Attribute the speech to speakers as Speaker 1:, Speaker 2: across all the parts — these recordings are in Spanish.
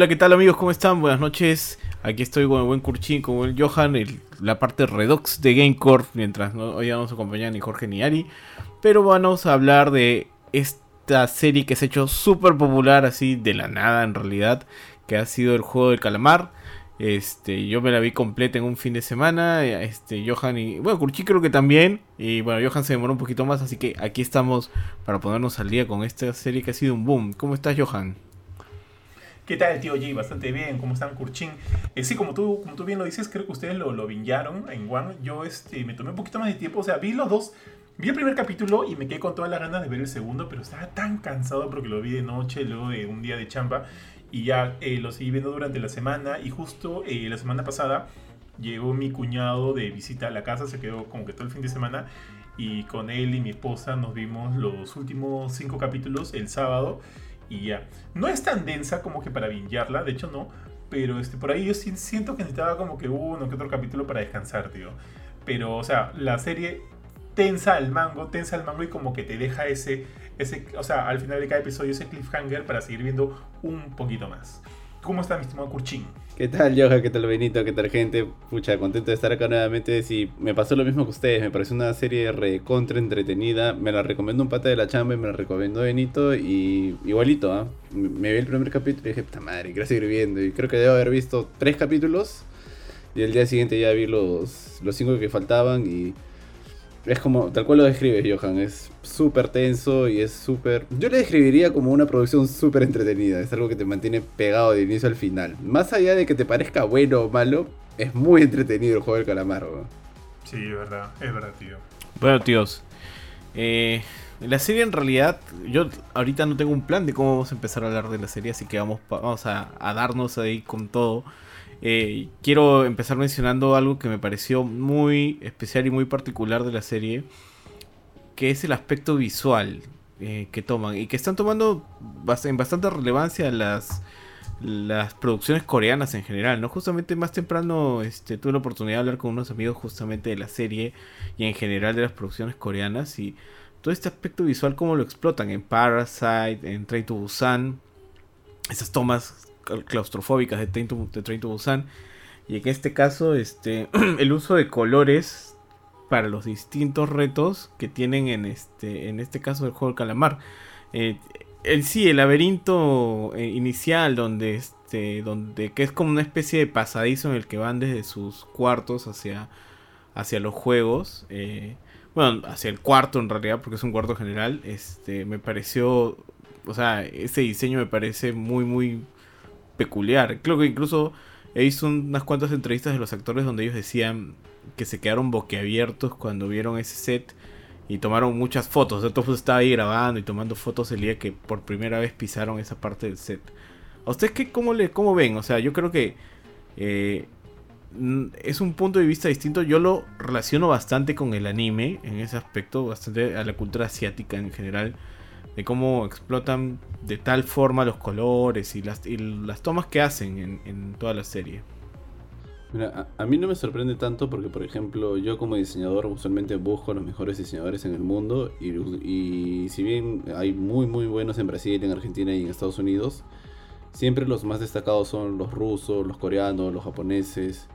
Speaker 1: Hola, ¿qué tal amigos? ¿Cómo están? Buenas noches. Aquí estoy con el buen Kurchin, con el Johan, la parte Redox de Gamecore, mientras no, hoy no nos acompaña ni Jorge ni Ari. Pero vamos a hablar de esta serie que se ha hecho súper popular, así de la nada en realidad, que ha sido el juego del calamar. Este, yo me la vi completa en un fin de semana. Este, Johan y. Bueno, Kurchi creo que también. Y bueno, Johan se demoró un poquito más. Así que aquí estamos para ponernos al día con esta serie que ha sido un boom. ¿Cómo estás, Johan?
Speaker 2: ¿Qué tal, tío G? Bastante bien. ¿Cómo están, Kurchin? Eh, sí, como tú, como tú bien lo dices, creo que ustedes lo, lo en One. Yo este, me tomé un poquito más de tiempo. O sea, vi los dos. Vi el primer capítulo y me quedé con todas las ganas de ver el segundo, pero estaba tan cansado porque lo vi de noche, luego de un día de chamba, y ya eh, lo seguí viendo durante la semana. Y justo eh, la semana pasada llegó mi cuñado de visita a la casa, se quedó como que todo el fin de semana, y con él y mi esposa nos vimos los últimos cinco capítulos el sábado y ya. No es tan densa como que para bingearla, de hecho no, pero este, por ahí yo siento que necesitaba como que uno que otro capítulo para descansar, tío. Pero, o sea, la serie tensa al mango, tensa al mango y como que te deja ese, ese, o sea, al final de cada episodio ese cliffhanger para seguir viendo un poquito más. ¿Cómo está mi estimado Kurchin?
Speaker 3: ¿Qué tal, Joja? ¿Qué tal, Benito? ¿Qué tal, gente? Pucha, contento de estar acá nuevamente. Sí, me pasó lo mismo que ustedes. Me pareció una serie recontra entretenida. Me la recomendó un pata de la chamba y me la recomendó Benito. Y igualito, ¿ah? Me vi el primer capítulo y dije, puta madre, quiero seguir viendo. Y creo que debo haber visto tres capítulos. Y el día siguiente ya vi los cinco que faltaban. Y es como, tal cual lo describes, Johan. Es súper tenso y es súper. Yo le describiría como una producción súper entretenida. Es algo que te mantiene pegado de inicio al final. Más allá de que te parezca bueno o malo, es muy entretenido el juego del calamar,
Speaker 2: Sí, es verdad, es verdad, tío.
Speaker 1: Bueno, tíos. Eh, la serie en realidad, yo ahorita no tengo un plan de cómo vamos a empezar a hablar de la serie, así que vamos, vamos a, a darnos ahí con todo. Eh, quiero empezar mencionando algo que me pareció muy especial y muy particular de la serie, que es el aspecto visual eh, que toman y que están tomando en bastante relevancia las, las producciones coreanas en general, ¿no? Justamente más temprano este, tuve la oportunidad de hablar con unos amigos justamente de la serie y en general de las producciones coreanas y todo este aspecto visual cómo lo explotan en Parasite, en Train to Busan, esas tomas claustrofóbicas de Train to, Busan. Y en este caso, este, el uso de colores para los distintos retos que tienen en este, en este caso del juego del calamar. Eh, el, sí, el laberinto eh, inicial donde, este, donde que es como una especie de pasadizo en el que van desde sus cuartos hacia, hacia los juegos. Eh, bueno, hacia el cuarto en realidad, porque es un cuarto general. Este, me pareció, o sea, ese diseño me parece muy, muy peculiar. Creo que incluso he visto unas cuantas entrevistas de los actores donde ellos decían que se quedaron boquiabiertos cuando vieron ese set y tomaron muchas fotos. Entonces estaba ahí grabando y tomando fotos el día que por primera vez pisaron esa parte del set. ¿A ustedes qué, cómo, le, cómo ven? O sea, yo creo que eh, es un punto de vista distinto. Yo lo relaciono bastante con el anime en ese aspecto, bastante a la cultura asiática en general de cómo explotan de tal forma los colores y las, las tomas que hacen en, toda la serie.
Speaker 3: Mira, a, mí no me sorprende tanto porque, por ejemplo, yo como diseñador usualmente busco los mejores diseñadores en el mundo y, y si bien hay muy muy buenos en Brasil, en Argentina y en Estados Unidos, siempre los más destacados son los rusos, los coreanos, los japoneses.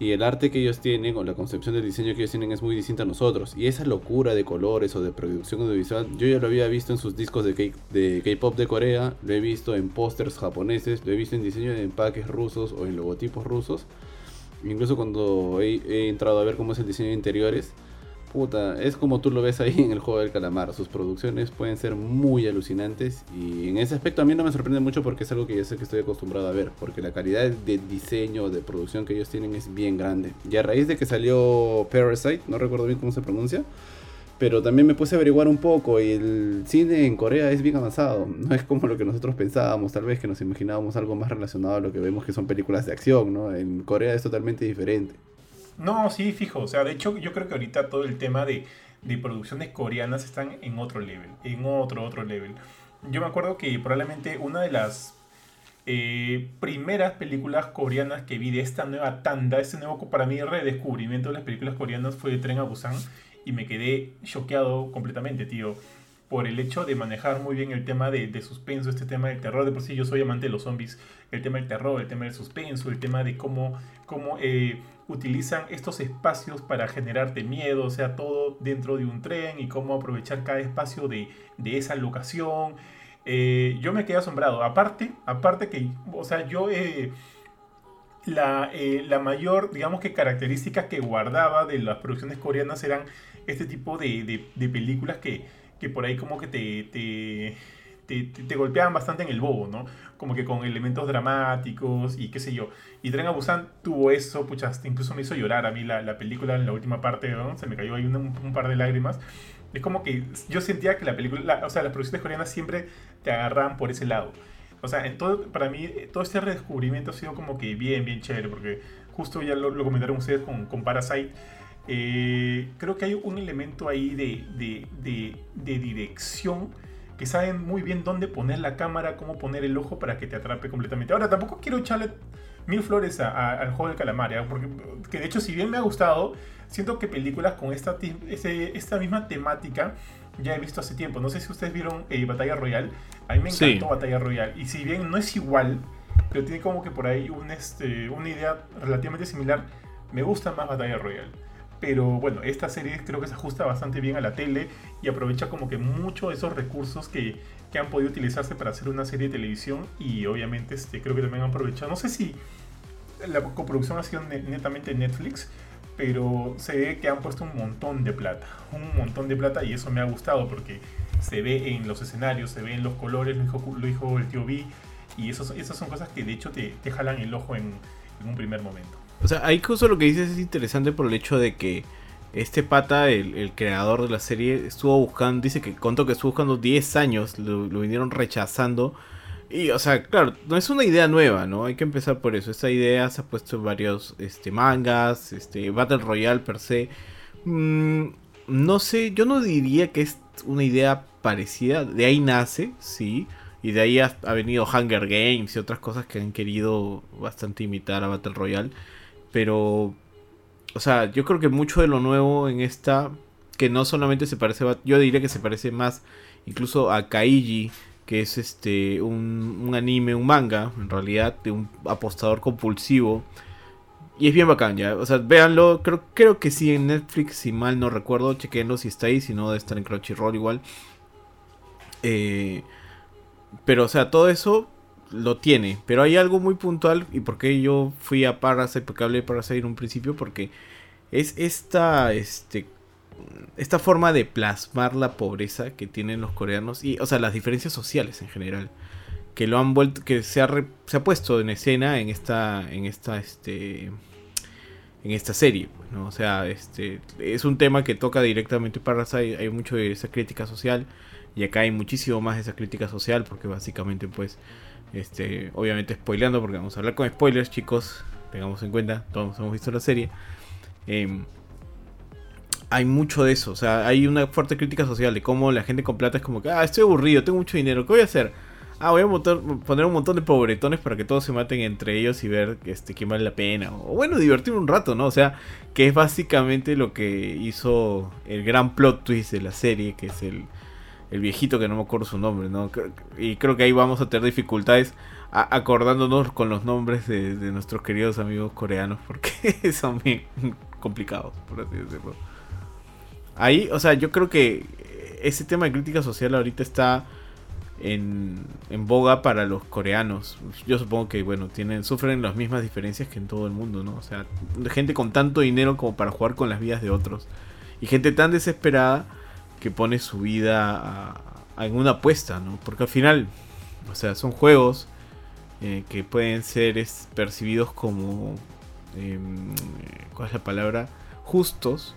Speaker 3: Y el arte que ellos tienen o la concepción del diseño que ellos tienen es muy distinta a nosotros. Y esa locura de colores o de producción audiovisual, yo ya lo había visto en sus discos de K-pop de, Corea, lo he visto en pósters japoneses, lo he visto en diseño de empaques rusos o en logotipos rusos. Incluso cuando he entrado a ver cómo es el diseño de interiores, puta, es como tú lo ves ahí en el juego del calamar. Sus producciones pueden ser muy alucinantes y en ese aspecto a mí no me sorprende mucho porque es algo que yo sé que estoy acostumbrado a ver, porque la calidad de diseño, de producción que ellos tienen es bien grande. Y a raíz de que salió Parasite, no recuerdo bien cómo se pronuncia, pero también me puse a averiguar un poco y el cine en Corea es bien avanzado. No es como lo que nosotros pensábamos, tal vez que nos imaginábamos algo más relacionado a lo que vemos que son películas de acción, ¿no? En Corea es totalmente diferente.
Speaker 2: No, sí, fijo. O sea, de hecho, yo creo que ahorita todo el tema de, producciones coreanas están en otro level. En otro, otro level. Yo me acuerdo que probablemente una de las eh, primeras películas coreanas que vi de esta nueva tanda, este nuevo para mí redescubrimiento de las películas coreanas fue de Tren a Busan y me quedé choqueado completamente, tío. Por el hecho de manejar muy bien el tema de, de, suspenso, este tema del terror. De por sí yo soy amante de los zombies, el tema del terror, el tema del suspenso, el tema de cómo, cómo eh, utilizan estos espacios para generarte miedo, o sea, todo dentro de un tren y cómo aprovechar cada espacio de, de esa locación. Eh, yo me quedé asombrado. Aparte, aparte que, o sea, yo... Eh, la, la, mayor, digamos que característica que guardaba de las producciones coreanas eran este tipo de, de, de películas que, que por ahí como que te, te, te, golpeaban bastante en el bobo, ¿no? Como que con elementos dramáticos y qué sé yo. Y Tren a Busan tuvo eso, pucha, incluso me hizo llorar a mí la, la película en la última parte, ¿no? Se me cayó ahí un, par de lágrimas. Es como que yo sentía que la película, o sea, las producciones coreanas siempre te agarraban por ese lado. O sea, en todo, para mí todo este redescubrimiento ha sido como que bien, bien chévere, porque justo ya lo, lo comentaron ustedes con, con Parasite eh, creo que hay un elemento ahí de, de, dirección que saben muy bien dónde poner la cámara, cómo poner el ojo para que te atrape completamente. Ahora, tampoco quiero echarle mil flores al juego del calamar, ¿eh? porque que de hecho, si bien me ha gustado, siento que películas con esta, esta misma temática ya he visto hace tiempo. No sé si ustedes vieron eh, Batalla Royal. A mí me encantó Batalla Royal. Y si bien no es igual, pero tiene como que por ahí un, este, una idea relativamente similar, me gusta más Batalla Royal. Pero bueno, esta serie creo que se ajusta bastante bien a la tele y aprovecha como que mucho esos recursos que, que han podido utilizarse para hacer una serie de televisión y obviamente este, creo que también han aprovechado. No sé si la coproducción ha sido netamente Netflix, pero se ve que han puesto un montón de plata, un montón de plata y eso me ha gustado porque se ve en los escenarios, se ve en los colores, lo dijo, lo dijo el tío B y esas son cosas que de hecho te, te jalan el ojo en un primer momento.
Speaker 1: O sea, ahí justo lo que dices es interesante por el hecho de que este pata, el, creador de la serie, estuvo buscando, dice que contó que estuvo buscando 10 años, lo, vinieron rechazando. Y, o sea, claro, no es una idea nueva, ¿no? Hay que empezar por eso. Esta idea se ha puesto en varios este, mangas, este, Battle Royale per se. Mm, no sé, yo no diría que es una idea parecida. De ahí nace, sí. Y de ahí ha, ha venido Hunger Games y otras cosas que han querido bastante imitar a Battle Royale. Pero, o sea, yo creo que mucho de lo nuevo en esta, que no solamente se parece, yo diría que se parece más incluso a Kaiji, que es este un, anime, un manga, en realidad, de un apostador compulsivo. Y es bien bacán, ya. O sea, véanlo. Creo, creo que sí en Netflix, si mal no recuerdo. Chequenlo si está ahí. Si no, debe estar en Crunchyroll igual. Eh, pero, o sea, todo eso lo tiene, pero hay algo muy puntual y por qué yo fui a Parasite, porque hablé de Parasite en un principio, porque es esta, este, esta forma de plasmar la pobreza que tienen los coreanos y, o sea, las diferencias sociales en general, que lo han vuelto, que se ha, se ha puesto en escena en esta, en esta, este, en esta serie, ¿no? O sea, este, es un tema que toca directamente Parasite, hay mucho de esa crítica social y acá hay muchísimo más de esa crítica social porque básicamente, pues, este, obviamente spoileando porque vamos a hablar con spoilers, chicos. Tengamos en cuenta, todos hemos visto la serie. Em, hay mucho de eso, o sea, hay una fuerte crítica social de cómo la gente con plata es como que, ah, estoy aburrido, tengo mucho dinero, ¿qué voy a hacer? Ah, voy a poner un montón de pobretones para que todos se maten entre ellos y ver este, quién vale la pena. O bueno, divertirme un rato, ¿no? O sea, que es básicamente lo que hizo el gran plot twist de la serie, que es el, el viejito que no me acuerdo su nombre, ¿no? Y creo que ahí vamos a tener dificultades acordándonos con los nombres de, nuestros queridos amigos coreanos porque son bien complicados, por así decirlo. Ahí, o sea, yo creo que ese tema de crítica social ahorita está en, en boga para los coreanos. Yo supongo que, bueno, tienen, sufren las mismas diferencias que en todo el mundo, ¿no? O sea, gente con tanto dinero como para jugar con las vidas de otros. Y gente tan desesperada que pone su vida a, en una apuesta, ¿no? Porque al final, o sea, son juegos eh, que pueden ser percibidos como, em, ¿cuál es la palabra? Justos,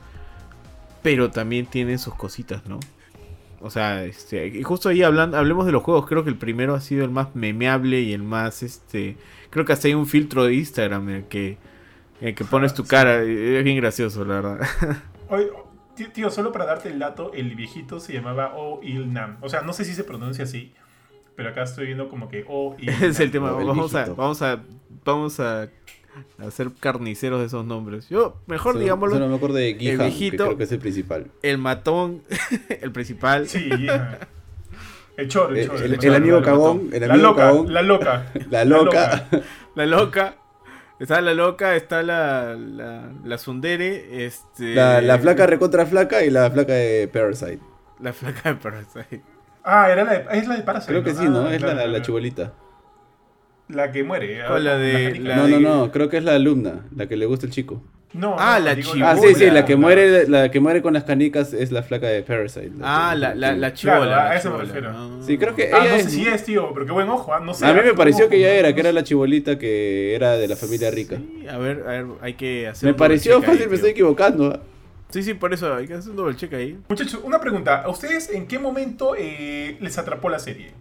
Speaker 1: pero también tienen sus cositas, ¿no? O sea, este, y justo ahí hablando, hablemos de los juegos, creo que el primero ha sido el más memeable y el más, este, creo que hasta hay un filtro de Instagram en el que, en el que pones tu cara, es bien gracioso, la verdad.
Speaker 2: Tío, solo para darte el dato, el viejito se llamaba O Il Nam. O sea, no sé si se pronuncia así, pero acá estoy viendo como que O Il
Speaker 1: Es el tema. Vamos a, vamos a, vamos a ser carniceros de esos nombres. Yo, mejor
Speaker 3: Solo-
Speaker 1: digámoslo,
Speaker 3: Solo me acuerdo de Gihan, que
Speaker 1: viejito.
Speaker 3: creo que es el principal.
Speaker 1: el matón, el principal,
Speaker 2: Sí, ya. El choro, el
Speaker 3: El-
Speaker 2: choro.
Speaker 3: el- el amigo
Speaker 2: el
Speaker 3: el
Speaker 2: La loca,
Speaker 3: cagón.
Speaker 2: la loca.
Speaker 3: La loca.
Speaker 1: la loca. Está la loca, está la, la, la Sundere, este...
Speaker 3: La, la flaca recontra flaca y la flaca de Parasite.
Speaker 1: La flaca de Parasite.
Speaker 2: Ah, era la de, es la de Parasite.
Speaker 3: Creo que sí, ¿no?
Speaker 2: Ah,
Speaker 3: Es
Speaker 2: claro,
Speaker 3: la, la
Speaker 2: claro.
Speaker 3: chibolita.
Speaker 2: La que muere.
Speaker 1: ¿Cuál, la de- la
Speaker 3: No,
Speaker 1: de-
Speaker 3: no, no, creo que es la alumna, la que le gusta el chico.
Speaker 2: No,
Speaker 1: Ah,
Speaker 2: no,
Speaker 1: la
Speaker 2: digo,
Speaker 1: chibola.
Speaker 3: Ah, sí, sí, la que muere, la que muere con las canicas es la flaca de Parasite.
Speaker 1: Ah, la, la, la
Speaker 3: sí.
Speaker 1: chibola.
Speaker 2: Claro, a eso me refiero.
Speaker 1: Ah.
Speaker 3: Sí, creo que
Speaker 2: Ah,
Speaker 3: ella
Speaker 2: no
Speaker 3: es-
Speaker 2: sé si es, tío, pero qué buen ojo, ah, no sé.
Speaker 3: A mí me pareció
Speaker 2: ojo,
Speaker 3: que ya era,
Speaker 2: no
Speaker 3: que era la chibolita que era de la familia rica.
Speaker 1: Sí, a ver, a ver, hay que hacer
Speaker 3: Me pareció
Speaker 1: ahí,
Speaker 3: fácil, me estoy equivocando.
Speaker 1: Sí, sí, por eso hay que hacer un doble check ahí.
Speaker 2: Muchachos, una pregunta. ¿A ustedes en qué momento eh, les atrapó la serie?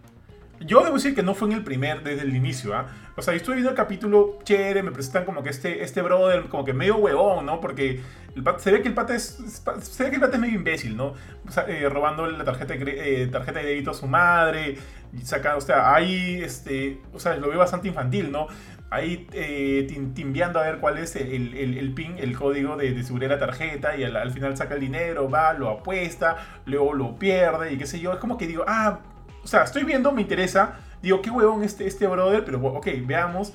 Speaker 2: Yo debo decir que no fue en el primer, desde el inicio, ¿ah? O sea, yo estuve viendo el capítulo chévere, me presentan como que este, este brother, como que medio huevón, ¿no? Porque el pata- se ve que el pata es, se ve que el pata es medio imbécil, ¿no? O sea, eh, robando la tarjeta de, eh, tarjeta de débito a su madre, saca, o sea, ahí, este, o sea, lo veo bastante infantil, ¿no? Ahí eh, timbeando a ver cuál es el, el- el pin, el código de, de seguridad de la tarjeta y al final saca el dinero, va, lo apuesta, luego lo pierde y qué sé yo. Es como que digo, ah, o sea, estoy viendo, me interesa, digo, qué huevón este, este brother, pero ok, veamos.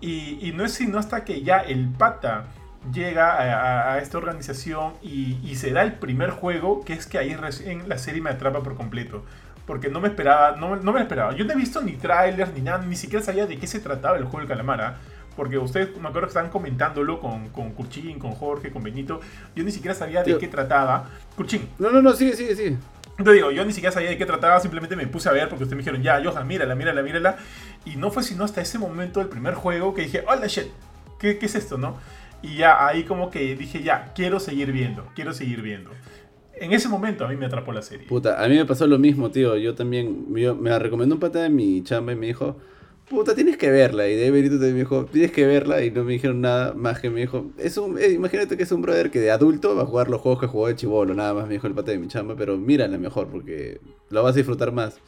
Speaker 2: Y, y no es sino hasta que ya el pata llega a, a- a esta organización y, y se da el primer juego, que es que ahí recién la serie me atrapa por completo. Porque no me esperaba, no, no me esperaba. Yo no he visto ni trailers ni nada, ni siquiera sabía de qué se trataba el juego del calamar. ¿ah? Porque ustedes, me acuerdo que estaban comentándolo con, con Kurchin, con Jorge, con Benito. Yo ni siquiera sabía de
Speaker 3: Tío.
Speaker 2: qué trataba. Kurchin,
Speaker 3: No, no, no, sigue, sigue, sigue.
Speaker 2: Yo digo, yo ni siquiera sabía de qué trataba, simplemente me puse a ver porque ustedes me dijeron, ya, Johan, mírala, mírala, mírala. Y no fue sino hasta ese momento del primer juego que dije, hola shit, ¿qué, es esto, no? Y ya ahí como que dije, ya, quiero seguir viendo, quiero seguir viendo. En ese momento a mí me atrapó la serie.
Speaker 3: Puta, a mí me pasó lo mismo, tío. Yo también, me la recomendó un pata de mi chamba y me dijo, puta, tienes que verla. Y de Benito también me dijo, tienes que verla. Y no me dijeron nada más que me dijo, es un, eh, imagínate que es un brother que de adulto va a jugar los juegos que jugó de chivolo. Nada más me dijo el pata de mi chamba, pero mírala mejor porque lo vas a disfrutar más.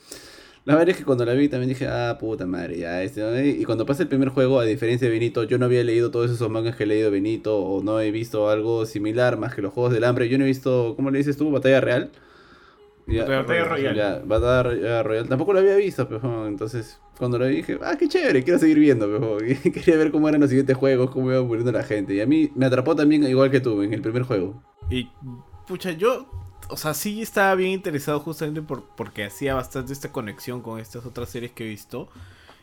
Speaker 3: La verdad es que cuando la vi también dije, ah, puta madre, ya este. Y cuando pasa el primer juego, a diferencia de Benito, yo no había leído todos esos mangas que he leído Benito, o no he visto algo similar más que los juegos del hambre. Yo no he visto, ¿cómo le dices tú? Batalla Real. Ya,
Speaker 2: Batalla Royal.
Speaker 3: Ya, Batalla Royal. Tampoco lo había visto, pero entonces cuando lo vi dije, ah, qué chévere, quiero seguir viendo, pero quería ver cómo eran los siguientes juegos, cómo iba muriendo la gente. Y a mí me atrapó también igual que tú en el primer juego.
Speaker 1: Y, pucha, yo, o sea, sí estaba bien interesado justamente por, porque hacía bastante esta conexión con estas otras series que he visto.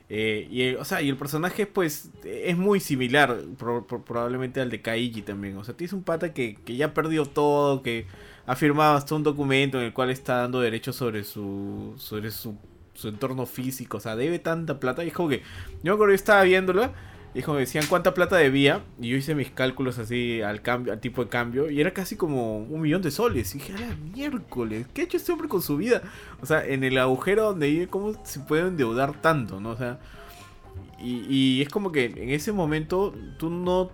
Speaker 1: Eh, y, o sea, y el personaje, pues, es muy similar, pro- pro- probablemente al de Kaiji también. O sea, tienes un pata que, que ya perdió todo, que ha firmado hasta un documento en el cual está dando derechos sobre su, sobre su, su entorno físico. O sea, debe tanta plata. Y es que, yo me acuerdo que estaba viéndola. Y como decían cuánta plata debía. Y yo hice mis cálculos así al cambio, al tipo de cambio. Y era casi como un millón de soles. Y dije, a miércoles, ¿qué ha hecho este hombre con su vida? O sea, en el agujero donde vive, ¿cómo se puede endeudar tanto? ¿no? O sea. Y, es como que en ese momento tú no.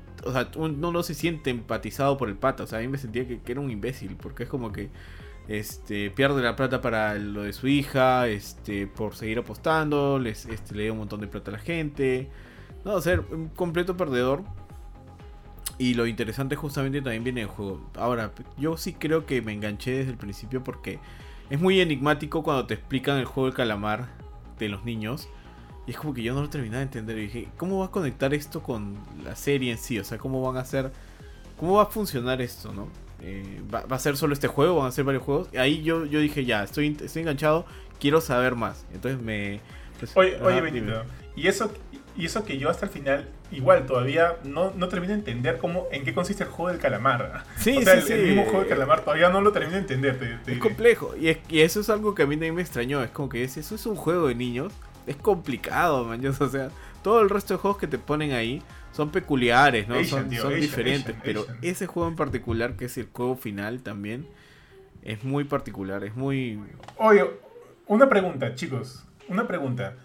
Speaker 1: No se siente empatizado por el pata. O sea, a mí me sentía que, era un imbécil. Porque es como que. Este, pierde la plata para lo de su hija, este, por seguir apostando, les, este, le dio un montón de plata a la gente, no, o un completo perdedor. Y lo interesante justamente también viene en juego. Ahora, yo sí creo que me enganché desde el principio porque es muy enigmático cuando te explican el juego del calamar de los niños. Y es como que yo no lo terminaba de entender. Y dije, ¿cómo va a conectar esto con la serie en sí? O sea, ¿cómo van a hacer... ¿Cómo va a funcionar esto, no? Eh, ¿va, va a ser solo este juego? ¿Van a ser varios juegos? Y ahí yo, yo dije, ya, estoy, estoy enganchado, quiero saber más. Entonces me... pues,
Speaker 2: Oye,
Speaker 1: ajá,
Speaker 2: oye. Benito, y eso, y eso que yo hasta el final, igual, todavía no, no termino de entender cómo, en qué consiste el juego del calamar.
Speaker 1: Sí,
Speaker 2: o sea,
Speaker 1: sí,
Speaker 2: el,
Speaker 1: sí.
Speaker 2: el mismo juego del calamar todavía no lo termino de entender. te- te
Speaker 1: Es
Speaker 2: diré.
Speaker 1: complejo. Y, es- y eso es algo que a mí también me extrañó. Es como que es- eso es un juego de niños. Es complicado, man. O sea, todo el resto de juegos que te ponen ahí son peculiares, ¿no?
Speaker 2: Asian,
Speaker 1: son
Speaker 2: tío,
Speaker 1: son
Speaker 2: Asian,
Speaker 1: diferentes.
Speaker 2: Asian,
Speaker 1: pero ese juego en particular, que es el juego final también, es muy particular. Es muy.
Speaker 2: Oye, una pregunta, chicos. Una pregunta.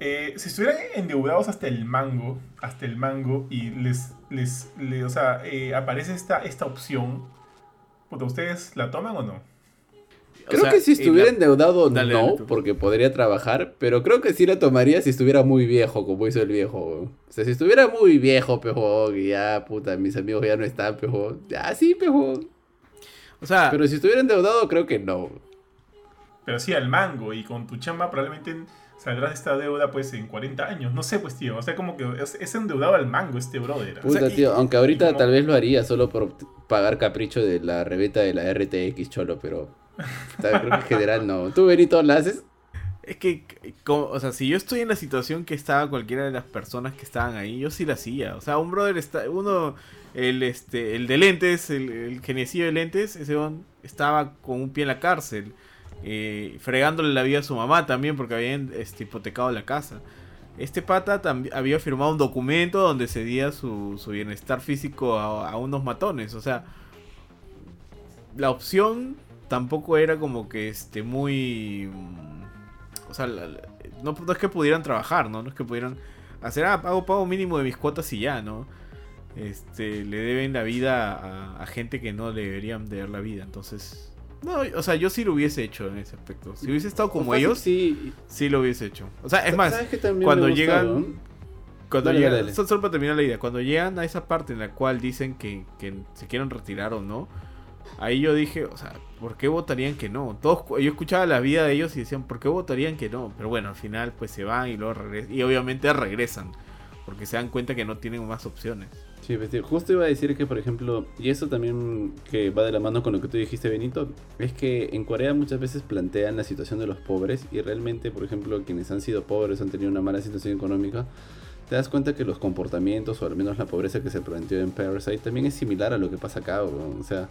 Speaker 2: Eh, si estuvieran endeudados hasta el mango, hasta el mango, y les, les, le- o sea, eh, aparece esta, esta opción, ¿ustedes la toman o no?
Speaker 3: Creo
Speaker 1: sea,
Speaker 3: que si
Speaker 1: y
Speaker 3: estuviera
Speaker 1: la-
Speaker 3: endeudado
Speaker 1: Dale,
Speaker 3: no,
Speaker 1: dale
Speaker 3: porque podría trabajar, pero creo que sí la tomaría si estuviera muy viejo, como hizo el viejo. weón. O sea, si estuviera muy viejo, pejo, que ya, puta, mis amigos ya no están, pejo. Ya sí, pejo.
Speaker 1: O sea,
Speaker 3: Pero si estuviera endeudado, creo que no.
Speaker 2: Pero sí, al mango. Y con tu chamba probablemente saldrás de esta deuda pues en 40 años. No sé, pues, tío. O sea, como que es, es endeudado al mango este brother.
Speaker 3: Puta,
Speaker 1: sea, y-
Speaker 3: tío, aunque ahorita
Speaker 2: y como-
Speaker 3: tal vez lo haría solo por pagar capricho de la reventa de la RTX Cholo, pero creo que en general no. ¿Tú, Benito, la haces?
Speaker 1: Es que, como- o sea, si yo estoy en la situación que estaba cualquiera de las personas que estaban ahí, yo sí la hacía. O sea, un brother está, uno, el este, el de lentes, el, el de lentes, ese don estaba con un pie en la cárcel, eh, fregándole la vida a su mamá también porque habían este, hipotecado la casa. Este pata también había firmado un documento donde cedía su, su bienestar físico a, a unos matones. O sea, la opción tampoco era como que este muy mm, o sea la- la- no, no es que pudieran trabajar no no es que pudieran hacer ah pago pago mínimo de mis cuotas y ya no este le deben la vida a, a gente que no le deberían deber la vida. Entonces no o sea yo sí lo hubiese hecho en ese aspecto. Si hubiese estado como
Speaker 3: O
Speaker 1: ellos
Speaker 3: Sí.
Speaker 1: sí lo hubiese hecho. O sea es más
Speaker 3: ¿Sabes qué también
Speaker 1: cuando llegan- cuando
Speaker 3: Dale,
Speaker 1: llegan,
Speaker 3: dale,
Speaker 1: solo para terminar la idea, cuando llegan a esa parte en la cual dicen que, que se quieren retirar o no, ahí yo dije, o sea, ¿por qué votarían que no? Todos, yo escuchaba la vida de ellos y decían, ¿por qué votarían que no? Pero bueno, al final pues se van y luego regresan, y obviamente regresan, porque se dan cuenta que no tienen más opciones.
Speaker 3: Sí, pues, tío, justo iba a decir que, por ejemplo, y eso también que va de la mano con lo que tú dijiste, Benito, es que en Corea muchas veces plantean la situación de los pobres y realmente, por ejemplo, quienes han sido pobres, han tenido una mala situación económica, te das cuenta que los comportamientos, o al menos la pobreza que se planteó en Parasite, también es similar a lo que pasa acá, o sea,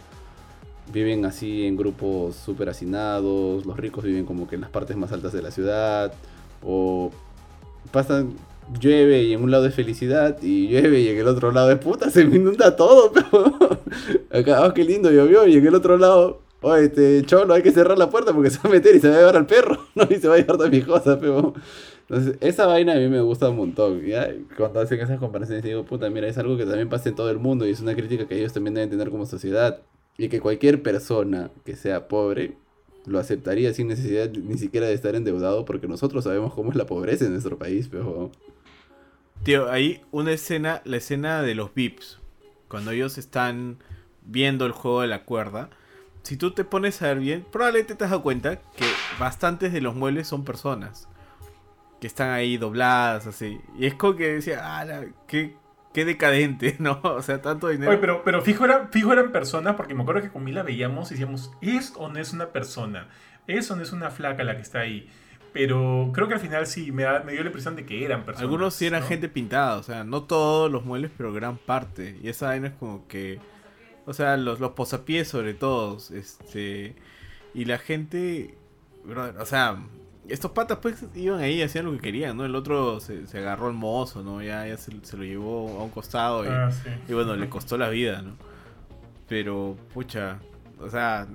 Speaker 3: viven así en grupos súper hacinados, los ricos viven como que en las partes más altas de la ciudad, o pasan, llueve y en un lado es felicidad, y llueve y en el otro lado es puta, se me inunda todo, pero acá, oh, qué lindo llovió, y en el otro lado, oh, este cholo, hay que cerrar la puerta porque se va a meter y se va a llevar al perro, ¿no? Y se va a llevar todas mis cosas, pero... Entonces, esa vaina a mí me gusta un montón. Cuando hacen esas comparaciones digo, puta, mira, es algo que también pasa en todo el mundo y es una crítica que ellos también deben tener como sociedad. Y que cualquier persona que sea pobre lo aceptaría sin necesidad ni siquiera de estar endeudado porque nosotros sabemos cómo es la pobreza en nuestro país, pero...
Speaker 1: Tío, ahí una escena, la escena de los VIPs, cuando ellos están viendo el juego de la cuerda, si tú te pones a ver bien, probablemente te has dado cuenta que bastantes de los muebles son personas que están ahí dobladas, así. Y es como que decía, ah, qué, qué decadente, ¿no? O sea, tanto dinero.
Speaker 2: Oye, pero, pero fijo, era, fijo eran personas, porque me acuerdo que con Mila veíamos y decíamos, ¿es o no es una persona? ¿Es o no es una flaca la que está ahí? Pero creo que al final sí, me, da- me dio la impresión de que eran personas.
Speaker 1: Algunos sí eran
Speaker 2: ¿no?
Speaker 1: gente pintada, o sea, no todos los muebles, pero gran parte. Y esa vaina es como que. O sea, los, los posapiés sobre todo. Este. Y la gente. brother, o sea, estos patas pues iban ahí y hacían lo que querían, ¿no? El otro se, se agarró al mozo, ¿no? Ya, ya se, se lo llevó a un costado y,
Speaker 2: Ah, sí.
Speaker 1: y bueno, le costó la vida, ¿no? Pero, pucha, o sea,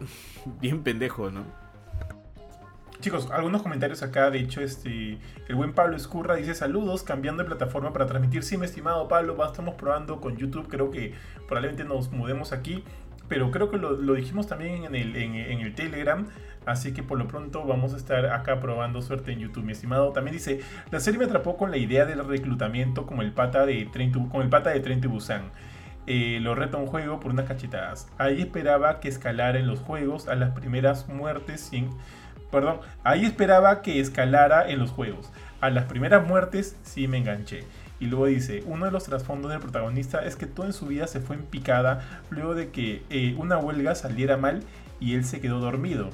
Speaker 1: bien pendejo, ¿no?
Speaker 2: Chicos, algunos comentarios acá. De hecho, este, el buen Pablo Escurra dice: Saludos, cambiando de plataforma para transmitir. Sí, mi estimado Pablo, va- estamos probando con YouTube. Creo que probablemente nos mudemos aquí. Pero creo que lo, lo dijimos también en el, en, el Telegram. Así que por lo pronto vamos a estar acá probando suerte en YouTube, mi estimado. También dice: La serie me atrapó con la idea del reclutamiento como el pata de con el pata de Tren Busan. Eh, lo reta un juego por unas cachetadas. Ahí esperaba que escalara en los juegos a las primeras muertes en- Perdón, ahí esperaba que escalara en los juegos. A las primeras muertes sí me enganché. Y luego dice, uno de los trasfondos del protagonista es que todo en su vida se fue en picada luego de que eh, una huelga saliera mal y él se quedó dormido.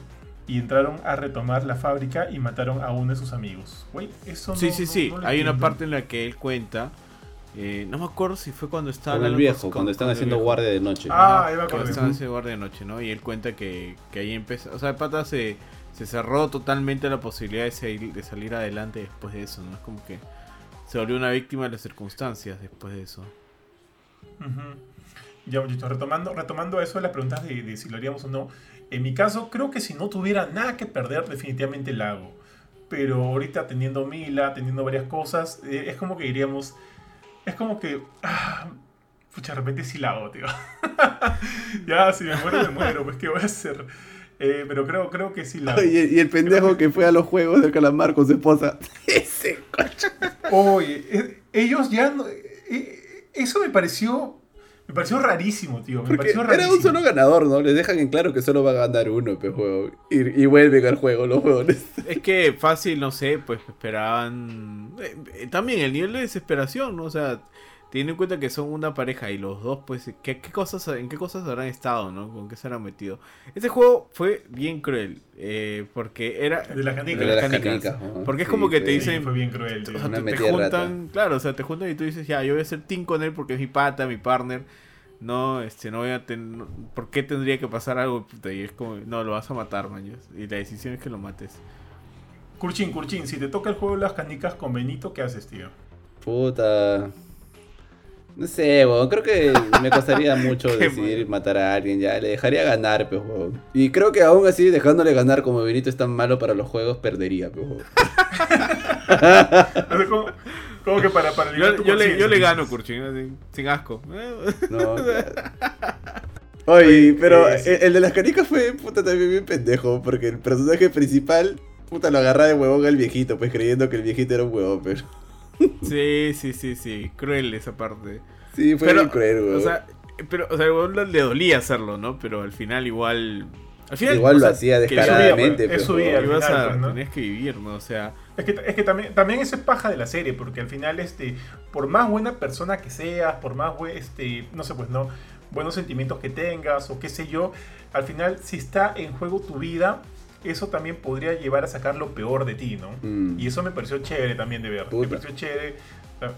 Speaker 2: Y entraron a retomar la fábrica y mataron a uno de sus amigos. Güey, eso no
Speaker 1: Sí, sí,
Speaker 2: no-
Speaker 1: sí.
Speaker 2: no lo
Speaker 1: Hay una parte en la que él cuenta. eh, no me acuerdo si fue cuando estaba
Speaker 3: Con el viejo,
Speaker 1: con-
Speaker 3: cuando están haciendo
Speaker 1: viejo.
Speaker 3: guardia de noche.
Speaker 2: Ah, ahí me
Speaker 1: cuando
Speaker 2: acordé.
Speaker 1: estaban haciendo guardia de noche, ¿no? Y él cuenta que, que ahí empezó. O sea, el pata se, se cerró totalmente la posibilidad de, salir- de salir adelante después de eso, ¿no? Es como que se volvió una víctima de las circunstancias después de eso.
Speaker 2: Ya, muchachos, retomando, retomando eso de las preguntas de, de si lo haríamos o no. En mi caso, creo que si no tuviera nada que perder, definitivamente la hago. Pero ahorita teniendo Mila, teniendo varias cosas, eh, es como que diríamos. Es como que. ah, pucha, de repente sí la hago, tío. ya, si me muero, me muero, pues ¿qué voy a hacer? Eh, pero creo, creo que sí la.
Speaker 3: Y, y el pendejo que fue a los juegos del calamar con su esposa. Ese coche.
Speaker 2: Oye, eh, ellos ya. no- eh, eso me pareció. Me pareció rarísimo, tío. Me
Speaker 3: Porque
Speaker 2: pareció
Speaker 3: era
Speaker 2: rarísimo.
Speaker 3: un solo ganador, ¿no? Les dejan en claro que solo va a ganar uno, pe juego. Y, y vuelven al juego los jugadores.
Speaker 1: Es que fácil, no sé, pues esperaban. eh, eh, también el nivel de desesperación, ¿no? O sea, teniendo en cuenta que son una pareja y los dos, pues, ¿qué, qué cosas, ¿en qué cosas habrán estado, ¿no? ¿Con qué se habrán metido? Este juego fue bien cruel, eh, porque era.
Speaker 2: De las canicas.
Speaker 1: de las canicas.
Speaker 3: canicas, ¿no?
Speaker 1: Porque es
Speaker 3: Sí,
Speaker 1: como que te
Speaker 2: Sí,
Speaker 1: dicen.
Speaker 2: fue bien cruel,
Speaker 1: O sea, te, juntan, claro, o sea, te juntan y tú dices, ya, yo voy a ser team con él porque es mi pata, mi partner. No, este, no voy a tener. ¿Por qué tendría que pasar algo? Puta, Y es como, no, lo vas a matar, man. Y la decisión es que lo mates.
Speaker 2: Curchín, Curchín, si te toca el juego de las canicas con Benito, ¿qué haces, tío?
Speaker 3: Puta. No sé, weón. Creo que me costaría mucho decidir
Speaker 1: mal.
Speaker 3: matar a alguien. Ya, le dejaría ganar, pe weón. Y creo que aún así, dejándole ganar como Benito es tan malo para los juegos, perdería, pe weón.
Speaker 2: O sea, como, como que para, para
Speaker 1: Yo, yo le, yo le gano, Kurchin, así, sin asco.
Speaker 3: No. Oye, pero
Speaker 2: eh,
Speaker 3: el, el de las canicas fue puta también bien pendejo, porque el personaje principal, puta, lo agarra de huevón al viejito, pues creyendo que el viejito era un huevón, pero.
Speaker 1: Sí, sí, sí, sí. Cruel esa parte.
Speaker 3: Sí, fue
Speaker 1: Pero,
Speaker 3: cruel, huevón.
Speaker 1: O sea, pero, o sea, le dolía hacerlo, ¿no? Pero al final igual. Al final,
Speaker 3: Igual
Speaker 1: o
Speaker 3: lo
Speaker 1: sea,
Speaker 3: hacía
Speaker 1: que-
Speaker 3: descaradamente,
Speaker 2: es
Speaker 3: pe,
Speaker 2: su
Speaker 3: huevón.
Speaker 2: vida, al
Speaker 1: ibas
Speaker 2: final,
Speaker 1: a,
Speaker 2: pues, ¿no?
Speaker 1: tenías que vivir, ¿no? O sea,
Speaker 2: Es que, es que también, también eso es paja de la serie, porque al final, este, por más buena persona que seas, por más, este, no sé, pues no, buenos sentimientos que tengas o qué sé yo, al final, si está en juego tu vida, eso también podría llevar a sacar lo peor de ti, ¿no?
Speaker 3: Mm.
Speaker 2: Y eso me pareció chévere también de ver. Me pareció chévere. Ah,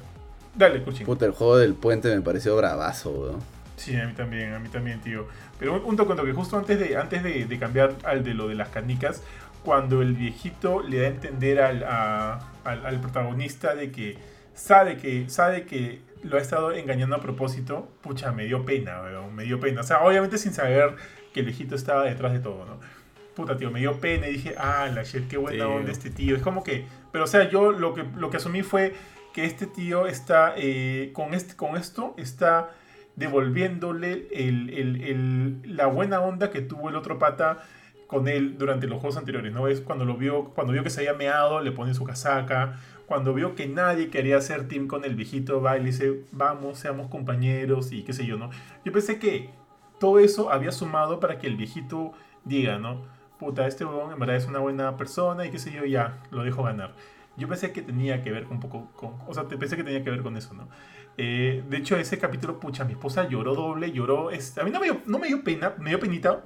Speaker 2: Dale, Cuchín.
Speaker 3: Puta, el juego del puente me pareció bravazo, weón.
Speaker 2: Sí, a mí también, a mí también, tío. Pero un, un toque, un toque, justo antes de, antes de, de cambiar al de lo de las canicas, cuando el viejito le da a entender al, a- al, al protagonista de que sabe que sabe que lo ha estado engañando a propósito, pucha, me dio pena, weón, me dio pena. O sea, obviamente sin saber que el viejito estaba detrás de todo, ¿no? Puta, tío, me dio pena y dije, ah, la shit, qué buena
Speaker 1: Tío.
Speaker 2: onda este tío. Es como que, pero o sea, yo lo que, lo que asumí fue que este tío está, eh, con, este, con esto, está devolviéndole el- el- el- la buena onda que tuvo el otro pata con él durante los juegos anteriores, ¿no? Es cuando lo vio, cuando vio que se había meado, le pone su casaca, cuando vio que nadie quería hacer team con el viejito, va y le dice, vamos, seamos compañeros y qué sé yo, ¿no? Yo pensé que todo eso había sumado para que el viejito diga, ¿no? Puta, este huevón en verdad es una buena persona y qué sé yo, ya, lo dejo ganar. Yo pensé que tenía que ver un poco con, o sea, pensé que tenía que ver con eso, ¿no? Eh, de hecho, ese capítulo, pucha, mi esposa lloró doble, lloró, es- a mí no me, dio, no me dio pena, me dio penita,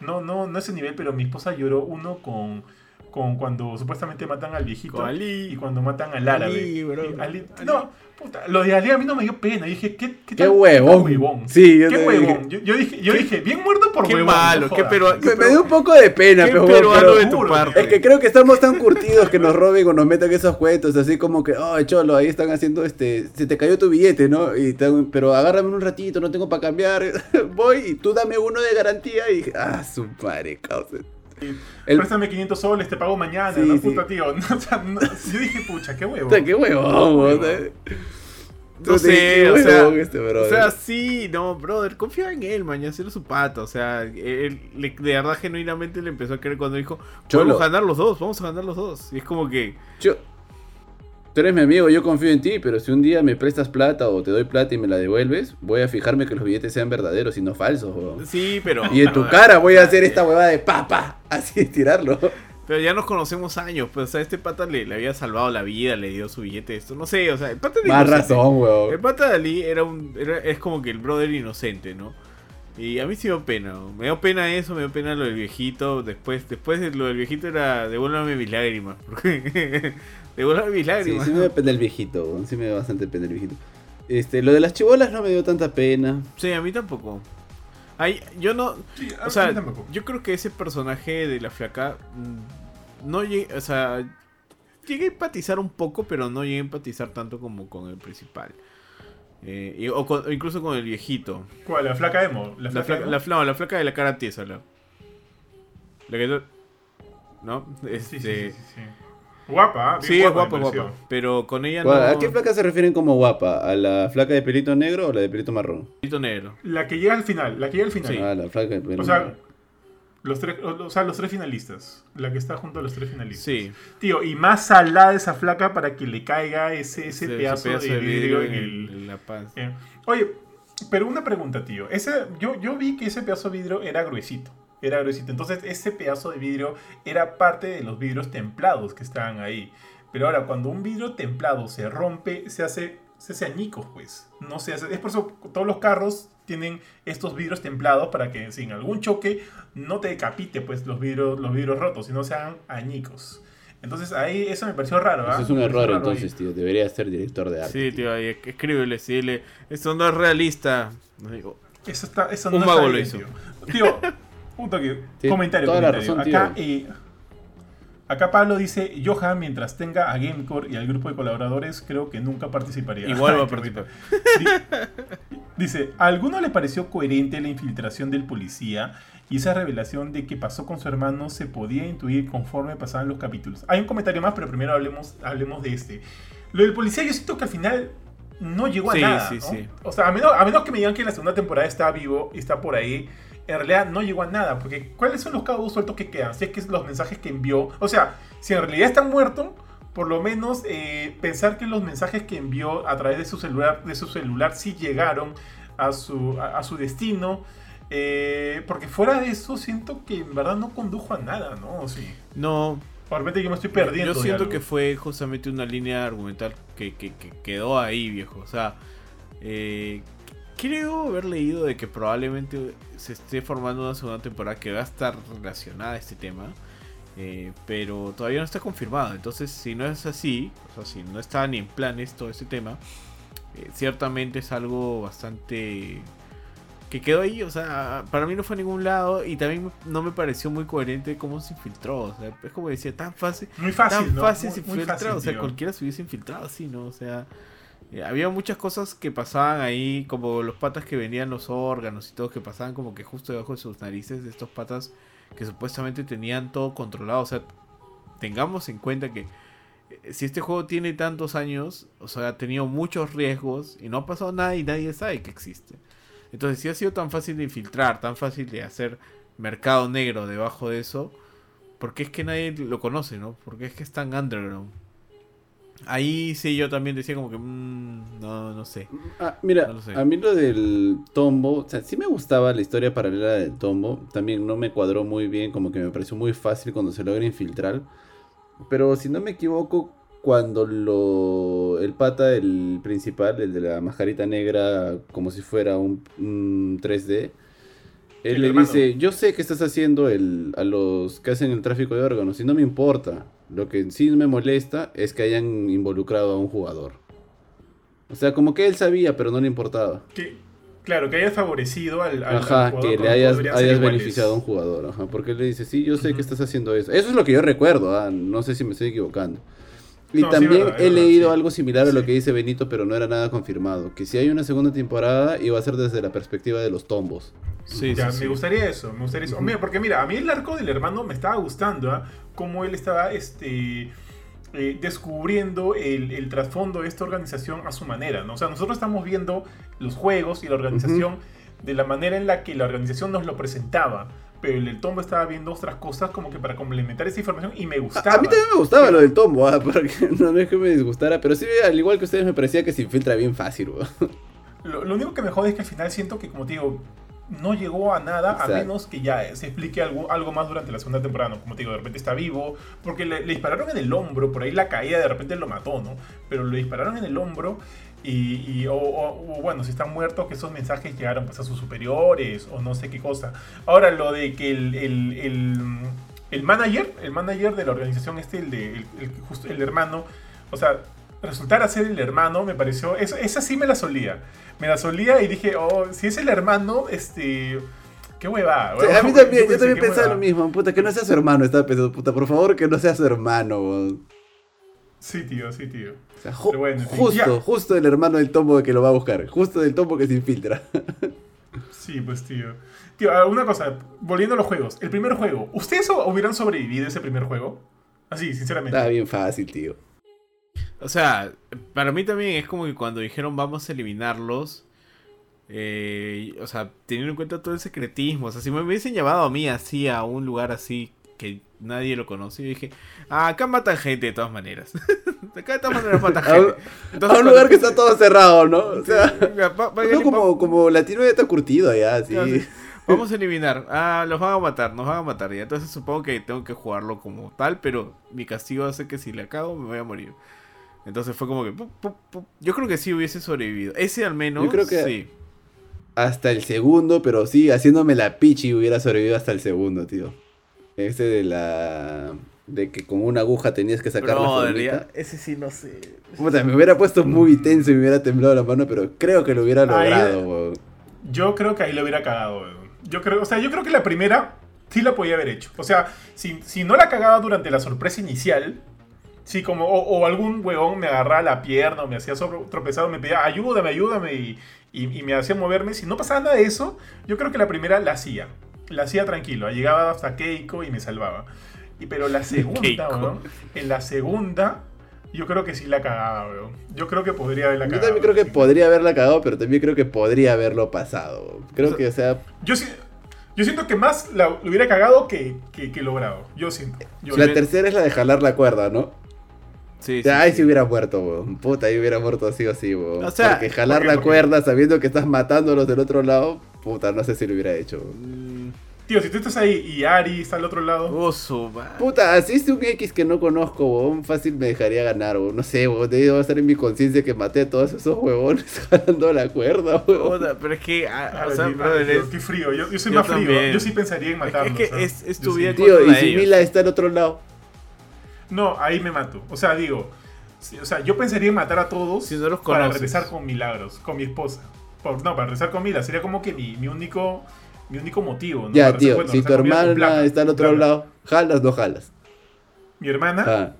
Speaker 2: no, no, no ese nivel, pero mi esposa lloró uno con, con cuando supuestamente matan al viejito
Speaker 1: Con Ali.
Speaker 2: y cuando matan al árabe.
Speaker 1: Ali, bro.
Speaker 2: Y Ali-
Speaker 1: Ali.
Speaker 2: No, puta, lo de Ali a mí no me dio pena, dije, ¿qué, qué,
Speaker 3: ¡Qué
Speaker 2: tal-
Speaker 3: huevón!
Speaker 2: qué huevón?
Speaker 3: Sí, yo
Speaker 2: ¿Qué huevón? Yo, yo dije, yo dije, bien muerto por
Speaker 1: Qué
Speaker 2: huevón.
Speaker 1: malo,
Speaker 2: no
Speaker 1: qué peruano.
Speaker 3: Me, me dio un poco de pena,
Speaker 1: qué
Speaker 3: pero,
Speaker 1: peruano
Speaker 3: pero-
Speaker 1: de tu parte.
Speaker 3: Es que creo que estamos tan curtidos que nos roben o nos metan esos cuentos, así como que, oh, cholo, ahí están haciendo este, se te cayó tu billete, ¿no? Y te- pero agárrame un ratito, no tengo para cambiar, voy y tú dame uno de garantía y, ah, su madre, causa. El,
Speaker 2: Préstame 500 soles, te pago mañana,
Speaker 3: Sí,
Speaker 2: ¿no?
Speaker 3: sí.
Speaker 2: Puta, tío. No, o sea, no- yo dije, pucha, qué huevo.
Speaker 3: qué huevón,
Speaker 2: huevón.
Speaker 3: ¿no?
Speaker 1: No sé,
Speaker 3: Qué
Speaker 1: o sea,
Speaker 3: este
Speaker 1: o sea, sí, no, brother, confía en él, mañana era su pata, o sea, él le- de verdad genuinamente le empezó a querer cuando dijo, vamos a ganar los dos, vamos a ganar los dos, y es como que,
Speaker 3: Yo, tú eres mi amigo, yo confío en ti, pero si un día me prestas plata o te doy plata y me la devuelves, voy a fijarme que los billetes sean verdaderos y no falsos, huevón.
Speaker 1: sí, pero...
Speaker 3: Y en tu cara voy a hacer esta huevada de papa, así tirarlo.
Speaker 1: Pero ya nos conocemos años, pues, o sea, este pata le, le había salvado la vida, le dio su billete, esto, no sé, o sea, el pata de
Speaker 3: Más razón,
Speaker 1: El
Speaker 3: huevón.
Speaker 1: pata de Ali era un, era- es como que el brother inocente, ¿no? Y a mí sí me dio pena, ¿no? me dio pena eso, me dio pena lo del viejito, después, después de lo del viejito era devuélvame mis lágrimas, porque devuélvame mis
Speaker 3: Sí,
Speaker 1: lágrimas.
Speaker 3: sí me da pena el viejito, sí me da bastante pena el viejito. Este, lo de las chibolas no me dio tanta pena.
Speaker 1: Sí, a mí tampoco. Ay, yo no.
Speaker 2: Sí, a-
Speaker 1: O sea, yo creo que ese personaje de la flaca. mm, No llegué. O sea. Llegué a empatizar un poco, pero no llegué a empatizar tanto como con el principal. Eh, y- o, con- o incluso con el viejito.
Speaker 2: ¿Cuál? La flaca emo. La
Speaker 1: La
Speaker 2: flaca, emo?
Speaker 1: la, fla- la flaca de la cara tiesa, la. La que. ¿No?
Speaker 2: Sí,
Speaker 1: Este,
Speaker 2: sí, sí, sí, sí. Guapa, bien
Speaker 1: Sí, es
Speaker 2: me
Speaker 1: guapa, guapa. Pero con ella
Speaker 3: ¿Cuál-
Speaker 1: no.
Speaker 3: ¿A qué flaca se refieren como guapa? ¿A la flaca de pelito negro o la de pelito marrón?
Speaker 1: Pelito negro.
Speaker 2: La que llega al final, la que llega al final.
Speaker 1: Sí.
Speaker 3: Ah, la flaca de pelito
Speaker 2: O sea,
Speaker 3: negro.
Speaker 2: Los tres, o sea, los tres finalistas. La que está junto a los tres finalistas.
Speaker 1: Sí.
Speaker 2: Tío, y más salada esa flaca para que le caiga ese, ese,
Speaker 1: Ese-
Speaker 2: pedazo,
Speaker 1: ese
Speaker 2: de vidrio en
Speaker 1: en,
Speaker 2: el.
Speaker 1: en la
Speaker 2: eh. Oye, pero una pregunta, tío. Ese, yo, yo vi que ese pedazo de vidrio era gruesito. Era gruesito. Entonces, ese pedazo de vidrio era parte de los vidrios templados que estaban ahí. Pero ahora, cuando un vidrio templado se rompe, se hace, se hace añicos, pues. No se hace. Es por eso todos los carros tienen estos vidrios templados para que sin algún choque no te decapite pues los vidrios, los vidrios rotos, sino sean añicos. Entonces ahí eso me pareció raro. ¿ah?
Speaker 3: Eso es un error
Speaker 2: ahí.
Speaker 3: entonces, tío. Debería ser director de arte.
Speaker 1: Sí, tío, ahí, escríbele, sí, dile, esto no es realista. No digo,
Speaker 2: Eso está, eso
Speaker 1: Un
Speaker 2: no
Speaker 1: mago lo hizo.
Speaker 2: Tío, Tío, un toque.
Speaker 3: Sí,
Speaker 2: comentario,
Speaker 3: toda la
Speaker 2: comentario.
Speaker 3: razón,
Speaker 2: acá, eh, acá Pablo dice, Johan, mientras tenga a Gamecore y al grupo de colaboradores, creo que nunca participaría.
Speaker 1: Igual va a participar.
Speaker 2: Dice, ¿a alguno le pareció coherente la infiltración del policía y esa revelación de que pasó con su hermano se podía intuir conforme pasaban los capítulos? Hay un comentario más, pero primero hablemos, hablemos de este. Lo del policía yo siento que al final no llegó a
Speaker 1: Sí,
Speaker 2: nada.
Speaker 1: sí,
Speaker 2: ¿no?
Speaker 1: sí.
Speaker 2: O sea, a menos, a menos que me digan que la segunda temporada está vivo y está por ahí, en realidad no llegó a nada. Porque ¿cuáles son los cabos sueltos que quedan? Si es que es los mensajes que envió. O sea, si en realidad está muerto, por lo menos eh, pensar que los mensajes que envió a través de su celular, de su celular sí llegaron a su, a, a su destino. Eh, porque fuera de eso, siento que en verdad no condujo a nada, ¿no? Sí.
Speaker 1: No,
Speaker 2: De repente yo me estoy perdiendo.
Speaker 1: yo siento que fue justamente una línea argumental que, que- que quedó ahí, viejo. O sea, eh, creo haber leído de que probablemente se esté formando una segunda temporada que va a estar relacionada a este tema. eh, pero todavía no está confirmado. Entonces, si no es así, o sea, si no está ni en planes todo este tema, eh, ciertamente es algo bastante que quedó ahí, o sea, para mí no fue a ningún lado y también no me pareció muy coherente cómo se infiltró, o sea, es como decía, tan fácil,
Speaker 2: Muy fácil,
Speaker 1: tan
Speaker 2: ¿no?
Speaker 1: fácil
Speaker 2: Muy-
Speaker 1: se
Speaker 2: muy
Speaker 1: infiltra,
Speaker 2: fácil,
Speaker 1: o sea,
Speaker 2: tío.
Speaker 1: cualquiera se hubiese infiltrado así, ¿no? O sea, había muchas cosas que pasaban ahí, como los patas que venían los órganos y todo, que pasaban como que justo debajo de sus narices de estos patas que supuestamente tenían todo controlado, o sea, tengamos en cuenta que eh, si este juego tiene tantos años, o sea, ha tenido muchos riesgos y no ha pasado nada y nadie sabe que existe. Entonces, si ha sido tan fácil de infiltrar, tan fácil de hacer mercado negro debajo de eso, ¿por qué es que nadie lo conoce, no? Porque es que es tan underground. Ahí sí yo también decía como que, mm, no, no sé.
Speaker 3: Ah, mira,
Speaker 1: No sé.
Speaker 3: a mí lo del tombo, o sea, sí me gustaba la historia paralela del tombo, también no me cuadró muy bien, como que me pareció muy fácil cuando se logra infiltrar, pero si no me equivoco, cuando lo el pata, el principal, el de la mascarita negra, como si fuera un, un 3D, él le
Speaker 2: hermano.
Speaker 3: dice, yo sé que estás haciendo el, a los que hacen el tráfico de órganos y no me importa, lo que sí me molesta es que hayan involucrado a un jugador. O sea, como que él sabía, pero no le importaba.
Speaker 2: Que, claro, que hayas favorecido al, al- al
Speaker 3: Ajá,
Speaker 2: jugador
Speaker 3: que le hayas,
Speaker 2: ser
Speaker 3: hayas beneficiado a un jugador. Ajá, porque él le dice, sí, yo sé que estás haciendo eso. Eso es lo que yo recuerdo, ah, no sé si me estoy equivocando. Y
Speaker 2: No, sí,
Speaker 3: también
Speaker 2: verdad,
Speaker 3: he
Speaker 2: verdad,
Speaker 3: leído
Speaker 2: sí.
Speaker 3: algo similar a lo
Speaker 2: Sí.
Speaker 3: que dice Benito, pero no era nada confirmado. Que si hay una segunda temporada, iba a ser desde la perspectiva de los tombos.
Speaker 1: Sí,
Speaker 2: Ya,
Speaker 1: sí,
Speaker 2: me
Speaker 1: sí.
Speaker 2: gustaría eso, me gustaría eso. Mira, porque mira, a mí el arco del hermano me estaba gustando, ¿ah? Cómo él estaba este, eh, descubriendo el, el trasfondo de esta organización a su manera, ¿no? O sea, nosotros estamos viendo los juegos y la organización de la manera en la que la organización nos lo presentaba. Pero el, el Tombo estaba viendo otras cosas como que para complementar esa información y me gustaba.
Speaker 3: a mí también me gustaba lo del tombo, ah, porque no, no es que me disgustara, pero sí, al igual que ustedes, me parecía que se infiltra bien fácil.
Speaker 2: Lo, lo único que me jode es que al final siento que, como te digo, no llegó a nada
Speaker 3: Exacto.
Speaker 2: a menos que ya se explique algo, algo más durante la segunda temporada. ¿no? Como te digo, de repente está vivo, porque le, le dispararon en el hombro, por ahí la caída de repente lo mató, ¿no? Pero le dispararon en el hombro y, y- o, o- o, bueno, si está muerto, que esos mensajes llegaron pues, a sus superiores o no sé qué cosa. Ahora, lo de que el, el, el, el manager, el manager de la organización este, el, de, el, el- justo el hermano, o sea, resultara ser el hermano, me pareció, eso, esa sí me la solía. Me la solía y dije, oh, si es el hermano, este... Qué hueva.
Speaker 3: Sí, a mí también, yo también pensaba lo mismo, puta, que no sea su hermano, estaba pensando, puta, por favor, que no sea su hermano.
Speaker 2: Sí, tío, sí, tío.
Speaker 3: O sea, ju-
Speaker 2: bueno,
Speaker 3: justo, justo el hermano del tombo que lo va a buscar, justo del tombo que se infiltra.
Speaker 2: Sí, pues, tío. Tío, ah, una cosa, volviendo a los juegos. El primer juego, ¿ustedes hubieran sobrevivido ese primer juego? Así, sinceramente.
Speaker 3: Estaba bien fácil, tío.
Speaker 1: O sea, para mí también es como que cuando dijeron vamos a eliminarlos, Eh, o sea, teniendo en cuenta todo el secretismo. O sea, si me hubiesen llevado a mí así a un lugar así que nadie lo conoce, yo dije, ah, acá matan gente de todas maneras. acá de todas maneras matan gente.
Speaker 3: a un lugar que está todo cerrado, ¿no? O sea, no como, como latino ya está curtido ya, así.
Speaker 1: Vamos a eliminar. Ah, los van a matar, nos van a matar. Y entonces supongo que tengo que jugarlo como tal, pero mi castigo hace que si le acabo me voy a morir. Entonces fue como que... pu, pu, pu. Yo creo que sí hubiese sobrevivido. Ese al menos...
Speaker 3: Yo creo que-
Speaker 1: Sí.
Speaker 3: Hasta el segundo, pero sí, haciéndome la pichi hubiera sobrevivido hasta el segundo, tío. Ese de la... De que con una aguja tenías que sacar la
Speaker 1: Brother,
Speaker 3: formita.
Speaker 1: ese sí no sé.
Speaker 3: Puta, me hubiera puesto muy tenso y me hubiera temblado la mano, pero creo que lo hubiera
Speaker 2: Ahí-
Speaker 3: logrado, weón.
Speaker 2: Yo creo que ahí lo hubiera cagado, weón. Yo creo, o sea, yo creo que la primera sí la podía haber hecho. O sea, si, si no la cagaba durante la sorpresa inicial, sí, como, o, o algún huevón me agarraba la pierna o me hacía sobre, tropezado, me pedía, ayúdame, ayúdame, y, y- y me hacía moverme. Si no pasaba nada de eso, yo creo que la primera la hacía. La hacía tranquilo. Llegaba hasta Keiko y me salvaba. Y, pero la segunda, weón, en la segunda, yo creo que sí la cagaba, weón. Yo creo que podría haberla
Speaker 3: Yo
Speaker 2: cagado.
Speaker 3: también creo que
Speaker 2: sí.
Speaker 3: podría haberla cagado, pero también creo que podría haberlo pasado. Creo que, o sea,
Speaker 2: Yo, yo siento que más la, lo hubiera cagado que, que, que logrado. Yo siento. Yo
Speaker 3: la tercera es la de jalar la cuerda, ¿no?
Speaker 1: Sí,
Speaker 3: O sea,
Speaker 1: sí,
Speaker 3: ahí
Speaker 1: sí.
Speaker 3: sí hubiera muerto, weón. Puta, ahí hubiera muerto sí o sí, weón.
Speaker 1: O sea,
Speaker 3: Porque jalar
Speaker 2: ¿por qué?
Speaker 3: la
Speaker 2: ¿Por qué?
Speaker 3: cuerda sabiendo que estás matándolos del otro lado, puta, no sé si lo hubiera hecho. weón.
Speaker 1: Mm,
Speaker 2: Tío, si tú estás ahí y Ari está al otro lado.
Speaker 1: oh, su madre.
Speaker 3: Puta, así es un X que no conozco, weón. Fácil me dejaría ganar, weón. No sé, weón. Debe estar en mi conciencia que maté a todos esos huevones jalando la cuerda, weón.
Speaker 1: Puta, Pero es que... ah,
Speaker 2: Ah,
Speaker 1: o sea,
Speaker 2: sí,
Speaker 1: brother,
Speaker 2: tío,
Speaker 1: es-
Speaker 2: qué frío. Yo, yo soy
Speaker 1: Yo
Speaker 2: más frío.
Speaker 1: también.
Speaker 2: Yo sí pensaría en
Speaker 1: Es
Speaker 2: matarlos.
Speaker 1: es que es- es
Speaker 2: Yo
Speaker 1: tu
Speaker 2: sí.
Speaker 1: vida
Speaker 3: Tío, y si
Speaker 1: ellos.
Speaker 3: Mila está al otro lado.
Speaker 2: No, ahí me mato. O sea, digo. sí, o sea, yo pensaría en matar a todos
Speaker 1: Si no los
Speaker 2: para regresar con milagros, con mi esposa. Por- no, para regresar con Mila. Sería como que mi, mi único mi único motivo. ¿no?
Speaker 3: Ya,
Speaker 2: Para
Speaker 3: tío,
Speaker 2: bueno,
Speaker 3: si tu hermana está al otro lado, jalas, no jalas.
Speaker 2: Mi hermana.
Speaker 3: Ah,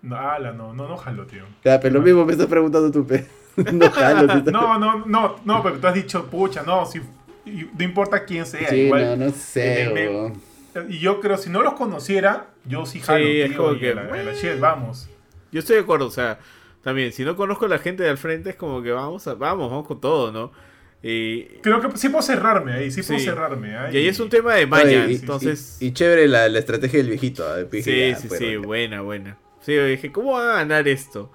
Speaker 2: No, ala, no, no, no jalo, tío.
Speaker 3: ya, pero lo mismo me estás preguntando tú, pe. No jalo, estás-
Speaker 2: No, no, no, no, pero tú has dicho, pucha, no, si, no importa quién sea,
Speaker 3: Sí,
Speaker 2: igual.
Speaker 3: no, no sé,
Speaker 2: me-. Y yo creo, si no los conociera, yo sí jalo,
Speaker 1: Sí, es como que,
Speaker 2: a la, a la shit, vamos.
Speaker 1: Yo estoy de acuerdo, o sea, también, si no conozco a la gente de al frente, es como que vamos, a- vamos, vamos con todo, ¿no? Y,
Speaker 2: Creo que sí puedo cerrarme ahí, sí, puedo cerrarme. ¿ah?
Speaker 1: y ahí es un tema de maña,
Speaker 3: Oye, y-
Speaker 1: entonces...
Speaker 3: Y, y chévere la, la estrategia del viejito. ah, dije,
Speaker 1: sí,
Speaker 3: ya,
Speaker 1: sí, sí, buena, buena. Sí, yo dije, ¿cómo van a ganar esto?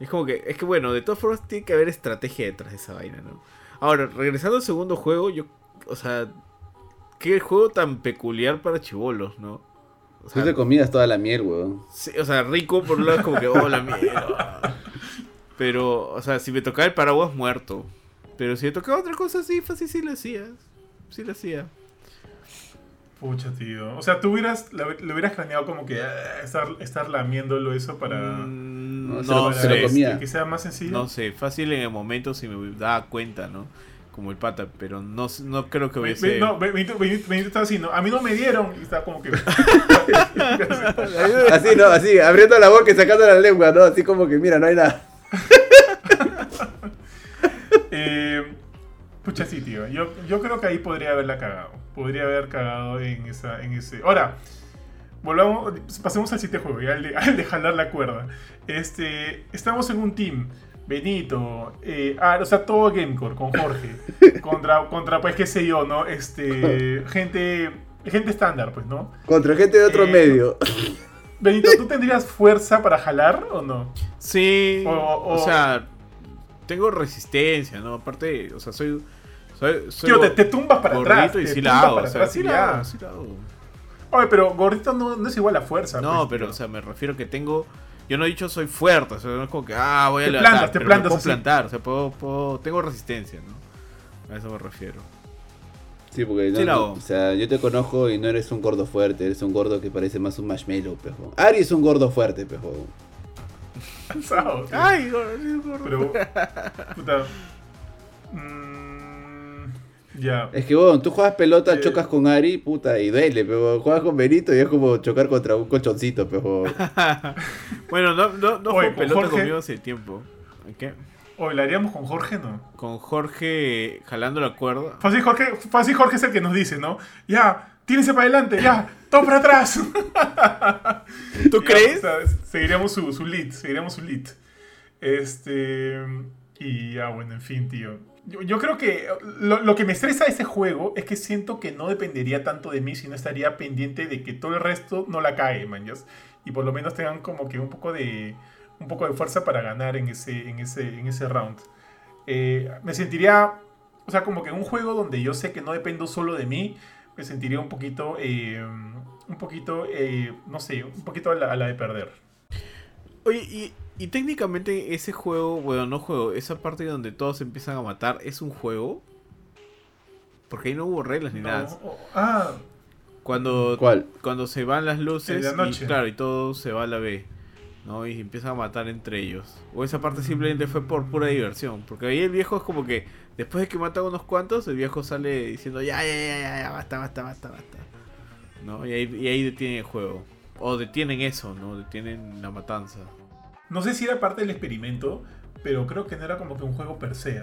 Speaker 1: Es como que, es que bueno, de todas formas tiene que haber estrategia detrás de esa vaina, ¿no? Ahora, regresando al segundo juego, yo, o sea, qué juego tan peculiar para chivolos, ¿no? O
Speaker 3: Tú te comías toda la miel, weón.
Speaker 1: Sí, o sea, rico por un lado es como que, oh, la mierda. Pero, o sea, si me tocaba el paraguas, muerto. Pero si me tocaba otra cosa, sí, fácil, sí lo hacía. Sí lo hacía.
Speaker 2: Pucha, tío. O sea, tú hubieras, lo, hubieras planeado como que ah, estar, estar lamiéndolo eso para,
Speaker 1: Mm,
Speaker 3: No, lo- se lo comía.
Speaker 2: que sea más sencillo.
Speaker 1: no sé, fácil en el momento si me daba cuenta, ¿no? Como el pata, pero no, no creo que hubiese...
Speaker 2: no, Be- Benito, Benito- Benito estaba así, ¿no? A mí no me dieron. Y estaba como que.
Speaker 3: Así, ¿no? Así, abriendo la boca y sacando la lengua, ¿no? Así como que, mira, no hay nada.
Speaker 2: Eh, pucha, sí, tío. Yo, yo creo que ahí podría haberla cagado. Podría haber cagado en, esa, en ese. Ahora, volvamos, pasemos al siguiente juego, ya, al, de, al de jalar la cuerda. Este, estamos en un team. Benito, eh, ah, o sea, todo Gamecore con Jorge. Contra, contra, pues, qué sé yo, ¿no? Este, gente, gente estándar, pues, ¿no?
Speaker 3: Contra gente de otro
Speaker 2: Eh,
Speaker 3: medio.
Speaker 2: Benito, ¿tú tendrías fuerza para jalar o no?
Speaker 1: Sí,
Speaker 2: O-
Speaker 1: o,
Speaker 2: o-
Speaker 1: sea, tengo resistencia, ¿no? Aparte, o sea, soy... soy, soy
Speaker 2: Tío, te, tumbas para
Speaker 1: gordito
Speaker 2: atrás.
Speaker 1: y
Speaker 2: te
Speaker 1: sí la
Speaker 2: tumbas
Speaker 1: hago,
Speaker 2: para
Speaker 1: o sea,
Speaker 2: atrás
Speaker 1: sí sí la hago.
Speaker 2: Oye, pero gordito no, no es igual a fuerza.
Speaker 1: No,
Speaker 2: pues,
Speaker 1: pero,
Speaker 2: tío.
Speaker 1: o sea, me refiero que tengo. Yo no he dicho soy fuerte, o sea, no es como que, ah, voy a
Speaker 2: Te
Speaker 1: levantar.
Speaker 2: plantas, te
Speaker 1: pero me
Speaker 2: plantas
Speaker 1: puedo
Speaker 2: así.
Speaker 1: plantar, o sea, puedo, puedo, tengo resistencia, ¿no? A eso me refiero.
Speaker 3: Sí, porque no,
Speaker 1: Sí
Speaker 3: no, o sea, yo te conozco y no eres un gordo fuerte, eres un gordo que parece más un marshmallow, pejo. Ari es un gordo fuerte, pejo.
Speaker 1: Ay, gordo, gordo.
Speaker 2: Pero. Puta. Mm,
Speaker 3: Es que, bueno, tú juegas pelota,
Speaker 2: Eh.
Speaker 3: chocas con Ari, puta, y duele, pero juegas con Benito y es como chocar contra un colchoncito, pejo.
Speaker 1: bueno, no, no, no
Speaker 2: Oye,
Speaker 1: juego
Speaker 2: con
Speaker 1: pelota
Speaker 2: Jorge-
Speaker 1: conmigo hace tiempo. ¿Qué?
Speaker 2: Oye, ¿la haríamos con Jorge, no?
Speaker 1: Con Jorge jalando la cuerda.
Speaker 2: Fácil Jorge, fácil Jorge es el que nos dice, ¿no? Ya, tírense para adelante, ya, todo para atrás.
Speaker 1: ¿Tú
Speaker 2: Ya,
Speaker 1: crees?
Speaker 2: o sea, seguiríamos su, su lead, seguiríamos su lead. Este. Y ya, bueno, en fin, tío. Yo, creo que lo, lo que me estresa ese juego es que siento que no dependería tanto de mí, sino estaría pendiente de que todo el resto no la cae, man. Y por lo menos tengan como que un poco de, un poco de fuerza para ganar en ese, en ese, en ese round. Eh, me sentiría, o sea, como que en un juego donde yo sé que no dependo solo de mí, me sentiría un poquito, eh, un poquito, eh, no sé, un poquito a la de perder.
Speaker 1: Oye, y, y técnicamente ese juego, bueno, no juego, esa parte donde todos empiezan a matar, ¿es un juego? Porque ahí no hubo reglas ni
Speaker 2: No,
Speaker 1: nada.
Speaker 2: oh, ah,
Speaker 1: Cuando,
Speaker 3: ¿Cuál?
Speaker 1: cuando se van las luces y claro, y todo se va a la B, ¿no? Y empiezan a matar entre ellos. O esa parte simplemente fue por pura diversión. Porque ahí el viejo es como que, después de que mata a unos cuantos, el viejo sale diciendo, ya, ya, ya, ya, ya, basta, basta, basta, basta. ¿No? Y ahí, y ahí detienen el juego. O detienen eso, ¿no? Detienen la matanza.
Speaker 2: no sé si era parte del experimento, pero creo que no era como que un juego per se.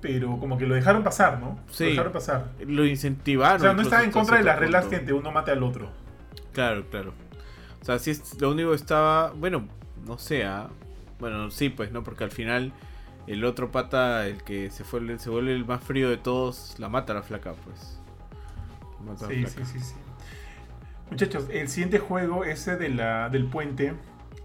Speaker 2: Pero como que lo dejaron pasar, ¿no?
Speaker 1: Sí.
Speaker 2: Lo dejaron pasar.
Speaker 1: Lo incentivaron.
Speaker 2: O sea, no estaba en contra de las reglas que de uno mate al otro.
Speaker 1: Claro, claro. O sea, sí, es- lo único que estaba. Bueno, no sé. ah, Bueno, sí, pues, ¿no? Porque al final el otro pata, el que se fue se vuelve el más frío de todos, la mata a la flaca, pues. La mata a la
Speaker 2: Sí, sí, sí, sí. Muchachos, el siguiente juego, ese de la, del puente,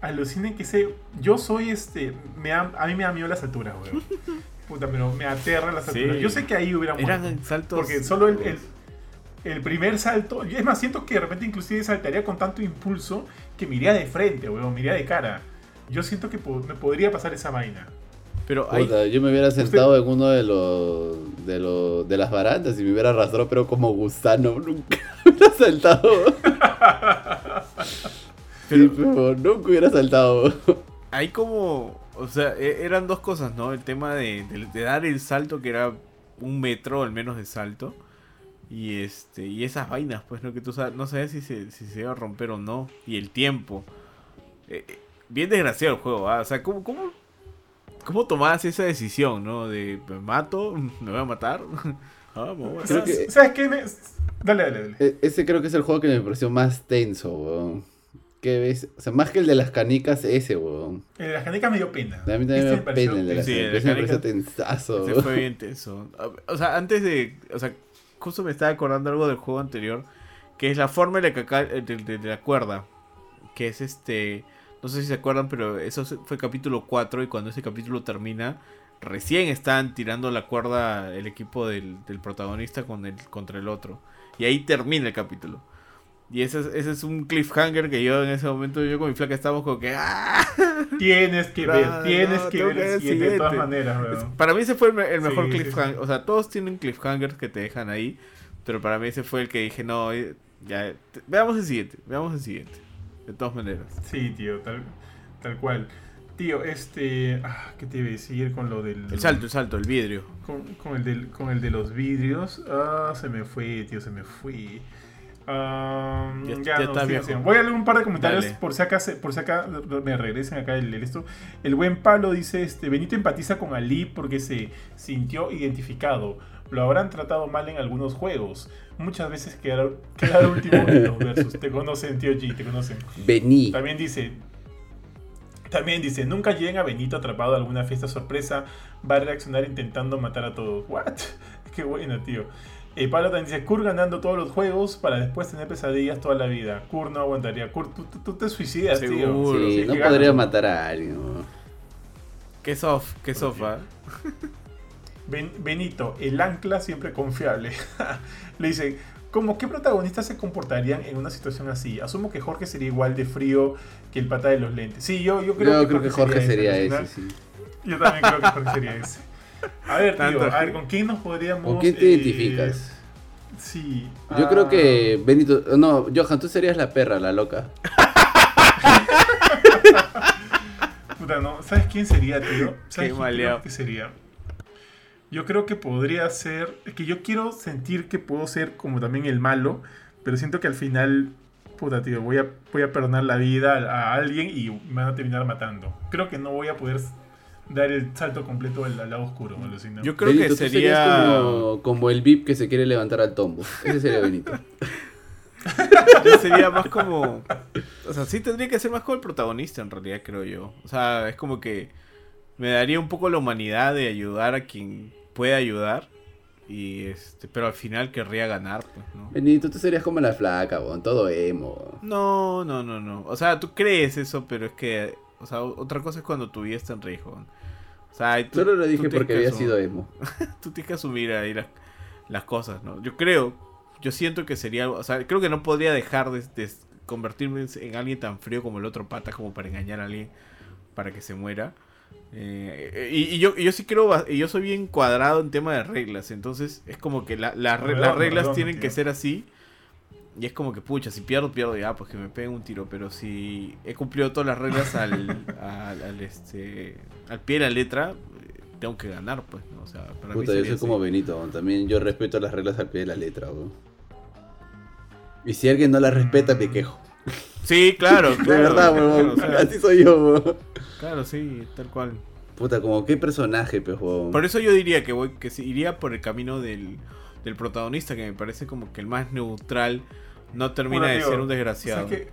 Speaker 2: alucinen que ese. Yo soy este. Me a mí me da miedo las alturas, weón. Puta, pero me aterra las
Speaker 1: Sí.
Speaker 2: alturas. Yo sé que ahí hubiera muerto.
Speaker 1: Eran saltos.
Speaker 2: Porque solo el, el, el primer salto. Es más, siento que de repente inclusive saltaría con tanto impulso que me iría de frente, weón, me iría de cara. Yo siento que po- me podría pasar esa vaina.
Speaker 1: Pero hay.
Speaker 3: Puta, yo me hubiera sentado en uno de los de los de las barandas y me hubiera arrastrado, pero como gusano, nunca hubiera saltado. Sí, pero nunca hubiera saltado.
Speaker 1: Hay como. O sea, e- eran dos cosas, ¿no? El tema de, de- de dar el salto, que era un metro al menos de salto. Y este y esas vainas, pues, ¿no? Que tú sabes, no sabes si se, si se iba a romper o no. Y el tiempo. Eh, eh, bien desgraciado el juego, ¿ah? O sea, ¿cómo, cómo, cómo tomabas esa decisión, no? De, ¿me mato? ¿Me voy a matar? Ah,
Speaker 3: Creo que-
Speaker 2: ¿Sabes qué? Me- Dale, dale, dale.
Speaker 3: E- Ese creo que es el juego que me pareció más tenso, weón. ¿Qué ves? O sea, más que el de las canicas, ese, weón.
Speaker 2: El de las canicas me dio pena.
Speaker 3: A mí también
Speaker 2: Este
Speaker 3: me
Speaker 2: me pareció
Speaker 3: pena el de las
Speaker 1: Sí,
Speaker 3: canicas. Me pareció tensazo.
Speaker 1: Ese fue bien tenso. O sea, antes de. O sea, justo me estaba acordando algo del juego anterior. Que es la forma de la, caca- de, de- de la cuerda. Que es este. No sé si se acuerdan, pero eso fue capítulo 4. Y cuando ese capítulo termina. Recién están tirando la cuerda el equipo del, del protagonista con el, contra el otro. Y ahí termina el capítulo. Y ese es, ese es un cliffhanger que yo en ese momento, yo con mi flaca estábamos como que. ¡Ah!
Speaker 2: Tienes que
Speaker 1: No,
Speaker 2: ver, tienes
Speaker 1: no,
Speaker 2: que ver el siguiente de todas maneras, weón.
Speaker 1: Para mí ese fue el, el mejor
Speaker 2: Sí, sí,
Speaker 1: cliffhanger.
Speaker 2: sí.
Speaker 1: O sea, todos tienen cliffhangers que te dejan ahí. Pero para mí ese fue el que dije, no, eh, ya. veamos el siguiente. Veamos el siguiente. De todas maneras.
Speaker 2: Sí, tío, tal, tal cual. Tío, este. Ah, ¿Qué te iba a decir con lo del.
Speaker 1: El salto, el salto, el vidrio.
Speaker 2: Con, con el del, con el de los vidrios. Ah, se me fue, tío, se me fue. Ah,
Speaker 1: Ya-
Speaker 2: ya,
Speaker 1: ya
Speaker 2: no,
Speaker 1: está
Speaker 2: sí. Voy a leer un par de comentarios
Speaker 1: Dale.
Speaker 2: por si acá, se- por si acá me regresen acá el, el esto. El buen Pablo dice, este, Benito empatiza con Ali porque se sintió identificado. Lo habrán tratado mal en algunos juegos. Muchas veces quedar, quedar último en los versus. Te conocen, tío G, te conocen.
Speaker 3: Vení.
Speaker 2: También dice, también dice, nunca lleguen a Benito atrapado a alguna fiesta sorpresa, va a reaccionar intentando matar a todos. What? Qué bueno, tío. Eh, Pablo también dice, Kur ganando todos los juegos para después tener pesadillas toda la vida. Kur no aguantaría. Kur, tú, tú- tú te suicidas, tío.
Speaker 1: Seguro.
Speaker 3: Sí,
Speaker 2: Sí,
Speaker 3: no podría
Speaker 2: ganas.
Speaker 3: matar a alguien.
Speaker 1: Qué soft, qué soft, ¿ah?
Speaker 2: Ben- Benito, el ancla siempre confiable. Le dice, ¿cómo qué protagonistas se comportarían en una situación así? Asumo que Jorge sería igual de frío que el pata de los lentes. Sí, yo, yo creo,
Speaker 3: Yo creo que Jorge sería ese, sí.
Speaker 2: Yo también creo que Jorge sería ese. A ver, tío,
Speaker 1: Tanto
Speaker 2: a ver. ¿con quién nos podríamos...
Speaker 3: ¿Con quién te
Speaker 2: eh,
Speaker 3: identificas?
Speaker 2: Sí.
Speaker 3: Yo
Speaker 2: ah,
Speaker 3: creo que Benito. No, Johan, tú serías la perra, la loca.
Speaker 2: Puta, no. ¿Sabes quién sería, tío? ¿Sabes quién
Speaker 1: maleado.
Speaker 2: creo que sería? Yo creo que podría ser... Es que yo quiero sentir que puedo ser como también el malo, pero siento que al final... Puta, tío, voy a, voy a perdonar la vida a, a alguien y me van a terminar matando. Creo que no voy a poder dar el salto completo al, al lado oscuro, alucina.
Speaker 1: Yo creo
Speaker 3: Benito,
Speaker 1: que sería.
Speaker 3: como, como el VIP que se quiere levantar al tombo. Ese sería Benito.
Speaker 1: Yo sería más como. O sea, sí tendría que ser más como el protagonista, en realidad, creo yo. O sea, es como que. Me daría un poco la humanidad de ayudar a quien puede ayudar. Y este, pero al final querría ganar, pues, ¿no?
Speaker 3: Benito, tú serías como la flaca, weón, todo emo.
Speaker 1: No, no, no, no. O sea, tú crees eso, pero es que. O sea, otra cosa es cuando tu vida está en riesgo. O sea, tú,
Speaker 3: Solo lo dije porque
Speaker 1: que
Speaker 3: había
Speaker 1: asumir-
Speaker 3: sido emo.
Speaker 1: Tú tienes que asumir ahí las, las cosas, ¿no? Yo creo, yo siento que sería algo. O sea, creo que no podría dejar de, de convertirme en alguien tan frío como el otro pata, como para engañar a alguien para que se muera. Eh, y, y yo, y yo sí creo, yo soy bien cuadrado en tema de reglas, entonces es como que la- las reglas tienen que ser así. Y es como que, pucha, si pierdo, pierdo ya, pues que me peguen un tiro. Pero si he cumplido todas las reglas al, al, al, este, al pie de la letra, eh, tengo que ganar, pues, ¿no? O sea, para mí
Speaker 3: Puta, yo soy como. Benito, también yo respeto las reglas al pie de la letra. Y si alguien no las respeta, me quejo.
Speaker 1: Sí, claro,
Speaker 3: De
Speaker 1: claro.
Speaker 3: verdad,
Speaker 1: claro,
Speaker 3: weón.
Speaker 1: o sea,
Speaker 3: Así soy yo, weón.
Speaker 1: Claro, sí, tal cual.
Speaker 3: Puta, como qué personaje, pues, weón.
Speaker 1: Por eso yo diría que voy, que sí, iría por el camino del, del protagonista, que me parece como que el más neutral no termina
Speaker 2: Bueno,
Speaker 1: de
Speaker 2: tío,
Speaker 1: ser un desgraciado.
Speaker 2: ¿sabes qué?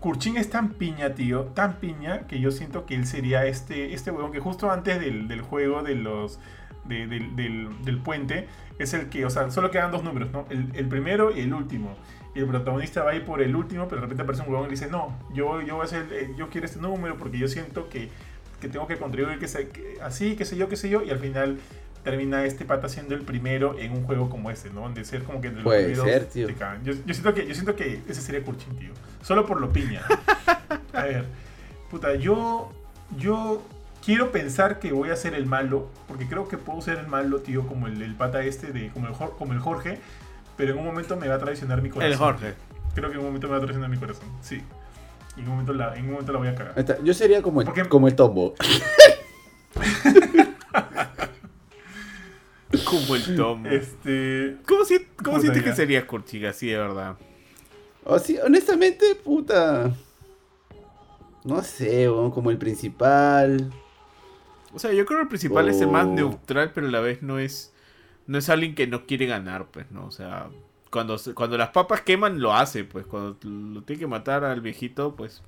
Speaker 2: Kurchin es tan piña, tío, tan piña, que yo siento que él sería este, este huevón que justo antes del, del juego de los, de- del, del- del puente es el que, o sea, solo quedan dos números, ¿no? El, el primero y el último. Y el protagonista va a ir por el último, pero de repente aparece un huevón y le dice, no, yo, yo, voy a hacer, eh, yo quiero este número porque yo siento que, que tengo que contribuir, que, se- que- así, qué sé yo, qué sé yo, y al final termina este pata siendo el primero en un juego como este, ¿no? De ser como que de los
Speaker 3: Puede ser, tío.
Speaker 2: te. Yo, yo siento que, yo siento que ese sería Kurchin, tío. Solo por lo piña. A ver, puta, yo, yo quiero pensar que voy a ser el malo, porque creo que puedo ser el malo, tío, como el, el pata este, de, como, el, Jor- como el Jorge, pero en un momento me va a traicionar mi corazón.
Speaker 1: el Jorge.
Speaker 2: Creo que en un momento me va a traicionar mi corazón, sí. Y en un momento la, en un momento la voy a cagar.
Speaker 3: Yo sería como el,
Speaker 2: ¿Por qué?
Speaker 3: como el tombo.
Speaker 1: Como el Tom.
Speaker 2: Este...
Speaker 1: ¿Cómo, si, cómo
Speaker 2: Puta,
Speaker 1: sientes
Speaker 2: ya.
Speaker 1: que sería Kurchig así de verdad?
Speaker 3: O sí, honestamente, puta. No sé, weón, como el principal.
Speaker 1: O sea, yo creo que el principal es el más
Speaker 3: Oh.
Speaker 1: neutral, pero a la vez no es no es alguien que no quiere ganar, pues, ¿no? O sea, cuando, se- cuando las papas queman, lo hace, pues. Cuando lo tiene que matar al viejito, pues.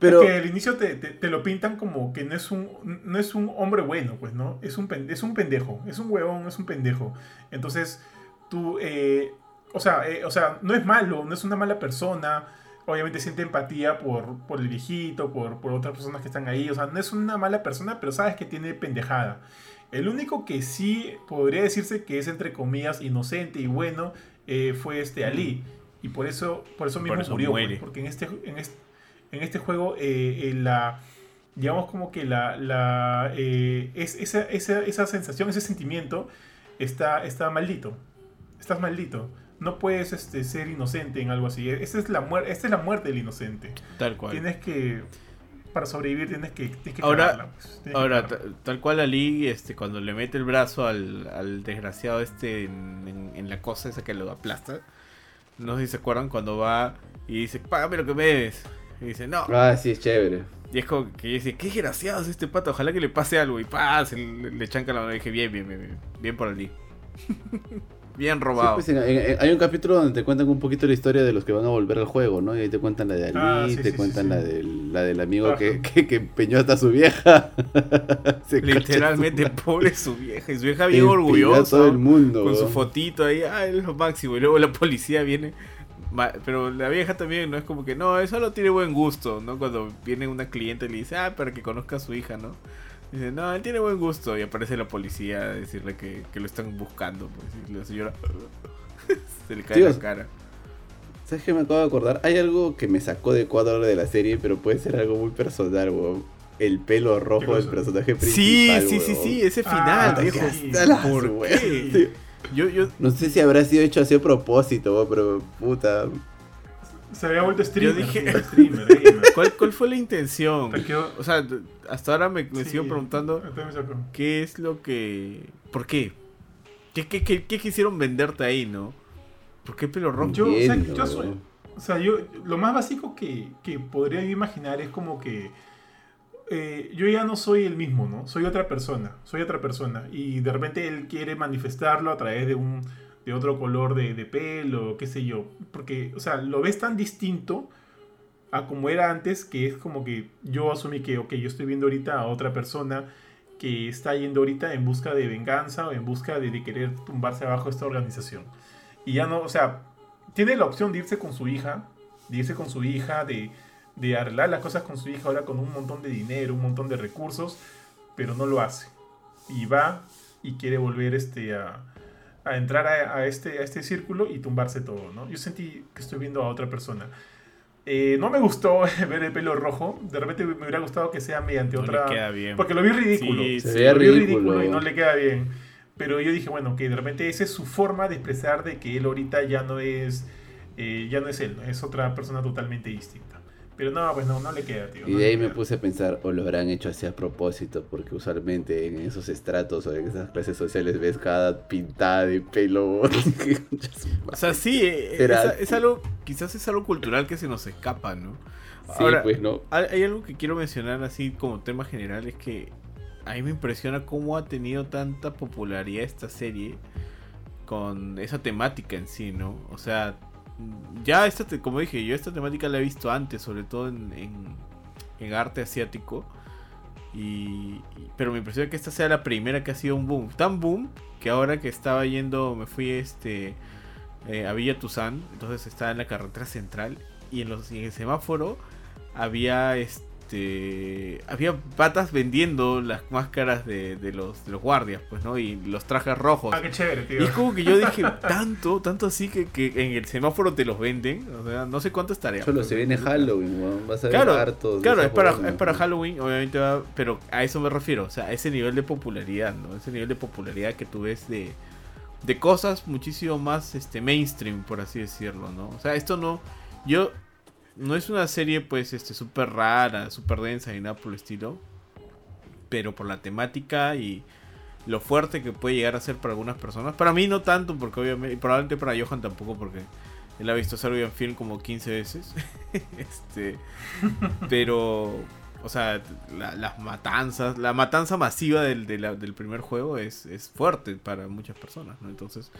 Speaker 3: Pero,
Speaker 2: Es que al inicio te, te- te lo pintan como que no es un no es un hombre bueno, pues, ¿no? Es un, es un pendejo, es un huevón, es un pendejo. Entonces, tú, eh, o, sea, eh, o sea, no es malo, no es una mala persona. Obviamente siente empatía por, por el viejito, por, por otras personas que están ahí. O sea, no es una mala persona, pero sabes que tiene pendejada. El único que sí podría decirse que es, entre comillas, inocente y bueno eh, fue este Ali. Y por eso, por eso mismo
Speaker 1: eso
Speaker 2: murió. pues,
Speaker 1: muere.
Speaker 2: porque en este, en este, en este juego, eh, eh, la, digamos como que la, la es, esa, esa, esa sensación, ese sentimiento está, está maldito. Estás maldito. No puedes este, ser inocente en algo así. Esta es la, muer esta es la muerte del inocente.
Speaker 1: Tal cual.
Speaker 2: Tienes que, para sobrevivir, tienes que, tienes que
Speaker 1: Ahora-
Speaker 2: cagarla, pues. Tienes
Speaker 1: Ahora, tal cual Ali, este, cuando le mete el brazo al, al desgraciado este en, en- en la cosa esa que lo aplasta, no sé si se acuerdan cuando va y dice, págame lo que me debes. Y dice, no.
Speaker 3: ah, sí, es chévere.
Speaker 1: Y es como que dice, qué desgraciado es este pato, ojalá que le pase algo. Y pa, se le, le chanca la mano y dije, bien, bien, bien, bien, bien por Ali. bien
Speaker 3: Sí,
Speaker 1: robado.
Speaker 3: pues, en- en- hay un capítulo donde te cuentan un poquito la historia de los que van a volver al juego, ¿no? Y ahí te cuentan la de Ali,
Speaker 2: Ah, sí,
Speaker 3: te
Speaker 2: sí,
Speaker 3: cuentan
Speaker 2: sí,
Speaker 3: la, del, la del amigo que, que, que empeñó hasta su vieja. Se
Speaker 1: Literalmente,
Speaker 3: cacha
Speaker 1: pobre su vieja. Y su vieja
Speaker 3: su-
Speaker 1: bien orgullosa.
Speaker 3: todo el mundo.
Speaker 1: con su fotito ahí, ah, es lo máximo. Y luego la policía viene. Pero la vieja también, ¿no? Es como que, no, eso no tiene buen gusto, ¿no? Cuando viene una cliente y le dice, ah, para que conozca a su hija, ¿no? Dice, no, él tiene buen gusto. Y aparece la policía a decirle que, que lo están buscando. Pues, y la señora se le cae la cara.
Speaker 3: ¿Sabes qué me acabo de acordar? Hay algo que me sacó de cuadro de la serie, pero puede ser algo muy personal, weón. El pelo
Speaker 2: ¿Qué
Speaker 3: rojo del personaje
Speaker 1: Sí,
Speaker 3: principal.
Speaker 1: sí, sí,
Speaker 3: weón.
Speaker 1: sí, ese
Speaker 2: Ah,
Speaker 1: final, viejo.
Speaker 2: sí.
Speaker 3: La
Speaker 1: ¿Por qué?
Speaker 3: Sí.
Speaker 1: Yo, yo,
Speaker 3: No sé si habrá sido hecho así a propósito, weón, pero puta.
Speaker 2: Se había vuelto streamer.
Speaker 1: dije-
Speaker 2: tío, streamer, gamer.
Speaker 1: ¿cuál, ¿Cuál fue la intención?
Speaker 2: Quedó-
Speaker 1: O sea, hasta ahora me, me
Speaker 2: Sí,
Speaker 1: sigo preguntando
Speaker 2: me
Speaker 1: qué es lo que... ¿Por qué? ¿Qué, qué, qué, qué quisieron venderte ahí, no? ¿Por qué pelo rojo?
Speaker 2: Yo, o sea, yo soy-
Speaker 3: weón.
Speaker 2: O sea, yo lo más básico que, que podría yo imaginar es como que eh, yo ya no soy el mismo, ¿no? Soy otra persona, soy otra persona. Y de repente él quiere manifestarlo a través de un de otro color de, de pelo, qué sé yo. Porque, o sea, lo ves tan distinto a como era antes, que es como que yo asumí que, ok, yo estoy viendo ahorita a otra persona que está yendo ahorita en busca de venganza o en busca de, de querer tumbarse abajo esta organización. Y ya no, o sea, tiene la opción de irse con su hija, de irse con su hija, de, de arreglar las cosas con su hija ahora con un montón de dinero, un montón de recursos, pero no lo hace. Y va y quiere volver este, a, a entrar a, a este, a este círculo y tumbarse todo, ¿no? Yo sentí que estoy viendo a otra persona. Eh, no me gustó ver el pelo rojo. De repente me hubiera gustado que sea mediante
Speaker 1: No
Speaker 2: otra.
Speaker 1: le queda bien.
Speaker 2: Porque lo vi ridículo.
Speaker 1: Sí,
Speaker 3: Se veía
Speaker 2: Lo vi
Speaker 3: ridículo.
Speaker 2: y no le queda bien. Pero yo dije, bueno, que de repente esa es su forma de expresar de que él ahorita ya no es. eh, ya no es él, es otra persona totalmente distinta. Pero no, pues no, no le queda, tío.
Speaker 3: Y
Speaker 2: no
Speaker 3: de ahí me
Speaker 2: queda.
Speaker 3: puse a pensar, o lo habrán hecho así a propósito, porque usualmente en esos estratos o en esas clases sociales ves cada pintada de pelo.
Speaker 1: O sea, sí, eh, es, es algo, quizás es algo cultural que se nos escapa, ¿no?
Speaker 3: sí,
Speaker 1: Ahora,
Speaker 3: pues no.
Speaker 1: Hay hay algo que quiero mencionar así como tema general, es que a mí me impresiona cómo ha tenido tanta popularidad esta serie con esa temática en sí, ¿no? O sea, ya esta, como dije, yo esta temática la he visto antes, sobre todo en, en- arte asiático. Y- pero me impresiona que esta sea la primera que ha sido un boom. Tan boom que ahora que estaba yendo, me fui este eh, a Villa Tuzán, entonces estaba en la carretera central y en los y en el semáforo había este había patas vendiendo las máscaras de, de los de los guardias, pues, ¿no? Y los trajes rojos.
Speaker 2: Ah, qué chévere,
Speaker 1: Y
Speaker 2: tío.
Speaker 1: es como que yo dije, tanto, tanto así que, que en el semáforo te los venden. O sea, no sé cuánto estaría.
Speaker 3: Solo se viene. Halloween, weón. Vas a ver
Speaker 1: Claro,
Speaker 3: hartos.
Speaker 1: Claro, es para, es para. Halloween, obviamente va, pero a eso me refiero, o sea, a ese nivel de popularidad, ¿no? Ese nivel de popularidad que tú ves de, de cosas muchísimo más este mainstream, por así decirlo, ¿no? O sea, esto no, yo, no es una serie pues este súper rara, súper densa ni nada por el estilo, pero por la temática y lo fuerte que puede llegar a ser para algunas personas, para mí no tanto, porque obviamente, y probablemente para Johan tampoco, porque él ha visto Serbian Film como 15 veces, este, pero, o sea, la- las matanzas, la matanza masiva del, del primer juego es, es fuerte para muchas personas, ¿no? Entonces,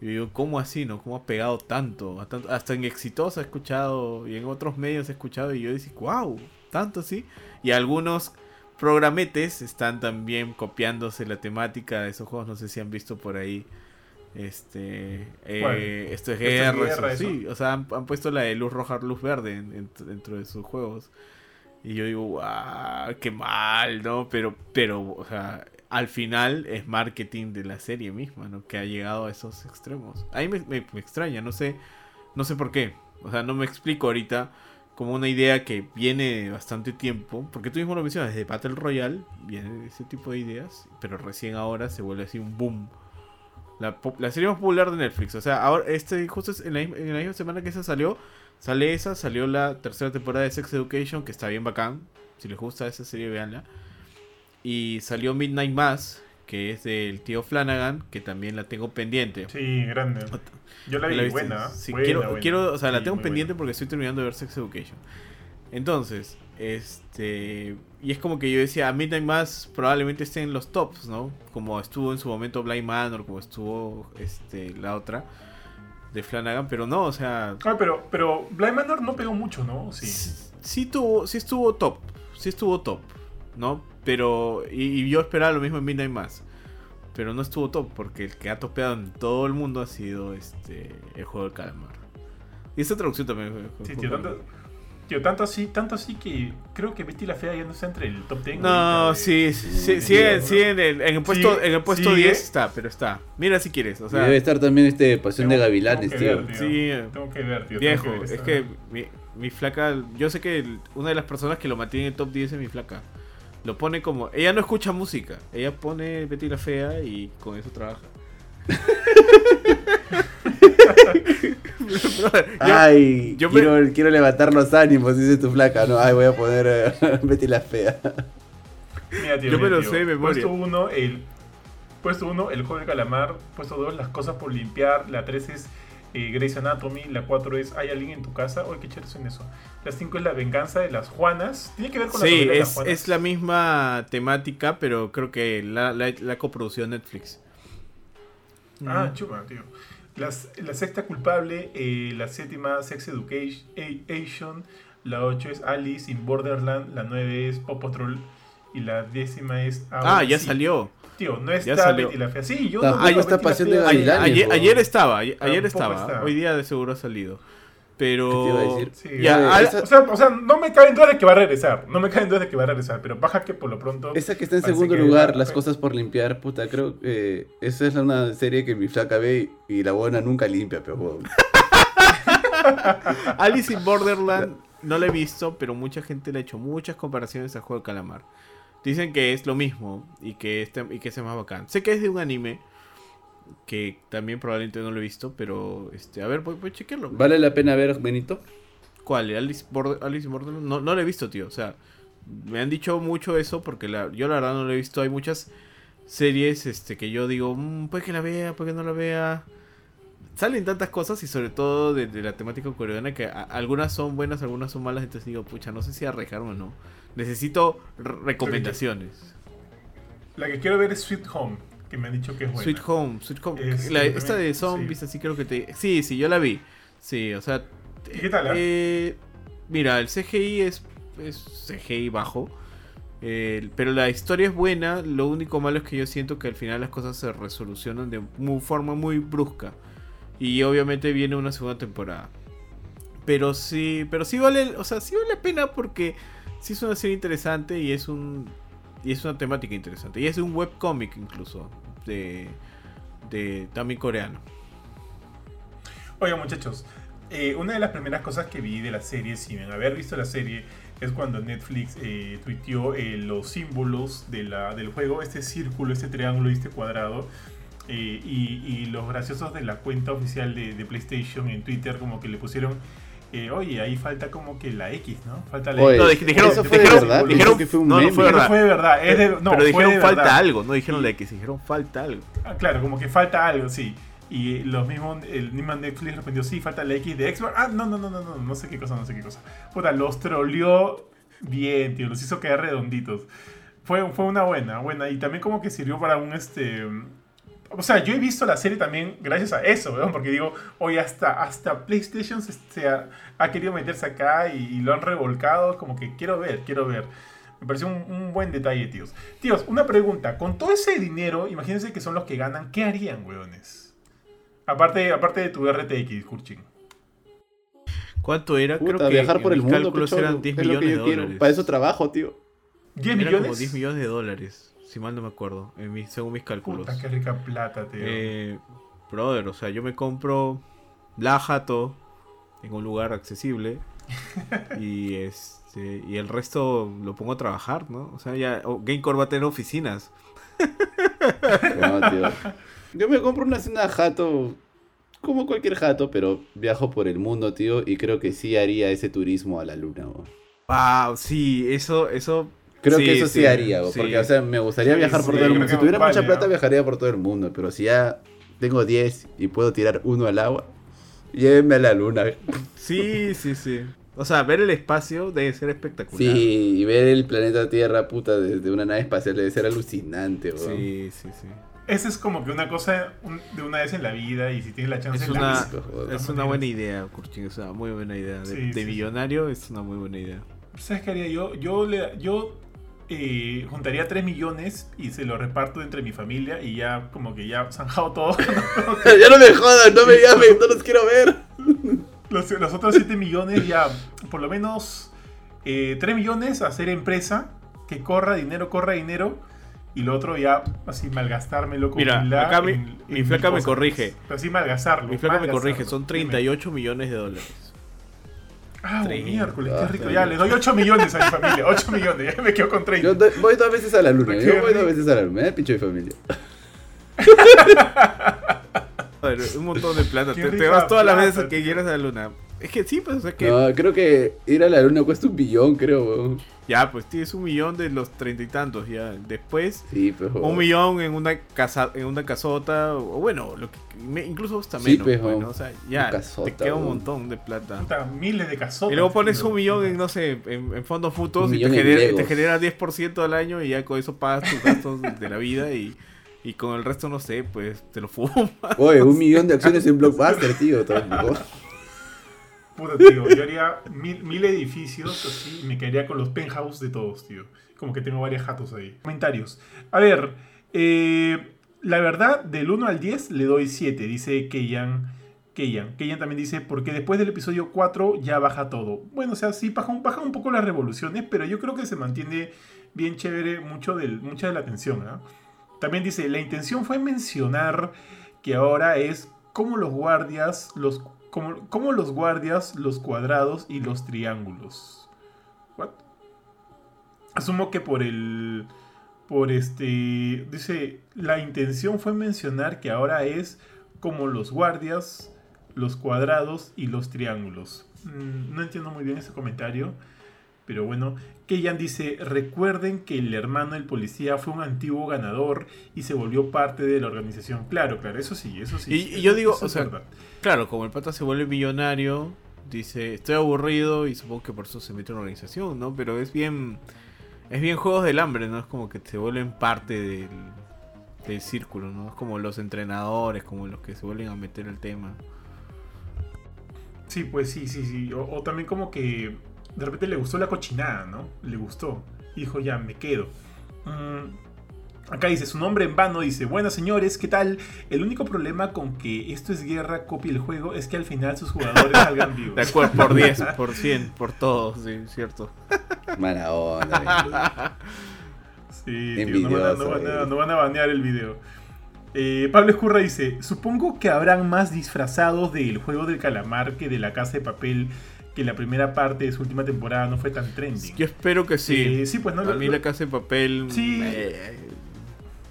Speaker 1: yo digo, ¿cómo así, no? ¿Cómo ha pegado tanto? Hasta en Exitosa he escuchado y en otros medios he escuchado y yo decía, wow, tanto así. Y algunos programetes están también copiándose la temática de esos juegos, no sé si han visto por ahí. Este, eh, esto es
Speaker 2: ¿Esto es
Speaker 1: guerra,
Speaker 2: guerra,
Speaker 1: eso,
Speaker 2: eso?
Speaker 1: sí, o sea, han, han puesto la de luz roja, luz verde en- en- dentro de sus juegos. Y yo digo, wow, qué mal, ¿no? Pero, pero, o sea, al final es marketing de la serie misma, ¿no? Que ha llegado a esos extremos. A mí me, me- extraña, no sé, no sé por qué. O sea, no me explico ahorita como una idea que viene de bastante tiempo, porque tú mismo lo mencionas, desde Battle Royale viene ese tipo de ideas, pero recién ahora se vuelve así un boom. La, serie más popular de Netflix, o sea, ahora este justo es en la, en la misma semana que esa salió, sale esa, salió la tercera temporada de Sex Education, que está bien bacán, si les gusta esa serie, véanla. Y salió Midnight Mass, que es del tío Flanagan, que también la tengo pendiente.
Speaker 2: Sí, grande. Yo la vi
Speaker 1: ¿La
Speaker 2: buena.
Speaker 1: Sí,
Speaker 2: buena,
Speaker 1: quiero,
Speaker 2: buena.
Speaker 1: quiero, o sea, la
Speaker 2: Sí,
Speaker 1: tengo pendiente
Speaker 2: buena.
Speaker 1: porque estoy terminando de ver Sex Education. Entonces, este. Y es como que yo decía, Midnight Mass probablemente esté en los tops, ¿no? Como estuvo en su momento Blind Manor, como estuvo este, la otra de Flanagan, pero no, o sea.
Speaker 2: Ah, pero, pero Blind Manor no pegó mucho, ¿no? Sí.
Speaker 1: Sí, sí tuvo, sí estuvo top, sí estuvo top, ¿no? Pero, y, y yo esperaba lo mismo en Midnight Mass, pero no estuvo top porque el que ha topeado en todo el mundo ha sido este el juego del calamar. Y esa traducción también fue- fue-
Speaker 2: Sí,
Speaker 1: fue
Speaker 2: tío, tanto, tío, tanto así, tanto así que creo que Betty la Fea ya no está entre el top 10.
Speaker 1: No, sí, sí, sí, en el, puesto, en el puesto
Speaker 2: sigue.
Speaker 1: 10 está, pero está. Mira si quieres, o
Speaker 3: Y
Speaker 1: sea,
Speaker 3: debe estar también este Pasión de Gavilanes,
Speaker 2: tengo que
Speaker 3: tío.
Speaker 2: ver, tío.
Speaker 1: Sí.
Speaker 2: Tengo que ver, tío.
Speaker 1: viejo,
Speaker 2: tengo ver
Speaker 1: es que mi, mi flaca, yo sé que el- una de las personas que lo mantiene en el top 10 es mi flaca. Lo pone como, ella no escucha música, ella pone Betty la Fea y con eso trabaja. Brother, yo-
Speaker 3: Ay,
Speaker 1: yo me-
Speaker 3: quiero, levantar los ánimos, dice tu flaca. No, ay, voy a poner eh, Betty la fea.
Speaker 2: Mira, tío,
Speaker 1: Yo me lo
Speaker 2: tío.
Speaker 1: sé de memoria.
Speaker 2: Puesto 1, el. Puesto 1, el juego del calamar. Puesto 2, las cosas por limpiar. La 3 es eh, Grey's Anatomy. La 4 es ¿Hay alguien en tu casa? Oye, qué chévere en eso. La 5 es la venganza de las Juanas. Tiene que ver con la
Speaker 1: sí,
Speaker 2: novela de las
Speaker 1: es,
Speaker 2: Juanas.
Speaker 1: es la misma temática, pero creo que la, la, la coprodució Netflix.
Speaker 2: Ah, chuma, tío. Las- la sexta culpable, eh, la séptima Sex Education, la 8 es Alice in Borderland, la 9 es Paw Patrol y la décima es...
Speaker 1: Ah, ya salió.
Speaker 2: Tío, no está
Speaker 1: Ya salió.
Speaker 2: Betty la Fea. Sí, yo
Speaker 3: Ah,
Speaker 2: no a
Speaker 3: Pasión de. Gavilanes.
Speaker 1: Ayer, ayer,
Speaker 3: po.
Speaker 1: ayer estaba, ayer, estaba. Hoy día de seguro ha salido. Pero.
Speaker 3: ¿Qué te iba a decir?
Speaker 2: Sí,
Speaker 1: Ya,
Speaker 3: esa,
Speaker 2: O sea, o sea, no me cabe en duda de que va a regresar. No me cabe en duda de que va a regresar. Pero baja que por lo pronto.
Speaker 3: esa que está en segundo lugar, Las cosas por limpiar, puta, creo que esa es una serie que mi flaca ve y, y la buena nunca limpia, pero.
Speaker 1: Alice in Borderland no la he visto, pero mucha gente le ha hecho muchas comparaciones al juego de calamar. Dicen que es lo mismo y que, este, y que es más bacán. Sé que es de un anime que también probablemente no lo he visto, pero este, a ver, voy, voy a chequearlo.
Speaker 3: ¿Vale la pena ver, Benito?
Speaker 1: ¿Cuál? ¿Alice, Border- Alice Borderland? No, no lo he visto, tío. O sea, me han dicho mucho eso porque la, yo la verdad no lo he visto. Hay muchas series este, que yo digo, "Mm, puede que la vea, puede que no la vea. Salen tantas cosas y sobre todo de, de la temática coreana que a- algunas son buenas, algunas son malas. Entonces digo, pucha, no sé si arriesgarme o no. Necesito re- recomendaciones.
Speaker 2: La que quiero ver es Sweet Home. Que me han dicho que es buena.
Speaker 1: Sweet Home, Sweet Home.
Speaker 2: Es-
Speaker 1: La-
Speaker 2: también-
Speaker 1: esta de
Speaker 2: sí.
Speaker 1: zombies, así creo que te... Sí, sí, yo la vi. Sí, o sea...
Speaker 2: ¿Y qué tal, ah?
Speaker 1: eh, mira, el CGI es, es CGI bajo. eh, pero la historia es buena. Lo único malo es que yo siento que al final las cosas se resolucionan de mu- forma muy brusca. Y obviamente viene una segunda temporada. Pero sí, pero sí vale, o sea, sí vale la pena porque sí es una serie interesante y es un y es una temática interesante. Y es un webcómic incluso de de coreano.
Speaker 2: Oigan, muchachos. eh, una de las primeras cosas que vi de la serie, sin haber visto la serie, es cuando Netflix eh, tuiteó eh, los símbolos de la, del juego, este círculo, este triángulo y este cuadrado. Eh, y, y los graciosos de la cuenta oficial de, de PlayStation en Twitter como que le pusieron, eh, oye, ahí falta como que la X, ¿no? Falta la
Speaker 3: Oye,
Speaker 2: X.
Speaker 1: No, dij- dijeron,
Speaker 3: ¿eso fue de
Speaker 1: dijeron-
Speaker 3: verdad?
Speaker 1: dijeron-
Speaker 3: que fue un
Speaker 1: no, no
Speaker 3: meme.
Speaker 1: fue
Speaker 2: Pero
Speaker 1: verdad.
Speaker 2: fue de verdad, es de- no,
Speaker 1: pero
Speaker 2: fue
Speaker 1: dijeron
Speaker 2: de
Speaker 1: falta
Speaker 2: verdad.
Speaker 1: algo, no dijeron
Speaker 2: Y-
Speaker 1: la X, dijeron falta algo.
Speaker 2: Ah, claro, como que falta algo, sí. Y los mismos, el mismo Netflix respondió, sí, falta la X de Xbox. Ah, no, no, no, no, no, no sé qué cosa, no sé qué cosa. Puta, los troleó bien, tío, los hizo quedar redonditos. Fue, fue una buena, buena. Y también como que sirvió para un, este... O sea, yo he visto la serie también gracias a eso, weón, porque digo, hoy hasta, hasta PlayStation se, se ha, ha querido meterse acá y, y lo han revolcado, como que quiero ver, quiero ver. Me pareció un, un buen detalle, tíos. Tíos, una pregunta. Con todo ese dinero, imagínense que son los que ganan, ¿qué harían, weones? Aparte, aparte de tu RTX, Kurchin.
Speaker 1: ¿Cuánto era?
Speaker 3: Puta,
Speaker 1: Creo que
Speaker 3: viajar por el mundo,
Speaker 1: cálculos eran 10
Speaker 3: es lo que
Speaker 1: millones de
Speaker 3: quiero.
Speaker 1: dólares.
Speaker 3: Para eso trabajo, tío.
Speaker 2: ¿10
Speaker 1: Eran
Speaker 2: millones?
Speaker 1: como 10 millones de dólares, si mal no me acuerdo, en según mis cálculos.
Speaker 2: Puta, qué rica plata, tío.
Speaker 1: Eh, brother, o sea, yo me compro la jato en un lugar accesible y este y el resto lo pongo a trabajar, ¿no? O sea, ya Gamecore va a tener oficinas.
Speaker 3: No, tío. Yo me compro una cena jato, como cualquier jato, pero viajo por el mundo, tío, y creo que sí haría ese turismo a la luna, weón.
Speaker 1: Wow, sí, eso eso
Speaker 3: Creo
Speaker 1: Sí,
Speaker 3: que eso sí,
Speaker 1: sí,
Speaker 3: haría,
Speaker 1: sí.
Speaker 3: porque, o sea, me gustaría
Speaker 2: Sí,
Speaker 3: viajar por todo el mundo. Si tuviera
Speaker 2: vale,
Speaker 3: mucha plata,
Speaker 2: ¿no?
Speaker 3: viajaría por todo el mundo, pero si ya tengo 10 y puedo tirar uno al agua, llévenme a la luna.
Speaker 1: sí, sí, sí. O sea, ver el espacio debe ser espectacular.
Speaker 3: Sí, y ver el planeta Tierra, puta, desde una nave espacial debe ser alucinante, weón.
Speaker 1: Sí, sí, sí.
Speaker 2: Esa es como que una cosa un- de una vez en la vida y si tienes la chance
Speaker 1: Es
Speaker 2: la
Speaker 1: una,
Speaker 3: joder.
Speaker 1: es una buena idea, Kurchin, es una muy buena idea. De,
Speaker 2: Sí,
Speaker 1: de
Speaker 2: sí, sí.
Speaker 1: millonario es una muy buena idea.
Speaker 2: ¿Sabes qué haría yo? Yo, le, yo eh, juntaría 3 millones y se lo reparto entre mi familia y ya como que ya zanjado todo.
Speaker 3: ya no me jodan, no me llamen, no los quiero ver.
Speaker 2: los, los otros 7 millones ya, por lo menos eh, 3 millones a hacer empresa, que corra dinero, corra dinero. Y lo otro ya así malgastármelo con
Speaker 1: Mira, acá mi-
Speaker 2: en-
Speaker 1: mi
Speaker 2: en
Speaker 1: flaca me
Speaker 2: cosas.
Speaker 1: corrige.
Speaker 2: Pero así malgastarlo.
Speaker 1: Mi flaca me corrige, son
Speaker 2: Dime.
Speaker 1: 38 millones de dólares.
Speaker 2: Ah, miércoles, qué
Speaker 3: Ah,
Speaker 2: rico. Ya, le doy 8 millones a mi familia. 8 millones, ya me quedo con 30.
Speaker 3: Yo doy- voy dos veces a la luna, yo voy dos veces a la luna, me da pincho de familia.
Speaker 1: A ver, un montón de plata.
Speaker 2: Qué
Speaker 1: Te, vas todas las veces que quieras a la luna. Es que sí, pues, o sea que.
Speaker 3: No, creo que ir a la luna cuesta un billón, creo, weón.
Speaker 1: Ya, pues tienes un millón de los treinta y tantos. Ya. Después,
Speaker 3: Sí, pero.
Speaker 1: un millón en una casa, en una casota. O bueno, lo que, me- incluso hasta
Speaker 3: Sí,
Speaker 1: menos.
Speaker 3: pues,
Speaker 1: bueno, o sea, ya.
Speaker 3: Casota,
Speaker 1: te queda un montón de plata.
Speaker 2: Puta, miles de casotas.
Speaker 1: Y luego pones un millón en, no sé, en, en fondos mutuos
Speaker 3: Un
Speaker 1: y te genera, te genera 10% al año y ya con eso pagas tus gastos de la vida y, y con el resto, no sé, pues te lo fumas.
Speaker 3: Oye, un millón de acciones en Blockbuster, tío. tampoco.
Speaker 2: Puta, tío, yo haría mil, mil edificios así y me quedaría con los penthouse de todos, tío. Como que tengo varias jatos ahí. Comentarios. A ver, eh, la verdad, del 1 al 10 le doy 7, dice Keyan. Keyan. Keyan también dice, porque después del episodio 4 ya baja todo. Bueno, o sea, sí, baja, un- baja un poco las revoluciones, pero yo creo que se mantiene bien chévere mucho del, mucha de la atención. ¿ah? También dice, la intención fue mencionar que ahora es como los guardias, los, como, como los guardias, los cuadrados y los triángulos. What? Asumo que por el... Por este... Dice, la intención fue mencionar que ahora es como los guardias, los cuadrados y los triángulos. Mm, no entiendo muy bien ese comentario. Pero bueno, Keyan dice, recuerden que el hermano del policía fue un antiguo ganador y se volvió parte de la organización. Claro, claro, eso sí, eso sí.
Speaker 1: Y- yo digo, o sea,
Speaker 2: verdad.
Speaker 1: Claro, como el pata se vuelve millonario, dice, estoy aburrido y supongo que por eso se mete en una organización, ¿no? Pero es bien, es bien juegos del hambre, ¿no? Es como que se vuelven parte del, del círculo, ¿no? Es como los entrenadores, como los que se vuelven a meter el tema.
Speaker 2: Sí, pues sí, sí, sí. O, o también como que de repente le gustó la cochinada, ¿no? Le gustó. Y dijo, ya, me quedo. Mm, acá dice, su nombre en vano dice, buenas señores, ¿qué tal? El único problema con que esto es guerra, copia el juego, es que al final sus jugadores salgan vivos.
Speaker 1: De acuerdo, por 10, por 100, por todo, sí, cierto.
Speaker 3: Mala onda.
Speaker 2: Sí, tío, no, van a, no
Speaker 3: Envidioso,
Speaker 2: van a-
Speaker 3: eh.
Speaker 2: no van a banear el video. Eh, Pablo Escurra dice, supongo que habrán más disfrazados del juego del calamar que de la casa de papel, que la primera parte de su última temporada no fue tan trending.
Speaker 1: Yo espero que sí.
Speaker 2: Eh, sí, pues no
Speaker 1: a
Speaker 2: lo-
Speaker 1: mí
Speaker 2: lo-
Speaker 1: la casa de papel...
Speaker 2: Sí.
Speaker 1: eh,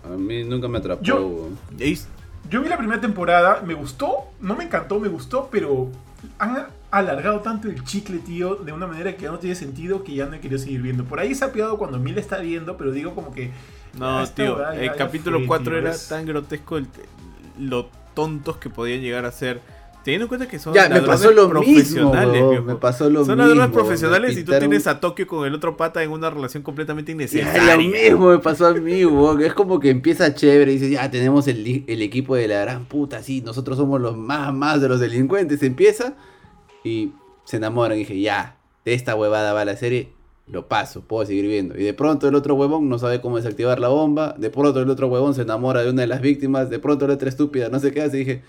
Speaker 3: A mí nunca me atrapó.
Speaker 2: Yo- vi la primera temporada, me gustó, no me encantó, me gustó, pero han alargado tanto el chicle, tío, de una manera que ya no tiene sentido que ya no he querido seguir viendo. Por ahí se ha pillado cuando Mil está viendo, pero digo como que...
Speaker 1: No, tío, el capítulo
Speaker 2: fue,
Speaker 1: 4
Speaker 2: tío,
Speaker 1: era
Speaker 2: es-
Speaker 1: tan grotesco el- lo tontos que podían llegar a ser. Teniendo en cuenta que son
Speaker 3: Ya, me pasó lo mismo.
Speaker 1: profesionales, viejo.
Speaker 3: Me pasó lo
Speaker 1: Son
Speaker 3: mismo.
Speaker 1: ladrones profesionales y tú tienes a Tokio con el otro pata en una relación completamente
Speaker 3: Ya,
Speaker 1: innecesaria.
Speaker 3: lo mismo me pasó a mí, weón. Es como que empieza chévere y dices, ya tenemos el, el equipo de la gran puta, sí, nosotros somos los más, más de los delincuentes. Empieza y se enamoran. Y dije, ya, de esta huevada va la serie, lo paso, puedo seguir viendo. Y de pronto el otro huevón no sabe cómo desactivar la bomba. De pronto el otro huevón se enamora de una de las víctimas. De pronto la otra estúpida no sé qué hace. Y dije,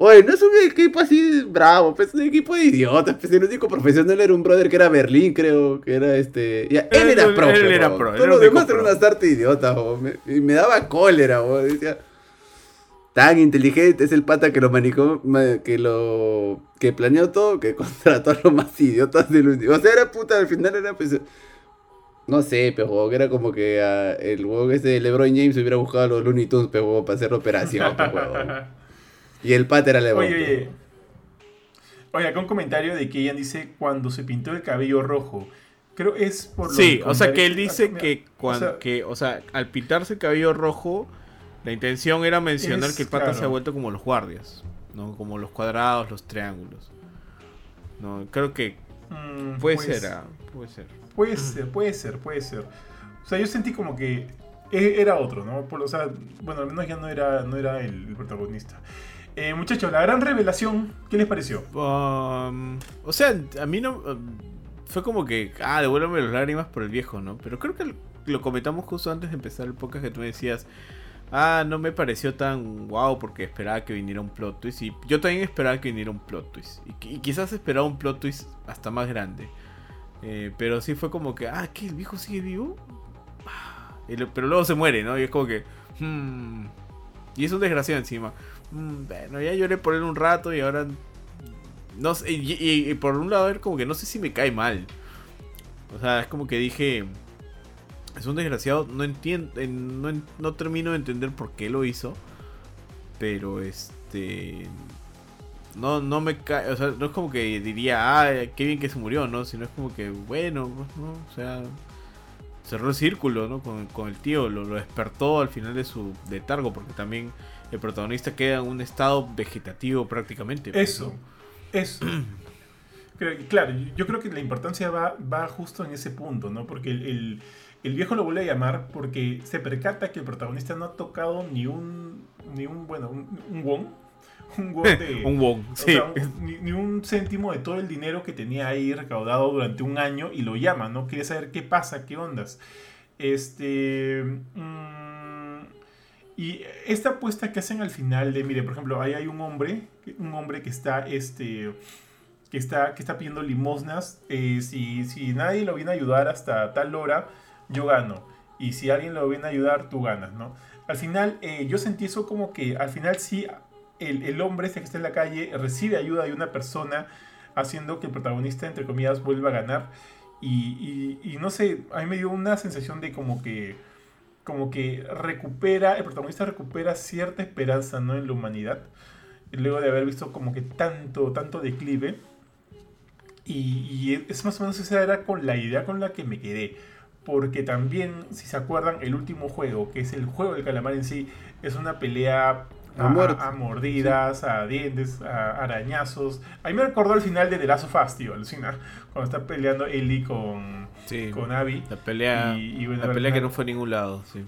Speaker 3: oye, no es un equipo así bravo, pues es un equipo de idiotas. Pues el único profesional era un brother que era Berlín, creo, que era este. Ya, él
Speaker 1: Él-
Speaker 3: era pro.
Speaker 1: él era pro,
Speaker 3: Todos los demás eran unas artes idiotas. Me- Y me daba cólera. Decía, tan inteligente es el pata que lo manejó, ma- que lo que planeó todo, que contrató a los más idiotas del universo. O sea, era puta, al final era pues no sé, pero era como que ah, el huevo ese de LeBron James hubiera buscado a los Looney Tunes pe, huevón, para hacer la operación, pe, huevón. Y el pata era LeBron.
Speaker 2: Oye, oye. Oye, acá un comentario de que ella dice cuando se pintó el cabello rojo. Creo es por los
Speaker 1: Sí, o sea que él dice
Speaker 2: Ah,
Speaker 1: que,
Speaker 2: mira,
Speaker 1: cuan-
Speaker 2: o sea,
Speaker 1: que, o sea, al pintarse el cabello rojo, la intención era mencionar
Speaker 2: Es-
Speaker 1: que el pata
Speaker 2: claro.
Speaker 1: se ha vuelto como los guardias, ¿no? Como los cuadrados, los triángulos. No, creo que
Speaker 2: mm,
Speaker 1: puede
Speaker 2: pues,
Speaker 1: ser, ah, puede ser.
Speaker 2: Puede ser, puede ser, puede ser. O sea, yo sentí como que e- era otro, ¿no? Por- o sea, bueno, al menos ya no era, no era el, el protagonista. Eh, muchachos, la gran revelación, ¿qué les pareció?
Speaker 1: Um, o sea, a mí no. um, fue como que. Ah, devuélveme las lágrimas por el viejo, ¿no? Pero creo que lo, comentamos justo antes de empezar el podcast que tú me decías. Ah, no me pareció tan guau porque esperaba que viniera un plot twist. Y yo también esperaba que viniera un plot twist. Y, qui- y quizás esperaba un plot twist hasta más grande. Eh, pero sí fue como que. Ah, ¿qué? ¿El viejo sigue vivo? Ah, pero luego se muere, ¿no? Y es como que. hmm, y es un desgraciado encima. Mm, bueno, ya lloré por él un rato y ahora. No sé, y, por un lado, como que no sé si me cae mal. O sea, es como que dije. Es un desgraciado, no entiendo. No, no termino de entender por qué lo hizo. Pero este. No, no me cae. O sea, no es como que diría, ah, qué bien que se murió, ¿no? Sino es como que, bueno, pues, ¿no? O sea. Cerró el círculo, ¿no? Con, con el tío, lo, lo despertó al final de su letargo, porque también el protagonista queda en un estado vegetativo prácticamente. pues,
Speaker 2: Eso, eso. Claro, yo creo que la importancia va, va justo en ese punto, ¿no? Porque el, el- el viejo lo vuelve a llamar porque se percata que el protagonista no ha tocado ni un, ni un bueno, un, un won, un won de...
Speaker 1: un won, sí.
Speaker 2: sea, un- ni, ni un céntimo de todo el dinero que tenía ahí recaudado durante un año y lo llama, ¿no? Quiere saber qué pasa, qué ondas. Este... mm, y esta apuesta que hacen al final de, mire, por ejemplo, ahí hay un hombre, un hombre que está, este, que está, que está pidiendo limosnas. eh, si, si nadie lo viene a ayudar hasta tal hora, yo gano. Y si alguien lo viene a ayudar, tú ganas, ¿no? Al final, eh, yo sentí eso como que al final sí, el, el hombre este que está en la calle recibe ayuda de una persona, haciendo que el protagonista, entre comillas, vuelva a ganar. Y, y- y no sé, a mí me dio una sensación de como que como que recupera, el protagonista recupera cierta esperanza ¿no? en la humanidad, luego de haber visto como que tanto, tanto declive. Y, y es más o menos esa era con la idea con la que me quedé. Porque también, si se acuerdan, el último juego, que es el juego del calamar en sí, es una pelea
Speaker 3: A
Speaker 2: a, a- mordidas, a dientes, a arañazos. A mí me recordó al final de The Last of Us, tío, alucina. Cuando está peleando Ellie con,
Speaker 1: Sí.
Speaker 2: con Abby.
Speaker 1: La pelea,
Speaker 2: Y- y bueno,
Speaker 1: la pelea que no fue a ningún lado, sí.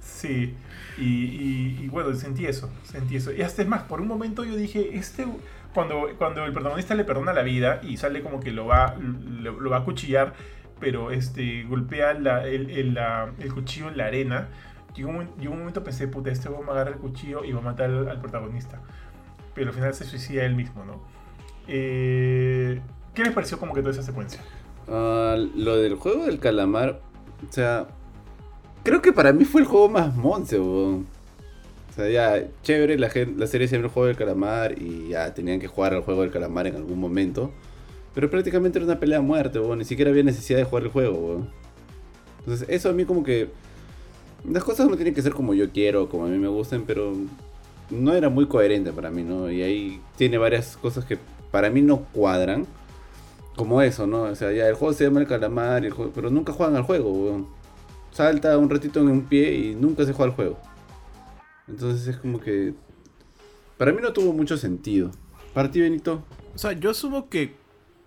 Speaker 2: Sí, y, y- y bueno, sentí eso, sentí eso. Y hasta es más, por un momento yo dije, este, cuando, cuando el protagonista le perdona la vida y sale como que lo va, lo, lo va a cuchillar, pero este, golpea la- el, el- la- el cuchillo en la arena, llegó un, llegó un momento pensé, puta, este va a agarrar el cuchillo y va a matar al, protagonista. Pero al final se suicida él mismo, ¿no? Eh, ¿Qué les pareció como que toda esa secuencia?
Speaker 3: Ah, lo del juego del calamar, o sea, creo que para mí fue el juego más monce, weón. O sea, ya, chévere, la, gen- la serie siempre el juego del calamar y ya tenían que jugar al juego del calamar en algún momento. Pero prácticamente era una pelea a muerte, weón. Ni siquiera había necesidad de jugar el juego, weón. Entonces, eso a mí como que... Las cosas no tienen que ser como yo quiero, como a mí me gusten, pero no era muy coherente para mí, ¿no? Y ahí tiene varias cosas que para mí no cuadran. Como eso, ¿no? O sea, ya el juego se llama el calamar, el juego- pero nunca juegan al juego, weón. Salta un ratito en un pie y nunca se juega al juego. Entonces es como que... Para mí no tuvo mucho sentido. Para ti, Benito.
Speaker 1: O sea, yo asumo que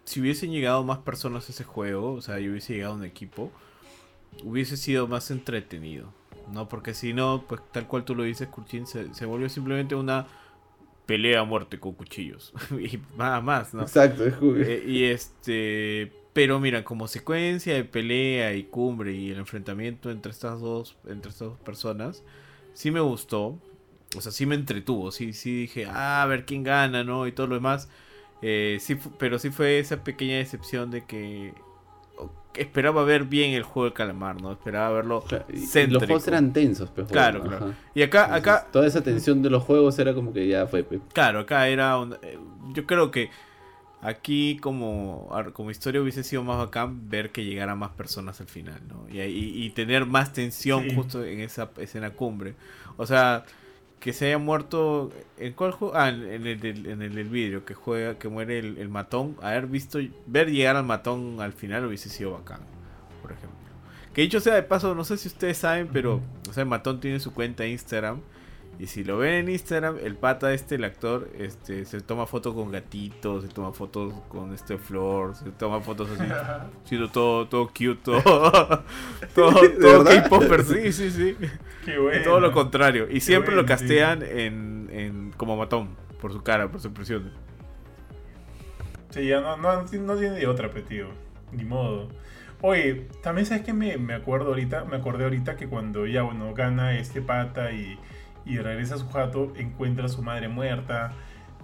Speaker 1: si hubiesen llegado más personas a ese juego, o sea, yo hubiese llegado a un equipo, hubiese sido más entretenido. ¿No? Porque si no, pues tal cual tú lo dices, Kurchin, se, se volvió simplemente una pelea a muerte con cuchillos. y nada más, ¿no?
Speaker 3: Exacto, es
Speaker 1: Eh, y este. Pero mira, como secuencia de pelea y cumbre y el enfrentamiento entre estas dos, entre estas dos personas, sí me gustó. O sea, sí me entretuvo. Sí, sí dije, ah, a ver quién gana, ¿no? Y todo lo demás. Eh, sí, pero sí fue esa pequeña decepción de que esperaba ver bien el juego de calamar, ¿no? Esperaba verlo
Speaker 3: Claro, los juegos eran tensos, pues.
Speaker 1: Claro, claro.
Speaker 3: ajá.
Speaker 1: Y acá,
Speaker 3: Entonces,
Speaker 1: acá,
Speaker 3: Toda esa tensión de los juegos era como que ya fue, pues.
Speaker 1: Claro, acá era un- eh, yo creo que aquí como, como historia hubiese sido más bacán ver que llegaran más personas al final, ¿no? Y, ahí- y tener más tensión
Speaker 2: Sí.
Speaker 1: justo en esa escena cumbre. O sea, que se haya muerto en cuál juego ah en en el en el del vidrio que juega que muere el, el matón. Haber visto ver llegar al matón al final hubiese sido bacán por ejemplo. Que dicho sea de paso no sé si ustedes saben pero o sea el matón tiene su cuenta de Instagram y si lo ven en Instagram, el pata este, el actor, este, se toma fotos con gatitos, se toma fotos con este flor, se toma fotos así, siendo todo, todo cute, todo, todo,
Speaker 3: ¿De
Speaker 1: todo? K-popper, sí, sí, sí.
Speaker 2: Qué bueno.
Speaker 1: Todo lo contrario. Y siempre lo castean en, en como matón, por su cara, por su expresión.
Speaker 2: Sí, ya no, no, no tiene de otra, pues, tío. Ni modo. Oye, también sabes que me, me acuerdo ahorita, me acordé ahorita que cuando ya bueno gana este pata y, y regresa a su jato, encuentra a su madre muerta.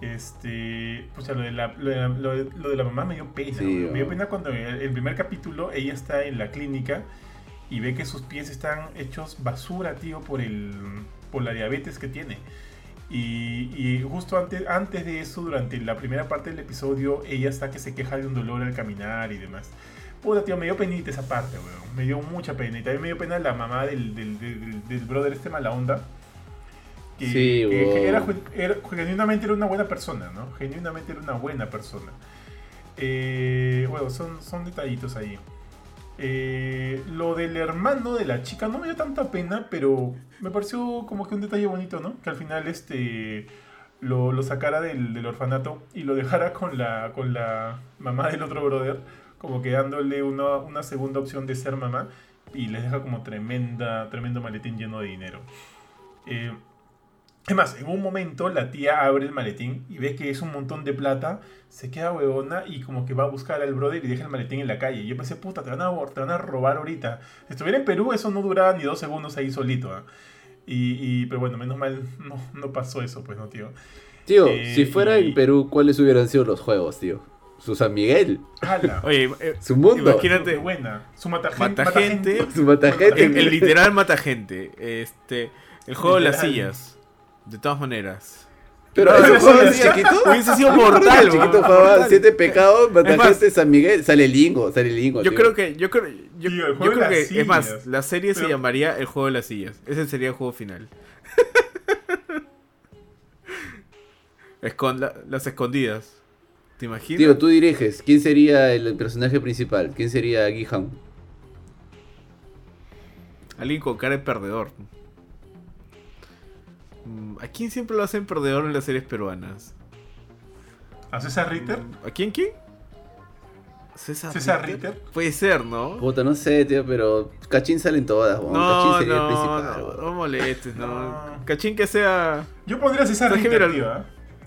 Speaker 2: Este, pues lo de la, lo de la, lo de- lo de la mamá me dio pena.
Speaker 3: Sí,
Speaker 2: me dio
Speaker 3: oh.
Speaker 2: pena cuando en el, el primer capítulo ella está en la clínica y ve que sus pies están hechos basura, tío, por el por la diabetes que tiene. Y, y justo antes, antes de eso, durante la primera parte del episodio, ella está que se queja de un dolor al caminar y demás. Puta, tío, me dio penita esa parte, weón. Me dio mucha pena. Y también me dio pena la mamá del, del, del- del brother este mala onda. Que,
Speaker 3: Sí,
Speaker 2: era, gen- era- genuinamente era una buena persona, ¿no? Genuinamente era una buena persona. Eh, bueno, son, son detallitos ahí. Eh, lo del hermano de la chica no me dio tanta pena, pero me pareció como que un detalle bonito, ¿no? Que al final este lo, lo sacara del, del orfanato y lo dejara con la, con la mamá del otro brother, como que dándole una, una segunda opción de ser mamá y les deja como tremenda, tremendo maletín lleno de dinero. Eh, Es más, en un momento la tía abre el maletín y ve que es un montón de plata, se queda huevona y como que va a buscar al brother y deja el maletín en la calle. Y yo pensé, puta, te van a, te van a robar ahorita. Si estuviera en Perú, eso no duraba ni dos segundos ahí solito. ¿ah? Y, y- pero bueno, menos mal no, no pasó eso, pues no, tío.
Speaker 3: Tío,
Speaker 2: Eh,
Speaker 3: si fuera
Speaker 2: y-
Speaker 3: en Perú, ¿cuáles hubieran sido los juegos, tío? Su San Miguel,
Speaker 2: ¡Hala!
Speaker 1: Oye, eh,
Speaker 3: su mundo,
Speaker 1: imagínate,
Speaker 2: buena. Su mata,
Speaker 1: Mata gente.
Speaker 3: su mata gente.
Speaker 1: el, el literal mata gente. Este, el juego de las sillas. De todas maneras.
Speaker 3: Pero
Speaker 2: No,
Speaker 3: así
Speaker 2: no,
Speaker 3: chiquito.
Speaker 1: Hubiese sido
Speaker 3: El
Speaker 1: mortal,
Speaker 3: chiquito siete pecados, mata
Speaker 1: Es más-
Speaker 3: gente San Miguel, sale Lingo, sale Lingo.
Speaker 1: Yo
Speaker 3: tío.
Speaker 1: creo que, yo creo, yo,
Speaker 2: Tío,
Speaker 1: yo creo que, es más,
Speaker 2: sillas.
Speaker 1: la serie se llamaría El juego de las sillas. Ese sería el juego final. Escon- la- las escondidas. ¿Te imaginas?
Speaker 3: Tío, tú diriges. ¿Quién sería el personaje principal? ¿Quién sería Gihan?
Speaker 1: Alguien con cara de perdedor. Mm, ¿A quién siempre lo hacen perdedor en las series peruanas?
Speaker 2: ¿A César Ritter?
Speaker 1: ¿A quién quién? César,
Speaker 2: César
Speaker 1: Ritter?
Speaker 2: Ritter.
Speaker 1: Puede ser, ¿no?
Speaker 3: Puta, no sé, tío, pero Cachín salen todas, weón.
Speaker 1: No,
Speaker 3: Cachín sería el
Speaker 1: no,
Speaker 3: principal,
Speaker 1: no, no molestes, no.
Speaker 2: No.
Speaker 1: Cachín que sea...
Speaker 2: Yo pondría a César. Ritter,
Speaker 1: Mira,
Speaker 2: tío. ¿ah?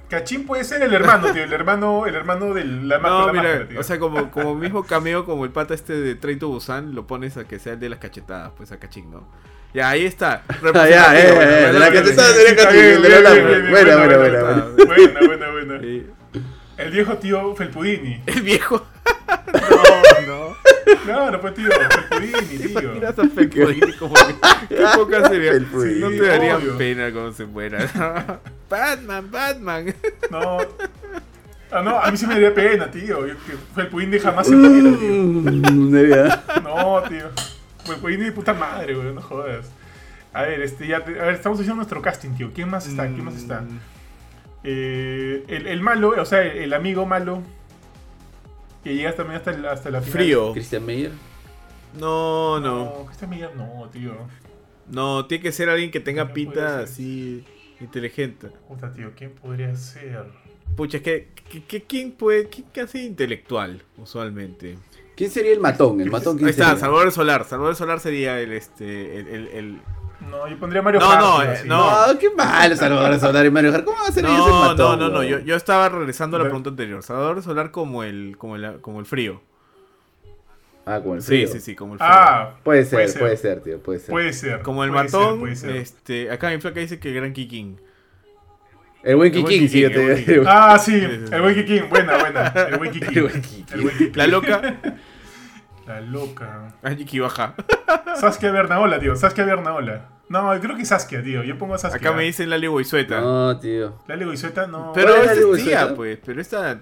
Speaker 2: Cachín puede ser el hermano, tío. El hermano, el hermano del la,
Speaker 1: No, mira,
Speaker 2: máscara, tío.
Speaker 1: o sea, como, como mismo cameo como el pata este de Train to Busan, lo pones a que sea el de las cachetadas, pues a Cachín, ¿no? Ya, ahí está.
Speaker 3: Ah, ya, eh, eh, de la cachetada Cachín, de la
Speaker 2: bien,
Speaker 3: Buena,
Speaker 2: buena,
Speaker 3: buena,
Speaker 2: buena,
Speaker 3: buena.
Speaker 2: Buena. El viejo tío Felpudini.
Speaker 1: El viejo.
Speaker 2: No, no. Claro, pues tío, Felpudini, tío.
Speaker 1: Mira a Felpudini como que. Qué poca sería.
Speaker 3: Felpudini.
Speaker 1: No te daría pena cuando se muera. Batman, Batman.
Speaker 2: No. Ah, no, a mí sí me daría pena, tío. Yo- que jamás se muera, tío.
Speaker 3: Mm,
Speaker 2: No, tío. Felpudini de puta madre, güey, no jodas. A ver, este, ya te- a ver, estamos haciendo nuestro casting, tío. ¿Quién más está? ¿Quién más está?
Speaker 1: Mm,
Speaker 2: Eh, el, el malo, o sea, el, el amigo malo. Que llega también hasta, el- hasta la final.
Speaker 1: Frío.
Speaker 3: Christian Meyer.
Speaker 1: No, no.
Speaker 2: No, Cristian Miguel no, tío.
Speaker 1: No, tiene que ser alguien que tenga
Speaker 2: No ser.
Speaker 1: así inteligente.
Speaker 2: Puta, tío, ¿quién podría ser?
Speaker 1: Pucha, es que, que- que- ¿quién puede, quién hace intelectual usualmente?
Speaker 3: ¿Quién sería el matón? El matón, ¿quién
Speaker 1: Ahí está,
Speaker 3: sería?
Speaker 1: Salvador Solar. Salvador Solar sería el este el, el, el-
Speaker 2: No, yo pondría Mario
Speaker 1: No,
Speaker 2: Hart,
Speaker 1: no, eh,
Speaker 2: así.
Speaker 1: no.
Speaker 3: No, qué malo Salvador Solar y Mario Hart. ¿Cómo va a ser ellos el
Speaker 1: No,
Speaker 3: matón?
Speaker 1: no, no, no, yo, yo estaba regresando a la pregunta anterior. Salvador Solar como el como el como el frío.
Speaker 3: Ah, como el
Speaker 1: Sí,
Speaker 3: frío.
Speaker 1: sí, sí, como el frío.
Speaker 2: Ah,
Speaker 3: Puede ser,
Speaker 2: Puede
Speaker 3: puede
Speaker 2: ser.
Speaker 3: ser, tío, puede ser.
Speaker 2: puede ser.
Speaker 1: como el
Speaker 2: puede ser,
Speaker 1: matón,
Speaker 2: puede ser.
Speaker 1: este, acá mi flaca dice que Gran Kikin.
Speaker 3: El buen
Speaker 1: El
Speaker 3: Kikín, sí, yo
Speaker 1: el
Speaker 3: te.
Speaker 2: Ah, sí,
Speaker 1: Sí, sí, sí.
Speaker 2: el buen Kikín, buena, buena. El buen.
Speaker 3: El.
Speaker 2: El Kikín.
Speaker 1: La loca,
Speaker 2: La loca.
Speaker 1: Aniki baja.
Speaker 2: Saskia Bernaola, tío. Saskia Bernaola. No, creo que Saskia, tío. Yo pongo a Saskia.
Speaker 1: Acá me dicen Lali Boisueta.
Speaker 3: No, tío.
Speaker 2: Lali Goizueta, no.
Speaker 1: Pero
Speaker 3: ¿Cuál es
Speaker 1: esta es tía, pues, pero esta,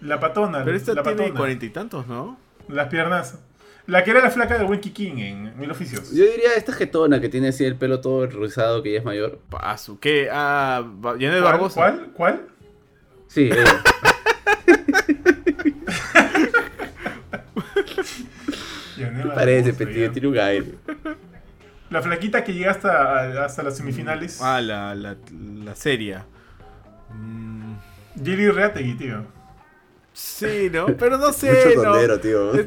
Speaker 2: La patona.
Speaker 1: pero esta
Speaker 2: la
Speaker 1: tiene
Speaker 2: patona.
Speaker 1: cuarenta y tantos, ¿no?
Speaker 2: Las piernas. La que era la flaca del buen Kikín en Mil Oficios.
Speaker 3: Yo diría esta jetona que tiene así el pelo todo rizado, que ya es mayor.
Speaker 1: Paso, ¿qué? Ah, Janet
Speaker 2: ¿Cuál?
Speaker 1: Barbosa.
Speaker 2: ¿Cuál? ¿Cuál?
Speaker 3: Sí, ella.
Speaker 2: Yanela
Speaker 3: Parece,
Speaker 2: Barbosa,
Speaker 3: petido,
Speaker 2: ya.
Speaker 3: tiene un aire.
Speaker 2: La flaquita que llega hasta, hasta las semifinales.
Speaker 1: Ah, la, la, la serie. Mm,
Speaker 2: Gilly Reategui, tío.
Speaker 1: Sí, ¿no? Pero no sé,
Speaker 3: Mucho
Speaker 1: ¿no?
Speaker 3: tondero, tío.
Speaker 1: Es-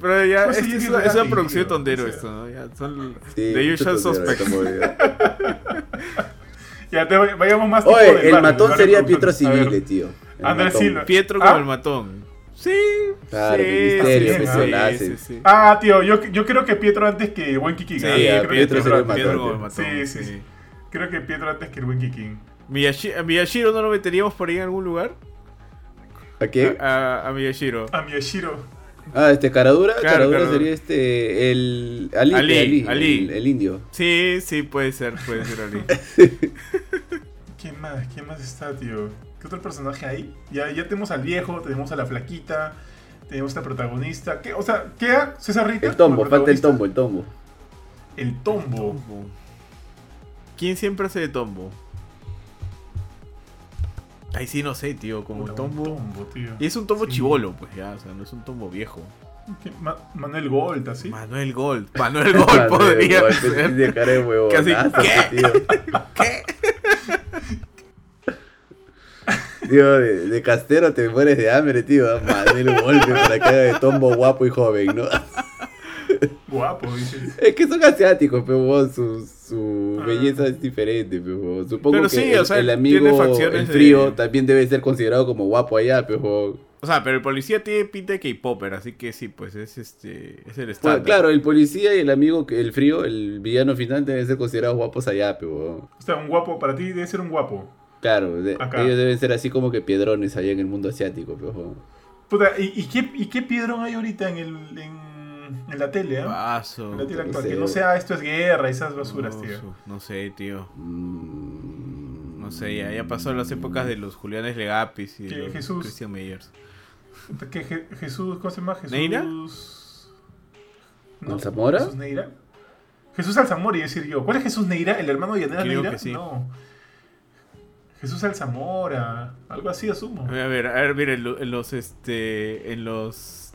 Speaker 1: pero ya,
Speaker 2: Pues sí,
Speaker 1: es,
Speaker 2: sí,
Speaker 1: una, es una producción
Speaker 2: tío,
Speaker 1: tondero
Speaker 2: o sea.
Speaker 1: esto, ¿no? Ya son
Speaker 3: Sí,
Speaker 1: The Usual Suspects.
Speaker 2: Ya, te, vayamos más tipo
Speaker 3: Oye, el
Speaker 2: barrio,
Speaker 3: matón sería. Pietro Civile, tío.
Speaker 2: Andrés
Speaker 3: matón.
Speaker 2: Silva.
Speaker 1: Pietro
Speaker 2: Ah.
Speaker 1: como el matón. Sí,
Speaker 3: Claro,
Speaker 1: sí,
Speaker 3: misterio,
Speaker 1: sí, sí,
Speaker 3: lo
Speaker 1: sí, sí.
Speaker 2: Ah, tío, yo, yo creo que Pietro antes que Buen Kikín.
Speaker 1: Sí,
Speaker 2: ah, que
Speaker 3: Pietro sería el
Speaker 2: antes.
Speaker 1: Pietro
Speaker 3: matón,
Speaker 1: como el
Speaker 3: tío.
Speaker 1: matón.
Speaker 2: Sí, sí, sí. Creo que Pietro antes que el Buen
Speaker 1: ¿A Miyashiro no lo meteríamos por ahí en algún lugar?
Speaker 3: ¿A qué?
Speaker 1: A, a, a Miyashiro.
Speaker 2: A Miyashiro.
Speaker 3: Ah, este, Caradura.
Speaker 1: Claro,
Speaker 3: Caradura sería este. El. Ali,
Speaker 1: Ali,
Speaker 3: Ali,
Speaker 1: Ali.
Speaker 3: El, el indio.
Speaker 1: Sí, sí, puede ser, puede ser Ali.
Speaker 2: ¿Quién más? ¿Quién más está, tío? ¿Qué otro personaje hay? Ya, ya tenemos al viejo, tenemos a la flaquita, tenemos a la protagonista. ¿Qué? O sea, queda César Ritter.
Speaker 3: El tombo, falta el tombo, el tombo.
Speaker 2: El tombo.
Speaker 1: Tombo. ¿Quién siempre hace de tombo? Ahí sí no sé, tío, como
Speaker 2: Puta, un
Speaker 1: tombo.
Speaker 2: tombo, tío.
Speaker 1: Y es un tombo
Speaker 2: Sí.
Speaker 1: chivolo, pues ya, o sea, no es un tombo viejo.
Speaker 2: Manuel Gold, así.
Speaker 1: Manuel Gold. Manuel Gold podría ser.
Speaker 3: Tiene cara de huevo.
Speaker 1: Casi, ¿qué?
Speaker 3: tío.
Speaker 1: ¿Qué?
Speaker 3: Tío, de, de castero te mueres de hambre, tío. Madre un golpe para que haga de tombo guapo y joven, ¿no?
Speaker 2: Guapo, dices.
Speaker 3: Es que son asiáticos, pero su, su
Speaker 2: Ah.
Speaker 3: belleza es diferente, pero. Supongo
Speaker 1: Pero
Speaker 3: que
Speaker 1: sí,
Speaker 3: el,
Speaker 1: o sea,
Speaker 3: el
Speaker 1: tiene
Speaker 3: amigo, el
Speaker 1: de-
Speaker 3: frío, también debe ser considerado como guapo allá, pero.
Speaker 1: O sea, pero el policía tiene pinta de K-Popper, así que sí, pues es este es el
Speaker 3: Bueno,
Speaker 1: estándar.
Speaker 3: claro, el policía y el amigo, el frío, el villano final deben ser considerados guapos allá, pero.
Speaker 2: O sea, un guapo, para ti debe ser un guapo.
Speaker 3: Claro, de- ellos deben ser así como que piedrones allá en el mundo asiático, pero.
Speaker 2: Puta, ¿y, y qué, ¿y qué piedrón hay ahorita en, el, en, en la tele, ah?
Speaker 1: Paso.
Speaker 2: En la tele
Speaker 3: no
Speaker 2: actual.
Speaker 3: sé.
Speaker 2: Que no sea esto es guerra, esas basuras,
Speaker 1: no,
Speaker 2: tío.
Speaker 1: no sé, tío.
Speaker 3: Mm,
Speaker 1: No sé, ya, ya pasó las épocas de los Julianes Legapis y de los
Speaker 2: Jesús.
Speaker 1: Christian Meyers.
Speaker 2: Que Je- Jesús, ¿cómo se llama? Jesús.
Speaker 1: ¿Neira?
Speaker 3: ¿Alzamora?
Speaker 2: Jesús Neira. Jesús Alzamora, iba a decir yo. ¿Cuál es Jesús Neira? ¿El hermano de Yanela Neira?
Speaker 1: que sí.
Speaker 2: No. Jesús Alzamora. Algo así asumo.
Speaker 1: A ver, a ver, mira, en los este en los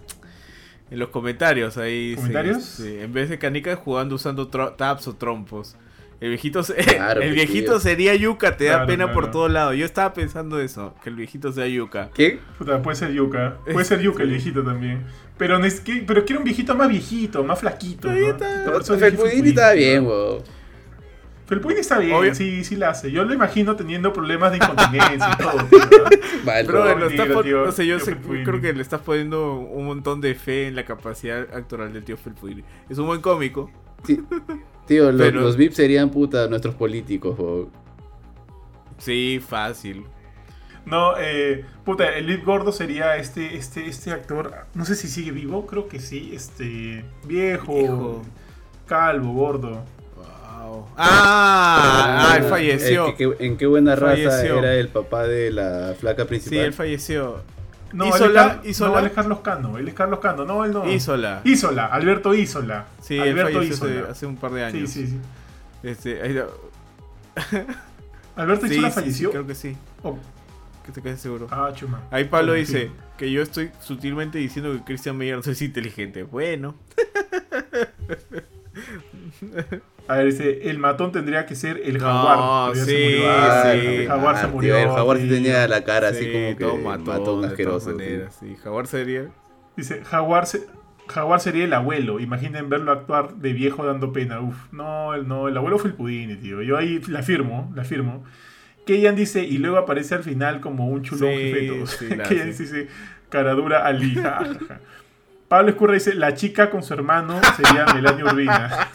Speaker 1: en los comentarios ahí
Speaker 2: ¿Comentarios?
Speaker 1: este, en vez de canicas jugando usando tro- tabs o trompos. El viejito, se-
Speaker 3: Claro,
Speaker 1: el viejito
Speaker 3: tío.
Speaker 1: sería yuca, te da
Speaker 2: Claro,
Speaker 1: pena por todos lados. Yo estaba pensando eso, que el viejito sea yuca.
Speaker 3: ¿Qué?
Speaker 2: Puta, puede ser Yuka. Puede ser Yuka el viejito también. Pero, pero quiero un viejito más viejito, más flaquito. ¿no?
Speaker 1: Está.
Speaker 2: Por eso
Speaker 3: weón.
Speaker 2: Felpudini está bien,
Speaker 1: Obvio.
Speaker 2: sí, sí la hace. Yo lo imagino teniendo problemas de incontinencia y todo.
Speaker 1: Pero lo
Speaker 2: tío,
Speaker 1: no sé, yo sé- creo que le estás poniendo un montón de fe en la capacidad actoral del tío Felpudini. Es un buen cómico.
Speaker 3: Sí. Tío, lo-
Speaker 1: Pero-
Speaker 3: los VIPs serían puta nuestros políticos.
Speaker 1: Sí, fácil.
Speaker 2: No, eh, puta, el Lip Gordo sería este, este, este actor. No sé si sigue vivo, creo que sí. Este. Viejo,
Speaker 1: Hijo.
Speaker 2: calvo, gordo.
Speaker 1: Wow. Ah, ah, él falleció.
Speaker 3: Eh, que- que- ¿En qué buena raza
Speaker 1: Falleció.
Speaker 3: era el papá de la flaca
Speaker 1: Sí,
Speaker 3: principal?
Speaker 1: él falleció.
Speaker 2: No,
Speaker 1: Isola,
Speaker 2: él es
Speaker 1: Isola.
Speaker 2: No, él es Carlos Cano. Él es Carlos Cano. No, él no.
Speaker 1: Isola.
Speaker 2: Isola, Alberto Isola.
Speaker 1: Sí, él
Speaker 2: Alberto
Speaker 1: falleció hace,
Speaker 2: Isola.
Speaker 1: hace un par de
Speaker 2: Sí,
Speaker 1: años.
Speaker 2: sí, sí.
Speaker 1: Este, ahí da-
Speaker 2: Alberto
Speaker 1: sí,
Speaker 2: Isola
Speaker 1: sí, sí,
Speaker 2: falleció.
Speaker 1: creo que sí.
Speaker 2: Oh,
Speaker 1: Que te quedes seguro.
Speaker 2: Ah, chuma.
Speaker 1: Ahí Pablo dice
Speaker 2: sí.
Speaker 1: que yo estoy sutilmente diciendo que Christian Meyer no es inteligente. Bueno.
Speaker 2: A ver, dice, el matón tendría que ser el
Speaker 1: No,
Speaker 2: jaguar.
Speaker 1: sí,
Speaker 2: murió. Ah,
Speaker 1: sí.
Speaker 2: El jaguar se
Speaker 3: Ah,
Speaker 2: murió.
Speaker 3: tío, el jaguar sí tenía la cara así
Speaker 1: Sí,
Speaker 3: como que
Speaker 1: todo
Speaker 3: matón,
Speaker 1: matón,
Speaker 3: asqueroso.
Speaker 1: maneras, sí. Jaguar sería.
Speaker 2: Dice, jaguar, se- jaguar sería el abuelo. Imaginen verlo actuar de viejo dando pena. Uf, no, el, no, el abuelo fue el Pudini, tío. Yo ahí la firmo, la firmo. Keyan dice, y luego aparece al final como un chulón
Speaker 1: Sí,
Speaker 2: jefe de todos.
Speaker 1: sí,
Speaker 2: Keyan dice, caradura Ali. Pablo Escurra dice, la chica con su hermano sería Melania Urbina.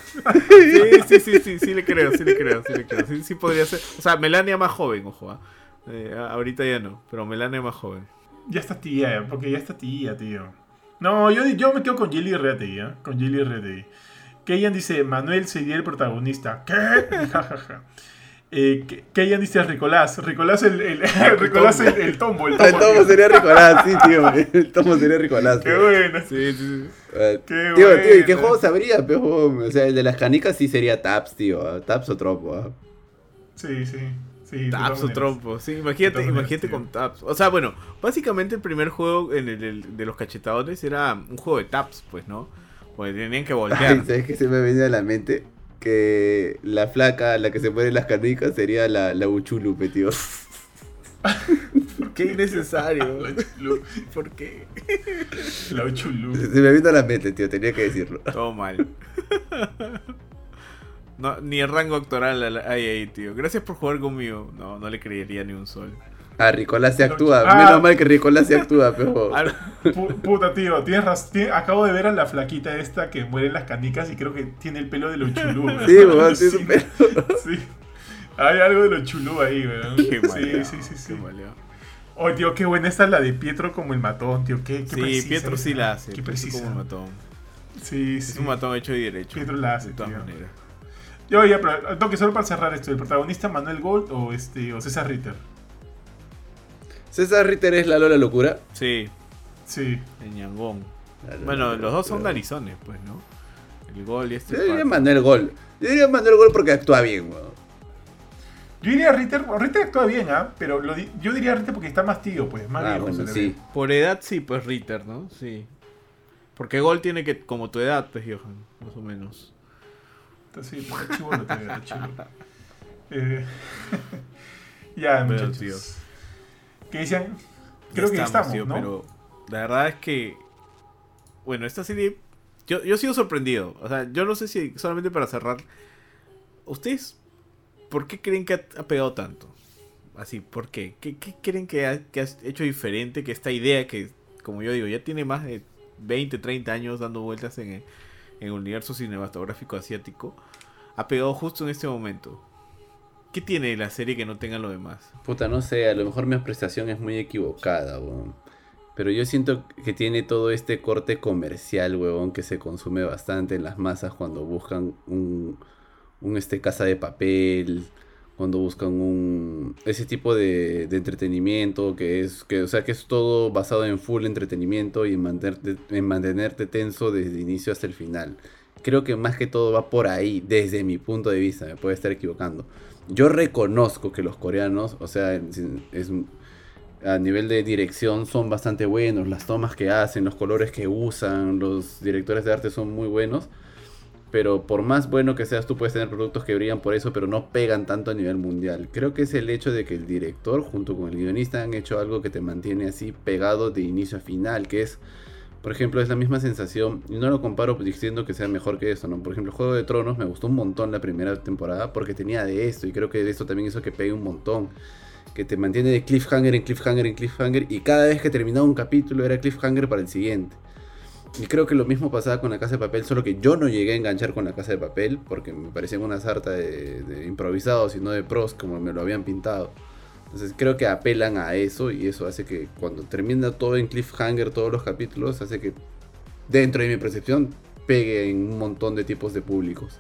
Speaker 1: Sí, sí, sí, sí, sí le creo, sí le creo, sí le creo. Sí, sí podría ser. O sea, Melania más joven, ojo. ah. Eh, ahorita ya no, pero Melania más joven.
Speaker 2: Ya está tía, porque ya está tía, tío. No, yo, yo me quedo con Jelly Reategui, ¿eh? Con Jelly Reategui. Keyan dice, Manuel sería el protagonista. ¿Qué? Ja, ja, ja. Eh, Ke- Keyan dice Ricolás. Ricolás el, el, Ricolás el, el tombo. El tombo,
Speaker 3: El tomo
Speaker 2: tío.
Speaker 3: sería Ricolás, sí, tío. El tomo sería Ricolás.
Speaker 2: Qué bueno.
Speaker 1: Sí, sí, sí.
Speaker 3: Eh,
Speaker 2: Qué
Speaker 3: tío, tío, ¿y qué juego sabría, pejo? O sea, el de las canicas sí sería Taps, tío. ah, Taps o Tropo. ah.
Speaker 2: Sí, sí.
Speaker 1: Taps o trompo, sí, imagínate, imagínate con taps. O sea, bueno, básicamente el primer juego en el, el- de los cachetadones era un juego de taps, pues, ¿no? Porque tenían que
Speaker 3: Ay,
Speaker 1: voltear.
Speaker 3: ¿sabes qué se me venía a la mente? Que la flaca, la que se pone las canicas, sería la, la Uchulupe, tío.
Speaker 1: Qué innecesario.
Speaker 2: La.
Speaker 1: ¿Por qué?
Speaker 2: La chulú.
Speaker 3: Se me vino a la mente, tío, tenía que decirlo.
Speaker 1: Todo mal. No, ni el rango actoral al- hay ahí, tío. Gracias por jugar conmigo. No, no le creería ni un sol.
Speaker 3: Ah, Ricolás se actúa.
Speaker 2: Ah.
Speaker 3: Menos mal que Ricolás se actúa, pero.
Speaker 2: Pu- Puta, tío, tienes raz- tie- Acabo de ver a la flaquita esta que muere en las canicas y creo que tiene el pelo de lo chulú. weón.
Speaker 3: Sí, weón, tiene
Speaker 2: Sí,
Speaker 3: su pelo.
Speaker 2: Sí. Hay algo de lo chulú ahí, weón.
Speaker 1: Qué
Speaker 2: Sí, sí, sí, sí.
Speaker 1: qué.
Speaker 2: Oh, tío, qué buena esta la de Pietro como el matón, tío. Qué, qué
Speaker 1: Sí,
Speaker 2: precisa
Speaker 1: Pietro sí la hace.
Speaker 2: Qué
Speaker 1: Pietro
Speaker 2: precisa.
Speaker 1: como matón.
Speaker 2: Sí,
Speaker 1: Es un matón hecho y derecho.
Speaker 2: Pietro la hace,
Speaker 1: De todas
Speaker 2: tío.
Speaker 1: maneras.
Speaker 2: Yo ya, pero toque solo para cerrar esto. ¿El protagonista Manuel Gold o este o César Ritter?
Speaker 3: César Ritter es la Lola Locura.
Speaker 1: Sí,
Speaker 2: Sí.
Speaker 1: el ñangón. Bueno, los dos son narizones, pues, ¿no? El gol y este.
Speaker 3: Yo diría. Manuel Gol. Yo diría Manuel Gol porque actúa bien, weón.
Speaker 2: Yo diría Ritter, Ritter actúa bien, ¿ah? Pero lo di- yo diría Ritter porque está más tío, pues, más
Speaker 3: Ah,
Speaker 2: viejo.
Speaker 3: bueno, sí.
Speaker 2: ve.
Speaker 1: Por edad sí, pues Ritter, ¿no? Sí. Porque Gol tiene que, como tu edad, pues, Johan, más o menos.
Speaker 2: Sí, está chibolo todavía, está chibolo. Eh, ya,
Speaker 1: Pero,
Speaker 2: muchachos.
Speaker 1: tío.
Speaker 2: Que decían, creo que ya estamos, ¿no?
Speaker 1: Pero la verdad es que, bueno, esta serie yo, yo sigo sorprendido. O sea, yo no sé si solamente para cerrar. ¿Ustedes por qué creen que ha, pegado tanto? Así, ¿por qué? ¿Qué, creen que ha, que hecho diferente? Que esta idea que, como yo digo, ya tiene más de 20, 30 años dando vueltas en en el universo cinematográfico asiático, ha pegado justo en este momento. ¿Qué tiene la serie que no tenga lo demás?
Speaker 3: Puta, no sé, a lo mejor mi apreciación es muy equivocada, weón. Pero yo siento que tiene todo este corte comercial, weón, que se consume bastante en las masas cuando buscan un, un este casa de papel, cuando buscan un ese tipo de, entretenimiento que es que o sea que es todo basado en full entretenimiento y en mantenerte, en mantenerte tenso desde el inicio hasta el final. Creo que más que todo va por ahí desde mi punto de vista, me puede estar equivocando yo reconozco que los coreanos, o sea, es, a nivel de dirección son bastante buenos, las tomas que hacen, los colores que usan, los directores de arte son muy buenos. Pero por más bueno que seas, tú puedes tener productos que brillan por eso, pero no pegan tanto a nivel mundial. Creo que es el hecho de que el director junto con el guionista han hecho algo que te mantiene así pegado de inicio a final, que es por ejemplo, es la misma sensación, y no lo comparo diciendo que sea mejor que eso, ¿no? Por ejemplo, Juego de Tronos me gustó un montón la primera temporada porque tenía de esto, y creo que de esto también hizo que pegue un montón. Que te mantiene de cliffhanger en cliffhanger en cliffhanger, y cada vez que terminaba un capítulo era cliffhanger para el siguiente. Y creo que lo mismo pasaba con la casa de papel, solo que yo no llegué a enganchar con la casa de papel, porque me parecía una sarta de, de improvisados y no de pros como me lo habían pintado. Entonces creo que apelan a eso y eso hace que cuando termina todo en cliffhanger, todos los capítulos, hace que dentro de mi percepción pegue en un montón de tipos de públicos.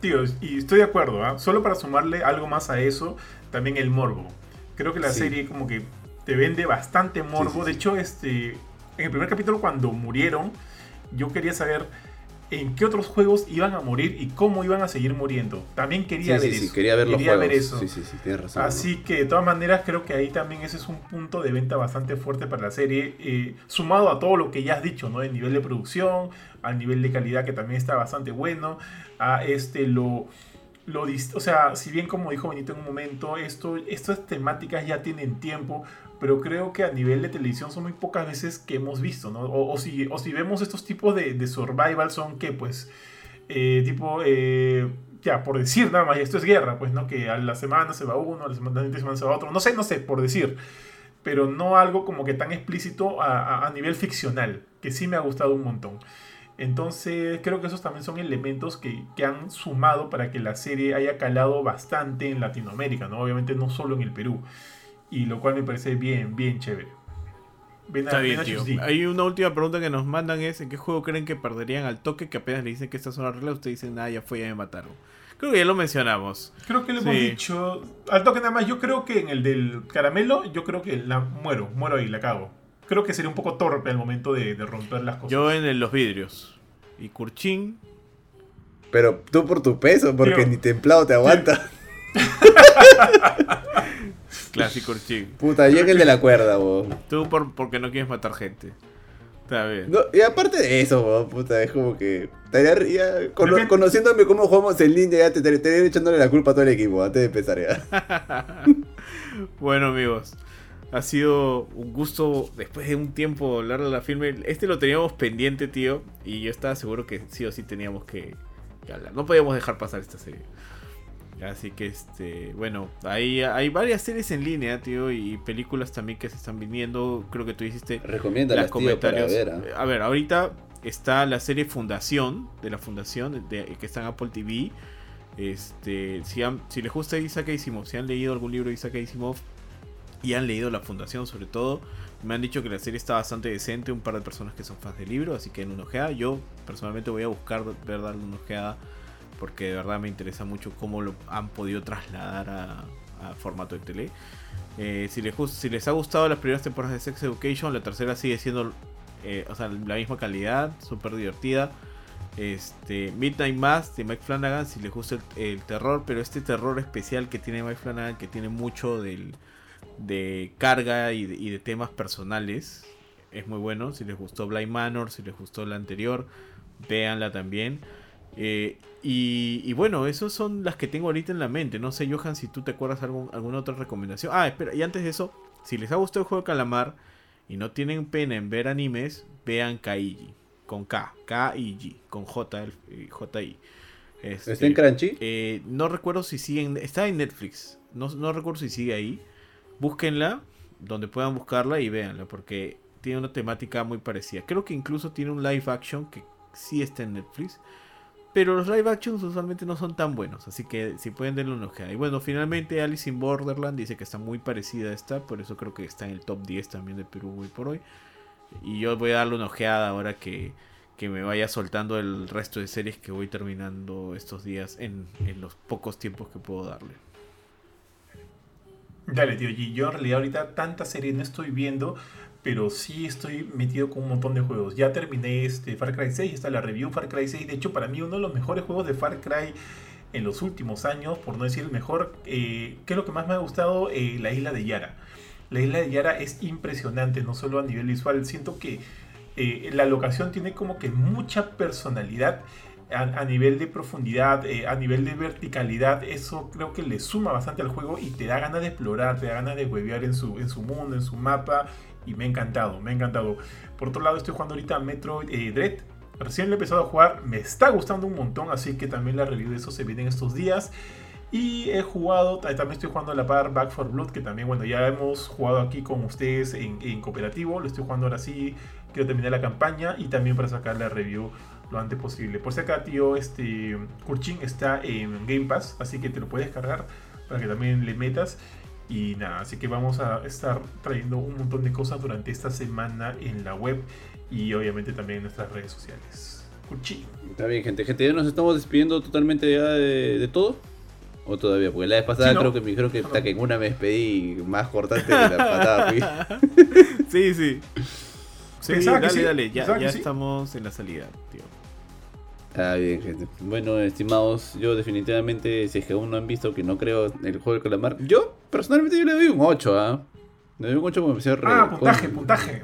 Speaker 2: Tío, y estoy de acuerdo, ¿ah? solo para sumarle algo más a eso, también el morbo. Creo que la serie como que te vende bastante morbo. de hecho, este, en el primer capítulo cuando murieron, yo quería saber en qué otros juegos iban a morir y cómo iban a seguir muriendo. También quería ver eso.
Speaker 3: quería ver,
Speaker 2: quería
Speaker 3: ver
Speaker 2: eso.
Speaker 3: Sí, sí, sí, tienes razón.
Speaker 2: Así que de todas maneras creo que ahí también ese es un punto de venta bastante fuerte para la serie, eh, sumado a todo lo que ya has dicho, ¿no? El nivel de producción, al nivel de calidad que también está bastante bueno, a este lo... Lo, o sea, si bien como dijo Benito en un momento, esto, estas temáticas ya tienen tiempo, pero creo que a nivel de televisión son muy pocas veces que hemos visto, ¿no? O, si, o si vemos estos tipos de, de survival son que, pues, eh, tipo, eh, ya, por decir nada más, esto es guerra, pues, ¿no? Que a la semana se va uno, a la semana, se va otro, no sé, no sé, por decir, pero no algo como que tan explícito a, a, nivel ficcional, que sí me ha gustado un montón. Entonces creo que esos también son elementos que, que, han sumado para que la serie haya calado bastante en Latinoamérica, ¿no? Obviamente no solo en el Perú y lo cual me parece bien, bien chévere.
Speaker 1: Está bien, tío. Hay una última pregunta que nos mandan es ¿en qué juego creen que perderían al toque? Que apenas le dicen que estas son las reglas, ustedes dicen, ah, ya fue, ya me mataron. Creo que ya lo mencionamos.
Speaker 2: Creo que lo hemos dicho. Al toque nada más, yo creo que en el del caramelo, yo creo que la muero, muero ahí, la cago. Creo que sería un poco torpe al momento de, romper las cosas.
Speaker 1: Yo en los vidrios. Y Kurchin.
Speaker 3: Pero tú por tu peso, porque ni templado te aguanta.
Speaker 1: Clásico chico.
Speaker 3: Puta, yo el de la cuerda, bo.
Speaker 1: Tú por, porque no quieres matar gente. Está bien.
Speaker 3: y aparte de eso, bo, puta, es como que. Ya, conociéndome cómo jugamos en línea, ya te estaría echándole la culpa a todo el equipo antes de empezar ya.
Speaker 1: bueno, amigos. Ha sido un gusto después de un tiempo hablar de la filme. Este lo teníamos pendiente, tío. Y yo estaba seguro que sí o sí teníamos que hablar. No podíamos dejar pasar esta serie. Así que, este, bueno, hay, hay varias series en línea, tío, y películas también que se están viniendo. Creo que tú hiciste
Speaker 3: las comentarios. ver, ¿ah?
Speaker 1: A ver, ahorita está la serie Fundación, de la Fundación, de, que está en Apple TV. Este, si, si les gusta Isaac Asimov, si han leído algún libro de Isaac Asimov y han leído La Fundación sobre todo, me han dicho que la serie está bastante decente, un par de personas que son fans del libro, así que en una ojeada, yo personalmente voy a buscar ver darle una ojeada porque de verdad me interesa mucho cómo lo han podido trasladar a, formato de tele. Eh, si, les, si les ha gustado las primeras temporadas de Sex Education, la tercera sigue siendo eh, la misma calidad, súper divertida. Este, Midnight Mass de Mike Flanagan, si les gusta el, terror, pero este terror especial que tiene Mike Flanagan, que tiene mucho del, de carga y de, y de temas personales, es muy bueno. Si les gustó Blind Manor, si les gustó la anterior, véanla también. Eh, y, bueno, esas son las que tengo ahorita en la mente. No sé, Johan, si tú te acuerdas algún, alguna otra recomendación. Ah, espera, y antes de eso, si les ha gustado el juego de calamar y no tienen pena en ver animes, vean Kaiji. con K, K y G, con J, J I.
Speaker 3: Este, ¿Está en Crunchy?
Speaker 1: Eh, no recuerdo si sigue en, está en Netflix. No, no recuerdo si sigue ahí. Búsquenla, donde puedan buscarla y véanla, porque tiene una temática muy parecida. Creo que incluso tiene un live action que sí está en Netflix. Pero los live actions usualmente no son tan buenos, así que si pueden darle una ojeada. Y bueno, finalmente Alice in Borderland dice que está muy parecida a esta, por eso creo que está en el top 10 también de Perú hoy por hoy. Y yo voy a darle una ojeada ahora que, me vaya soltando el resto de series que voy terminando estos días en, en los pocos tiempos que puedo darle.
Speaker 2: Dale, tío G. Yo en realidad ahorita tantas series no estoy viendo pero sí estoy metido con un montón de juegos. Ya terminé este Far Cry 6, está la review Far Cry 6. De hecho, para mí uno de los mejores juegos de Far Cry en los últimos años, por no decir el mejor. Eh, ¿Qué es lo que más me ha gustado? Eh, la isla de Yara. La isla de Yara es impresionante, no solo a nivel visual. Siento que eh, la locación tiene como que mucha personalidad. A, nivel de profundidad, a nivel de verticalidad, eso creo que le suma bastante al juego y te da ganas de explorar, te da ganas de huevear en su, en su mundo, en su mapa y me ha encantado, me ha encantado. Por otro lado, estoy jugando ahorita Metroid eh, Dread. Recién lo he empezado a jugar, me está gustando un montón, así que también la review de eso se viene en estos días. Y he jugado, también estoy jugando a la par Back for Blood, que también, bueno, ya hemos jugado aquí con ustedes en, en cooperativo. Lo estoy jugando ahora sí, quiero terminar la campaña y también para sacar la review lo antes posible. Por si acá, tío, este Kurchin está en Game Pass, así que te lo puedes cargar para que también le metas. Y nada, así que vamos a estar trayendo un montón de cosas durante esta semana en la web y obviamente también en nuestras redes sociales. Cuchi.
Speaker 3: Está bien, gente. Gente, ya nos estamos despidiendo totalmente ya de, todo. ¿O todavía? Porque la vez pasada creo que me dijeron que, hasta que en una me despedí más cortante que la patada.
Speaker 1: sí, sí. Sí, dale, dale. Ya, ya estamos en la salida, tío.
Speaker 3: Está bien, gente. Bueno, estimados, yo definitivamente, si es que aún no han visto, que no creo el juego de calamar, yo personalmente yo le doy un 8, ¿ah? Le doy un 8 como me
Speaker 2: Ah, puntaje, puntaje.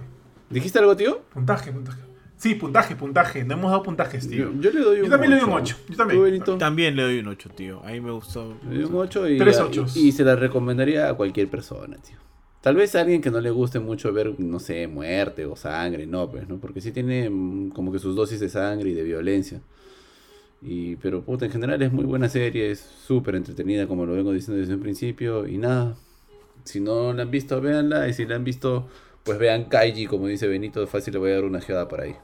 Speaker 3: ¿Dijiste algo, tío?
Speaker 2: Puntaje, puntaje. Sí, puntaje, puntaje. No hemos dado puntajes, tío.
Speaker 3: Yo, le doy un
Speaker 2: Yo también le doy un 8. Yo también.
Speaker 1: También le doy un 8, tío. A mí me gustó.
Speaker 3: Le doy un 8 y,
Speaker 2: y,
Speaker 3: y se la recomendaría a cualquier persona, tío. Tal vez a alguien que no le guste mucho ver, no sé, muerte o sangre, no, pues, ¿no? Porque sí tiene mm, como que sus dosis de sangre y de violencia. Y, pero puta, en general es muy buena serie, es súper entretenida, como lo vengo diciendo desde un principio. Y nada, si no la han visto, véanla. Y si la han visto, pues vean Kaiji, como dice Benito, fácil le voy a dar una geada por ahí.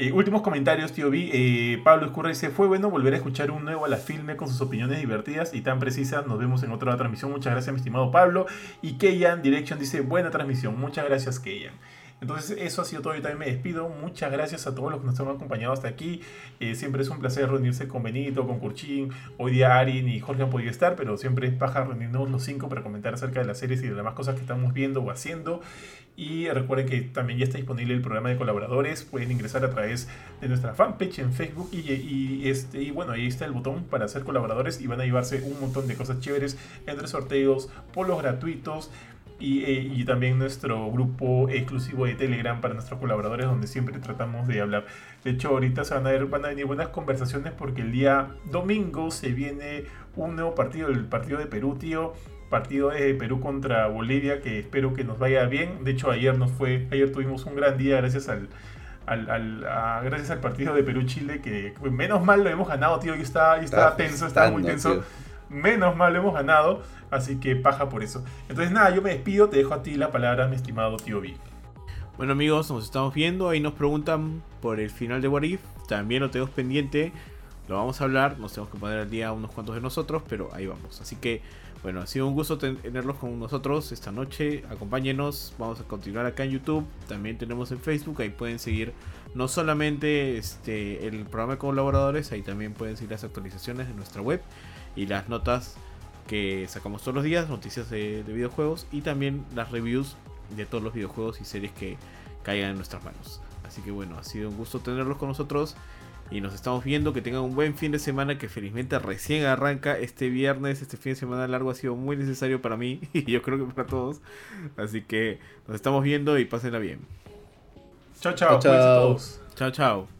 Speaker 2: Eh, últimos comentarios, tío Vi. Eh, Pablo Escurra dice: Fue bueno volver a escuchar un nuevo a la filme con sus opiniones divertidas y tan precisas. Nos vemos en otra transmisión. Muchas gracias, mi estimado Pablo. Y Keyan Direction dice: Buena transmisión. Muchas gracias, Keyan. Entonces eso ha sido todo, yo también me despido. Muchas gracias a todos los que nos han acompañado hasta aquí. Eh, siempre es un placer reunirse con Benito, con Curchín. Hoy día Arin y Jorge han podido estar, pero siempre es paja reunirnos los cinco para comentar acerca de las series y de las demás cosas que estamos viendo o haciendo. Y recuerden que también ya está disponible el programa de colaboradores. Pueden ingresar a través de nuestra fanpage en Facebook. Y, este, y bueno, ahí está el botón para ser colaboradores y van a llevarse un montón de cosas chéveres entre sorteos, polos gratuitos eh, y, también nuestro grupo exclusivo de Telegram para nuestros colaboradores donde siempre tratamos de hablar. De hecho, ahorita se van a, ver, van a venir buenas conversaciones porque el día domingo se viene un nuevo partido, el partido de Perú, tío. Partido de Perú contra Bolivia que espero que nos vaya bien. De hecho, ayer nos fue, ayer tuvimos un gran día gracias al, al, gracias al partido de Perú-Chile, que menos mal lo hemos ganado, tío. Yo estaba, yo estaba tenso, estaba muy tenso. Menos mal hemos ganado. Así que paja por eso. Entonces nada, yo me despido, te dejo a ti la palabra, mi estimado tío B.
Speaker 1: Bueno amigos, nos estamos viendo, ahí nos preguntan por el final de What If, también lo tenemos pendiente, lo vamos a hablar, nos tenemos que poner al día unos cuantos de nosotros, pero ahí vamos. Así que bueno, ha sido un gusto tenerlos con nosotros esta noche, acompáñenos, vamos a continuar acá en YouTube, también tenemos en Facebook, ahí pueden seguir no solamente este, el programa de colaboradores, ahí también pueden seguir las actualizaciones de nuestra web y las notas que sacamos todos los días, noticias de, videojuegos y también las reviews de todos los videojuegos y series que caigan en nuestras manos. Así que bueno, ha sido un gusto tenerlos con nosotros y nos estamos viendo. Que tengan un buen fin de semana que felizmente recién arranca este viernes. Este fin de semana largo ha sido muy necesario para mí y yo creo que para todos. Así que nos estamos viendo y pásenla bien.
Speaker 2: Chao, chao. Chao, chao.
Speaker 1: chao, chao.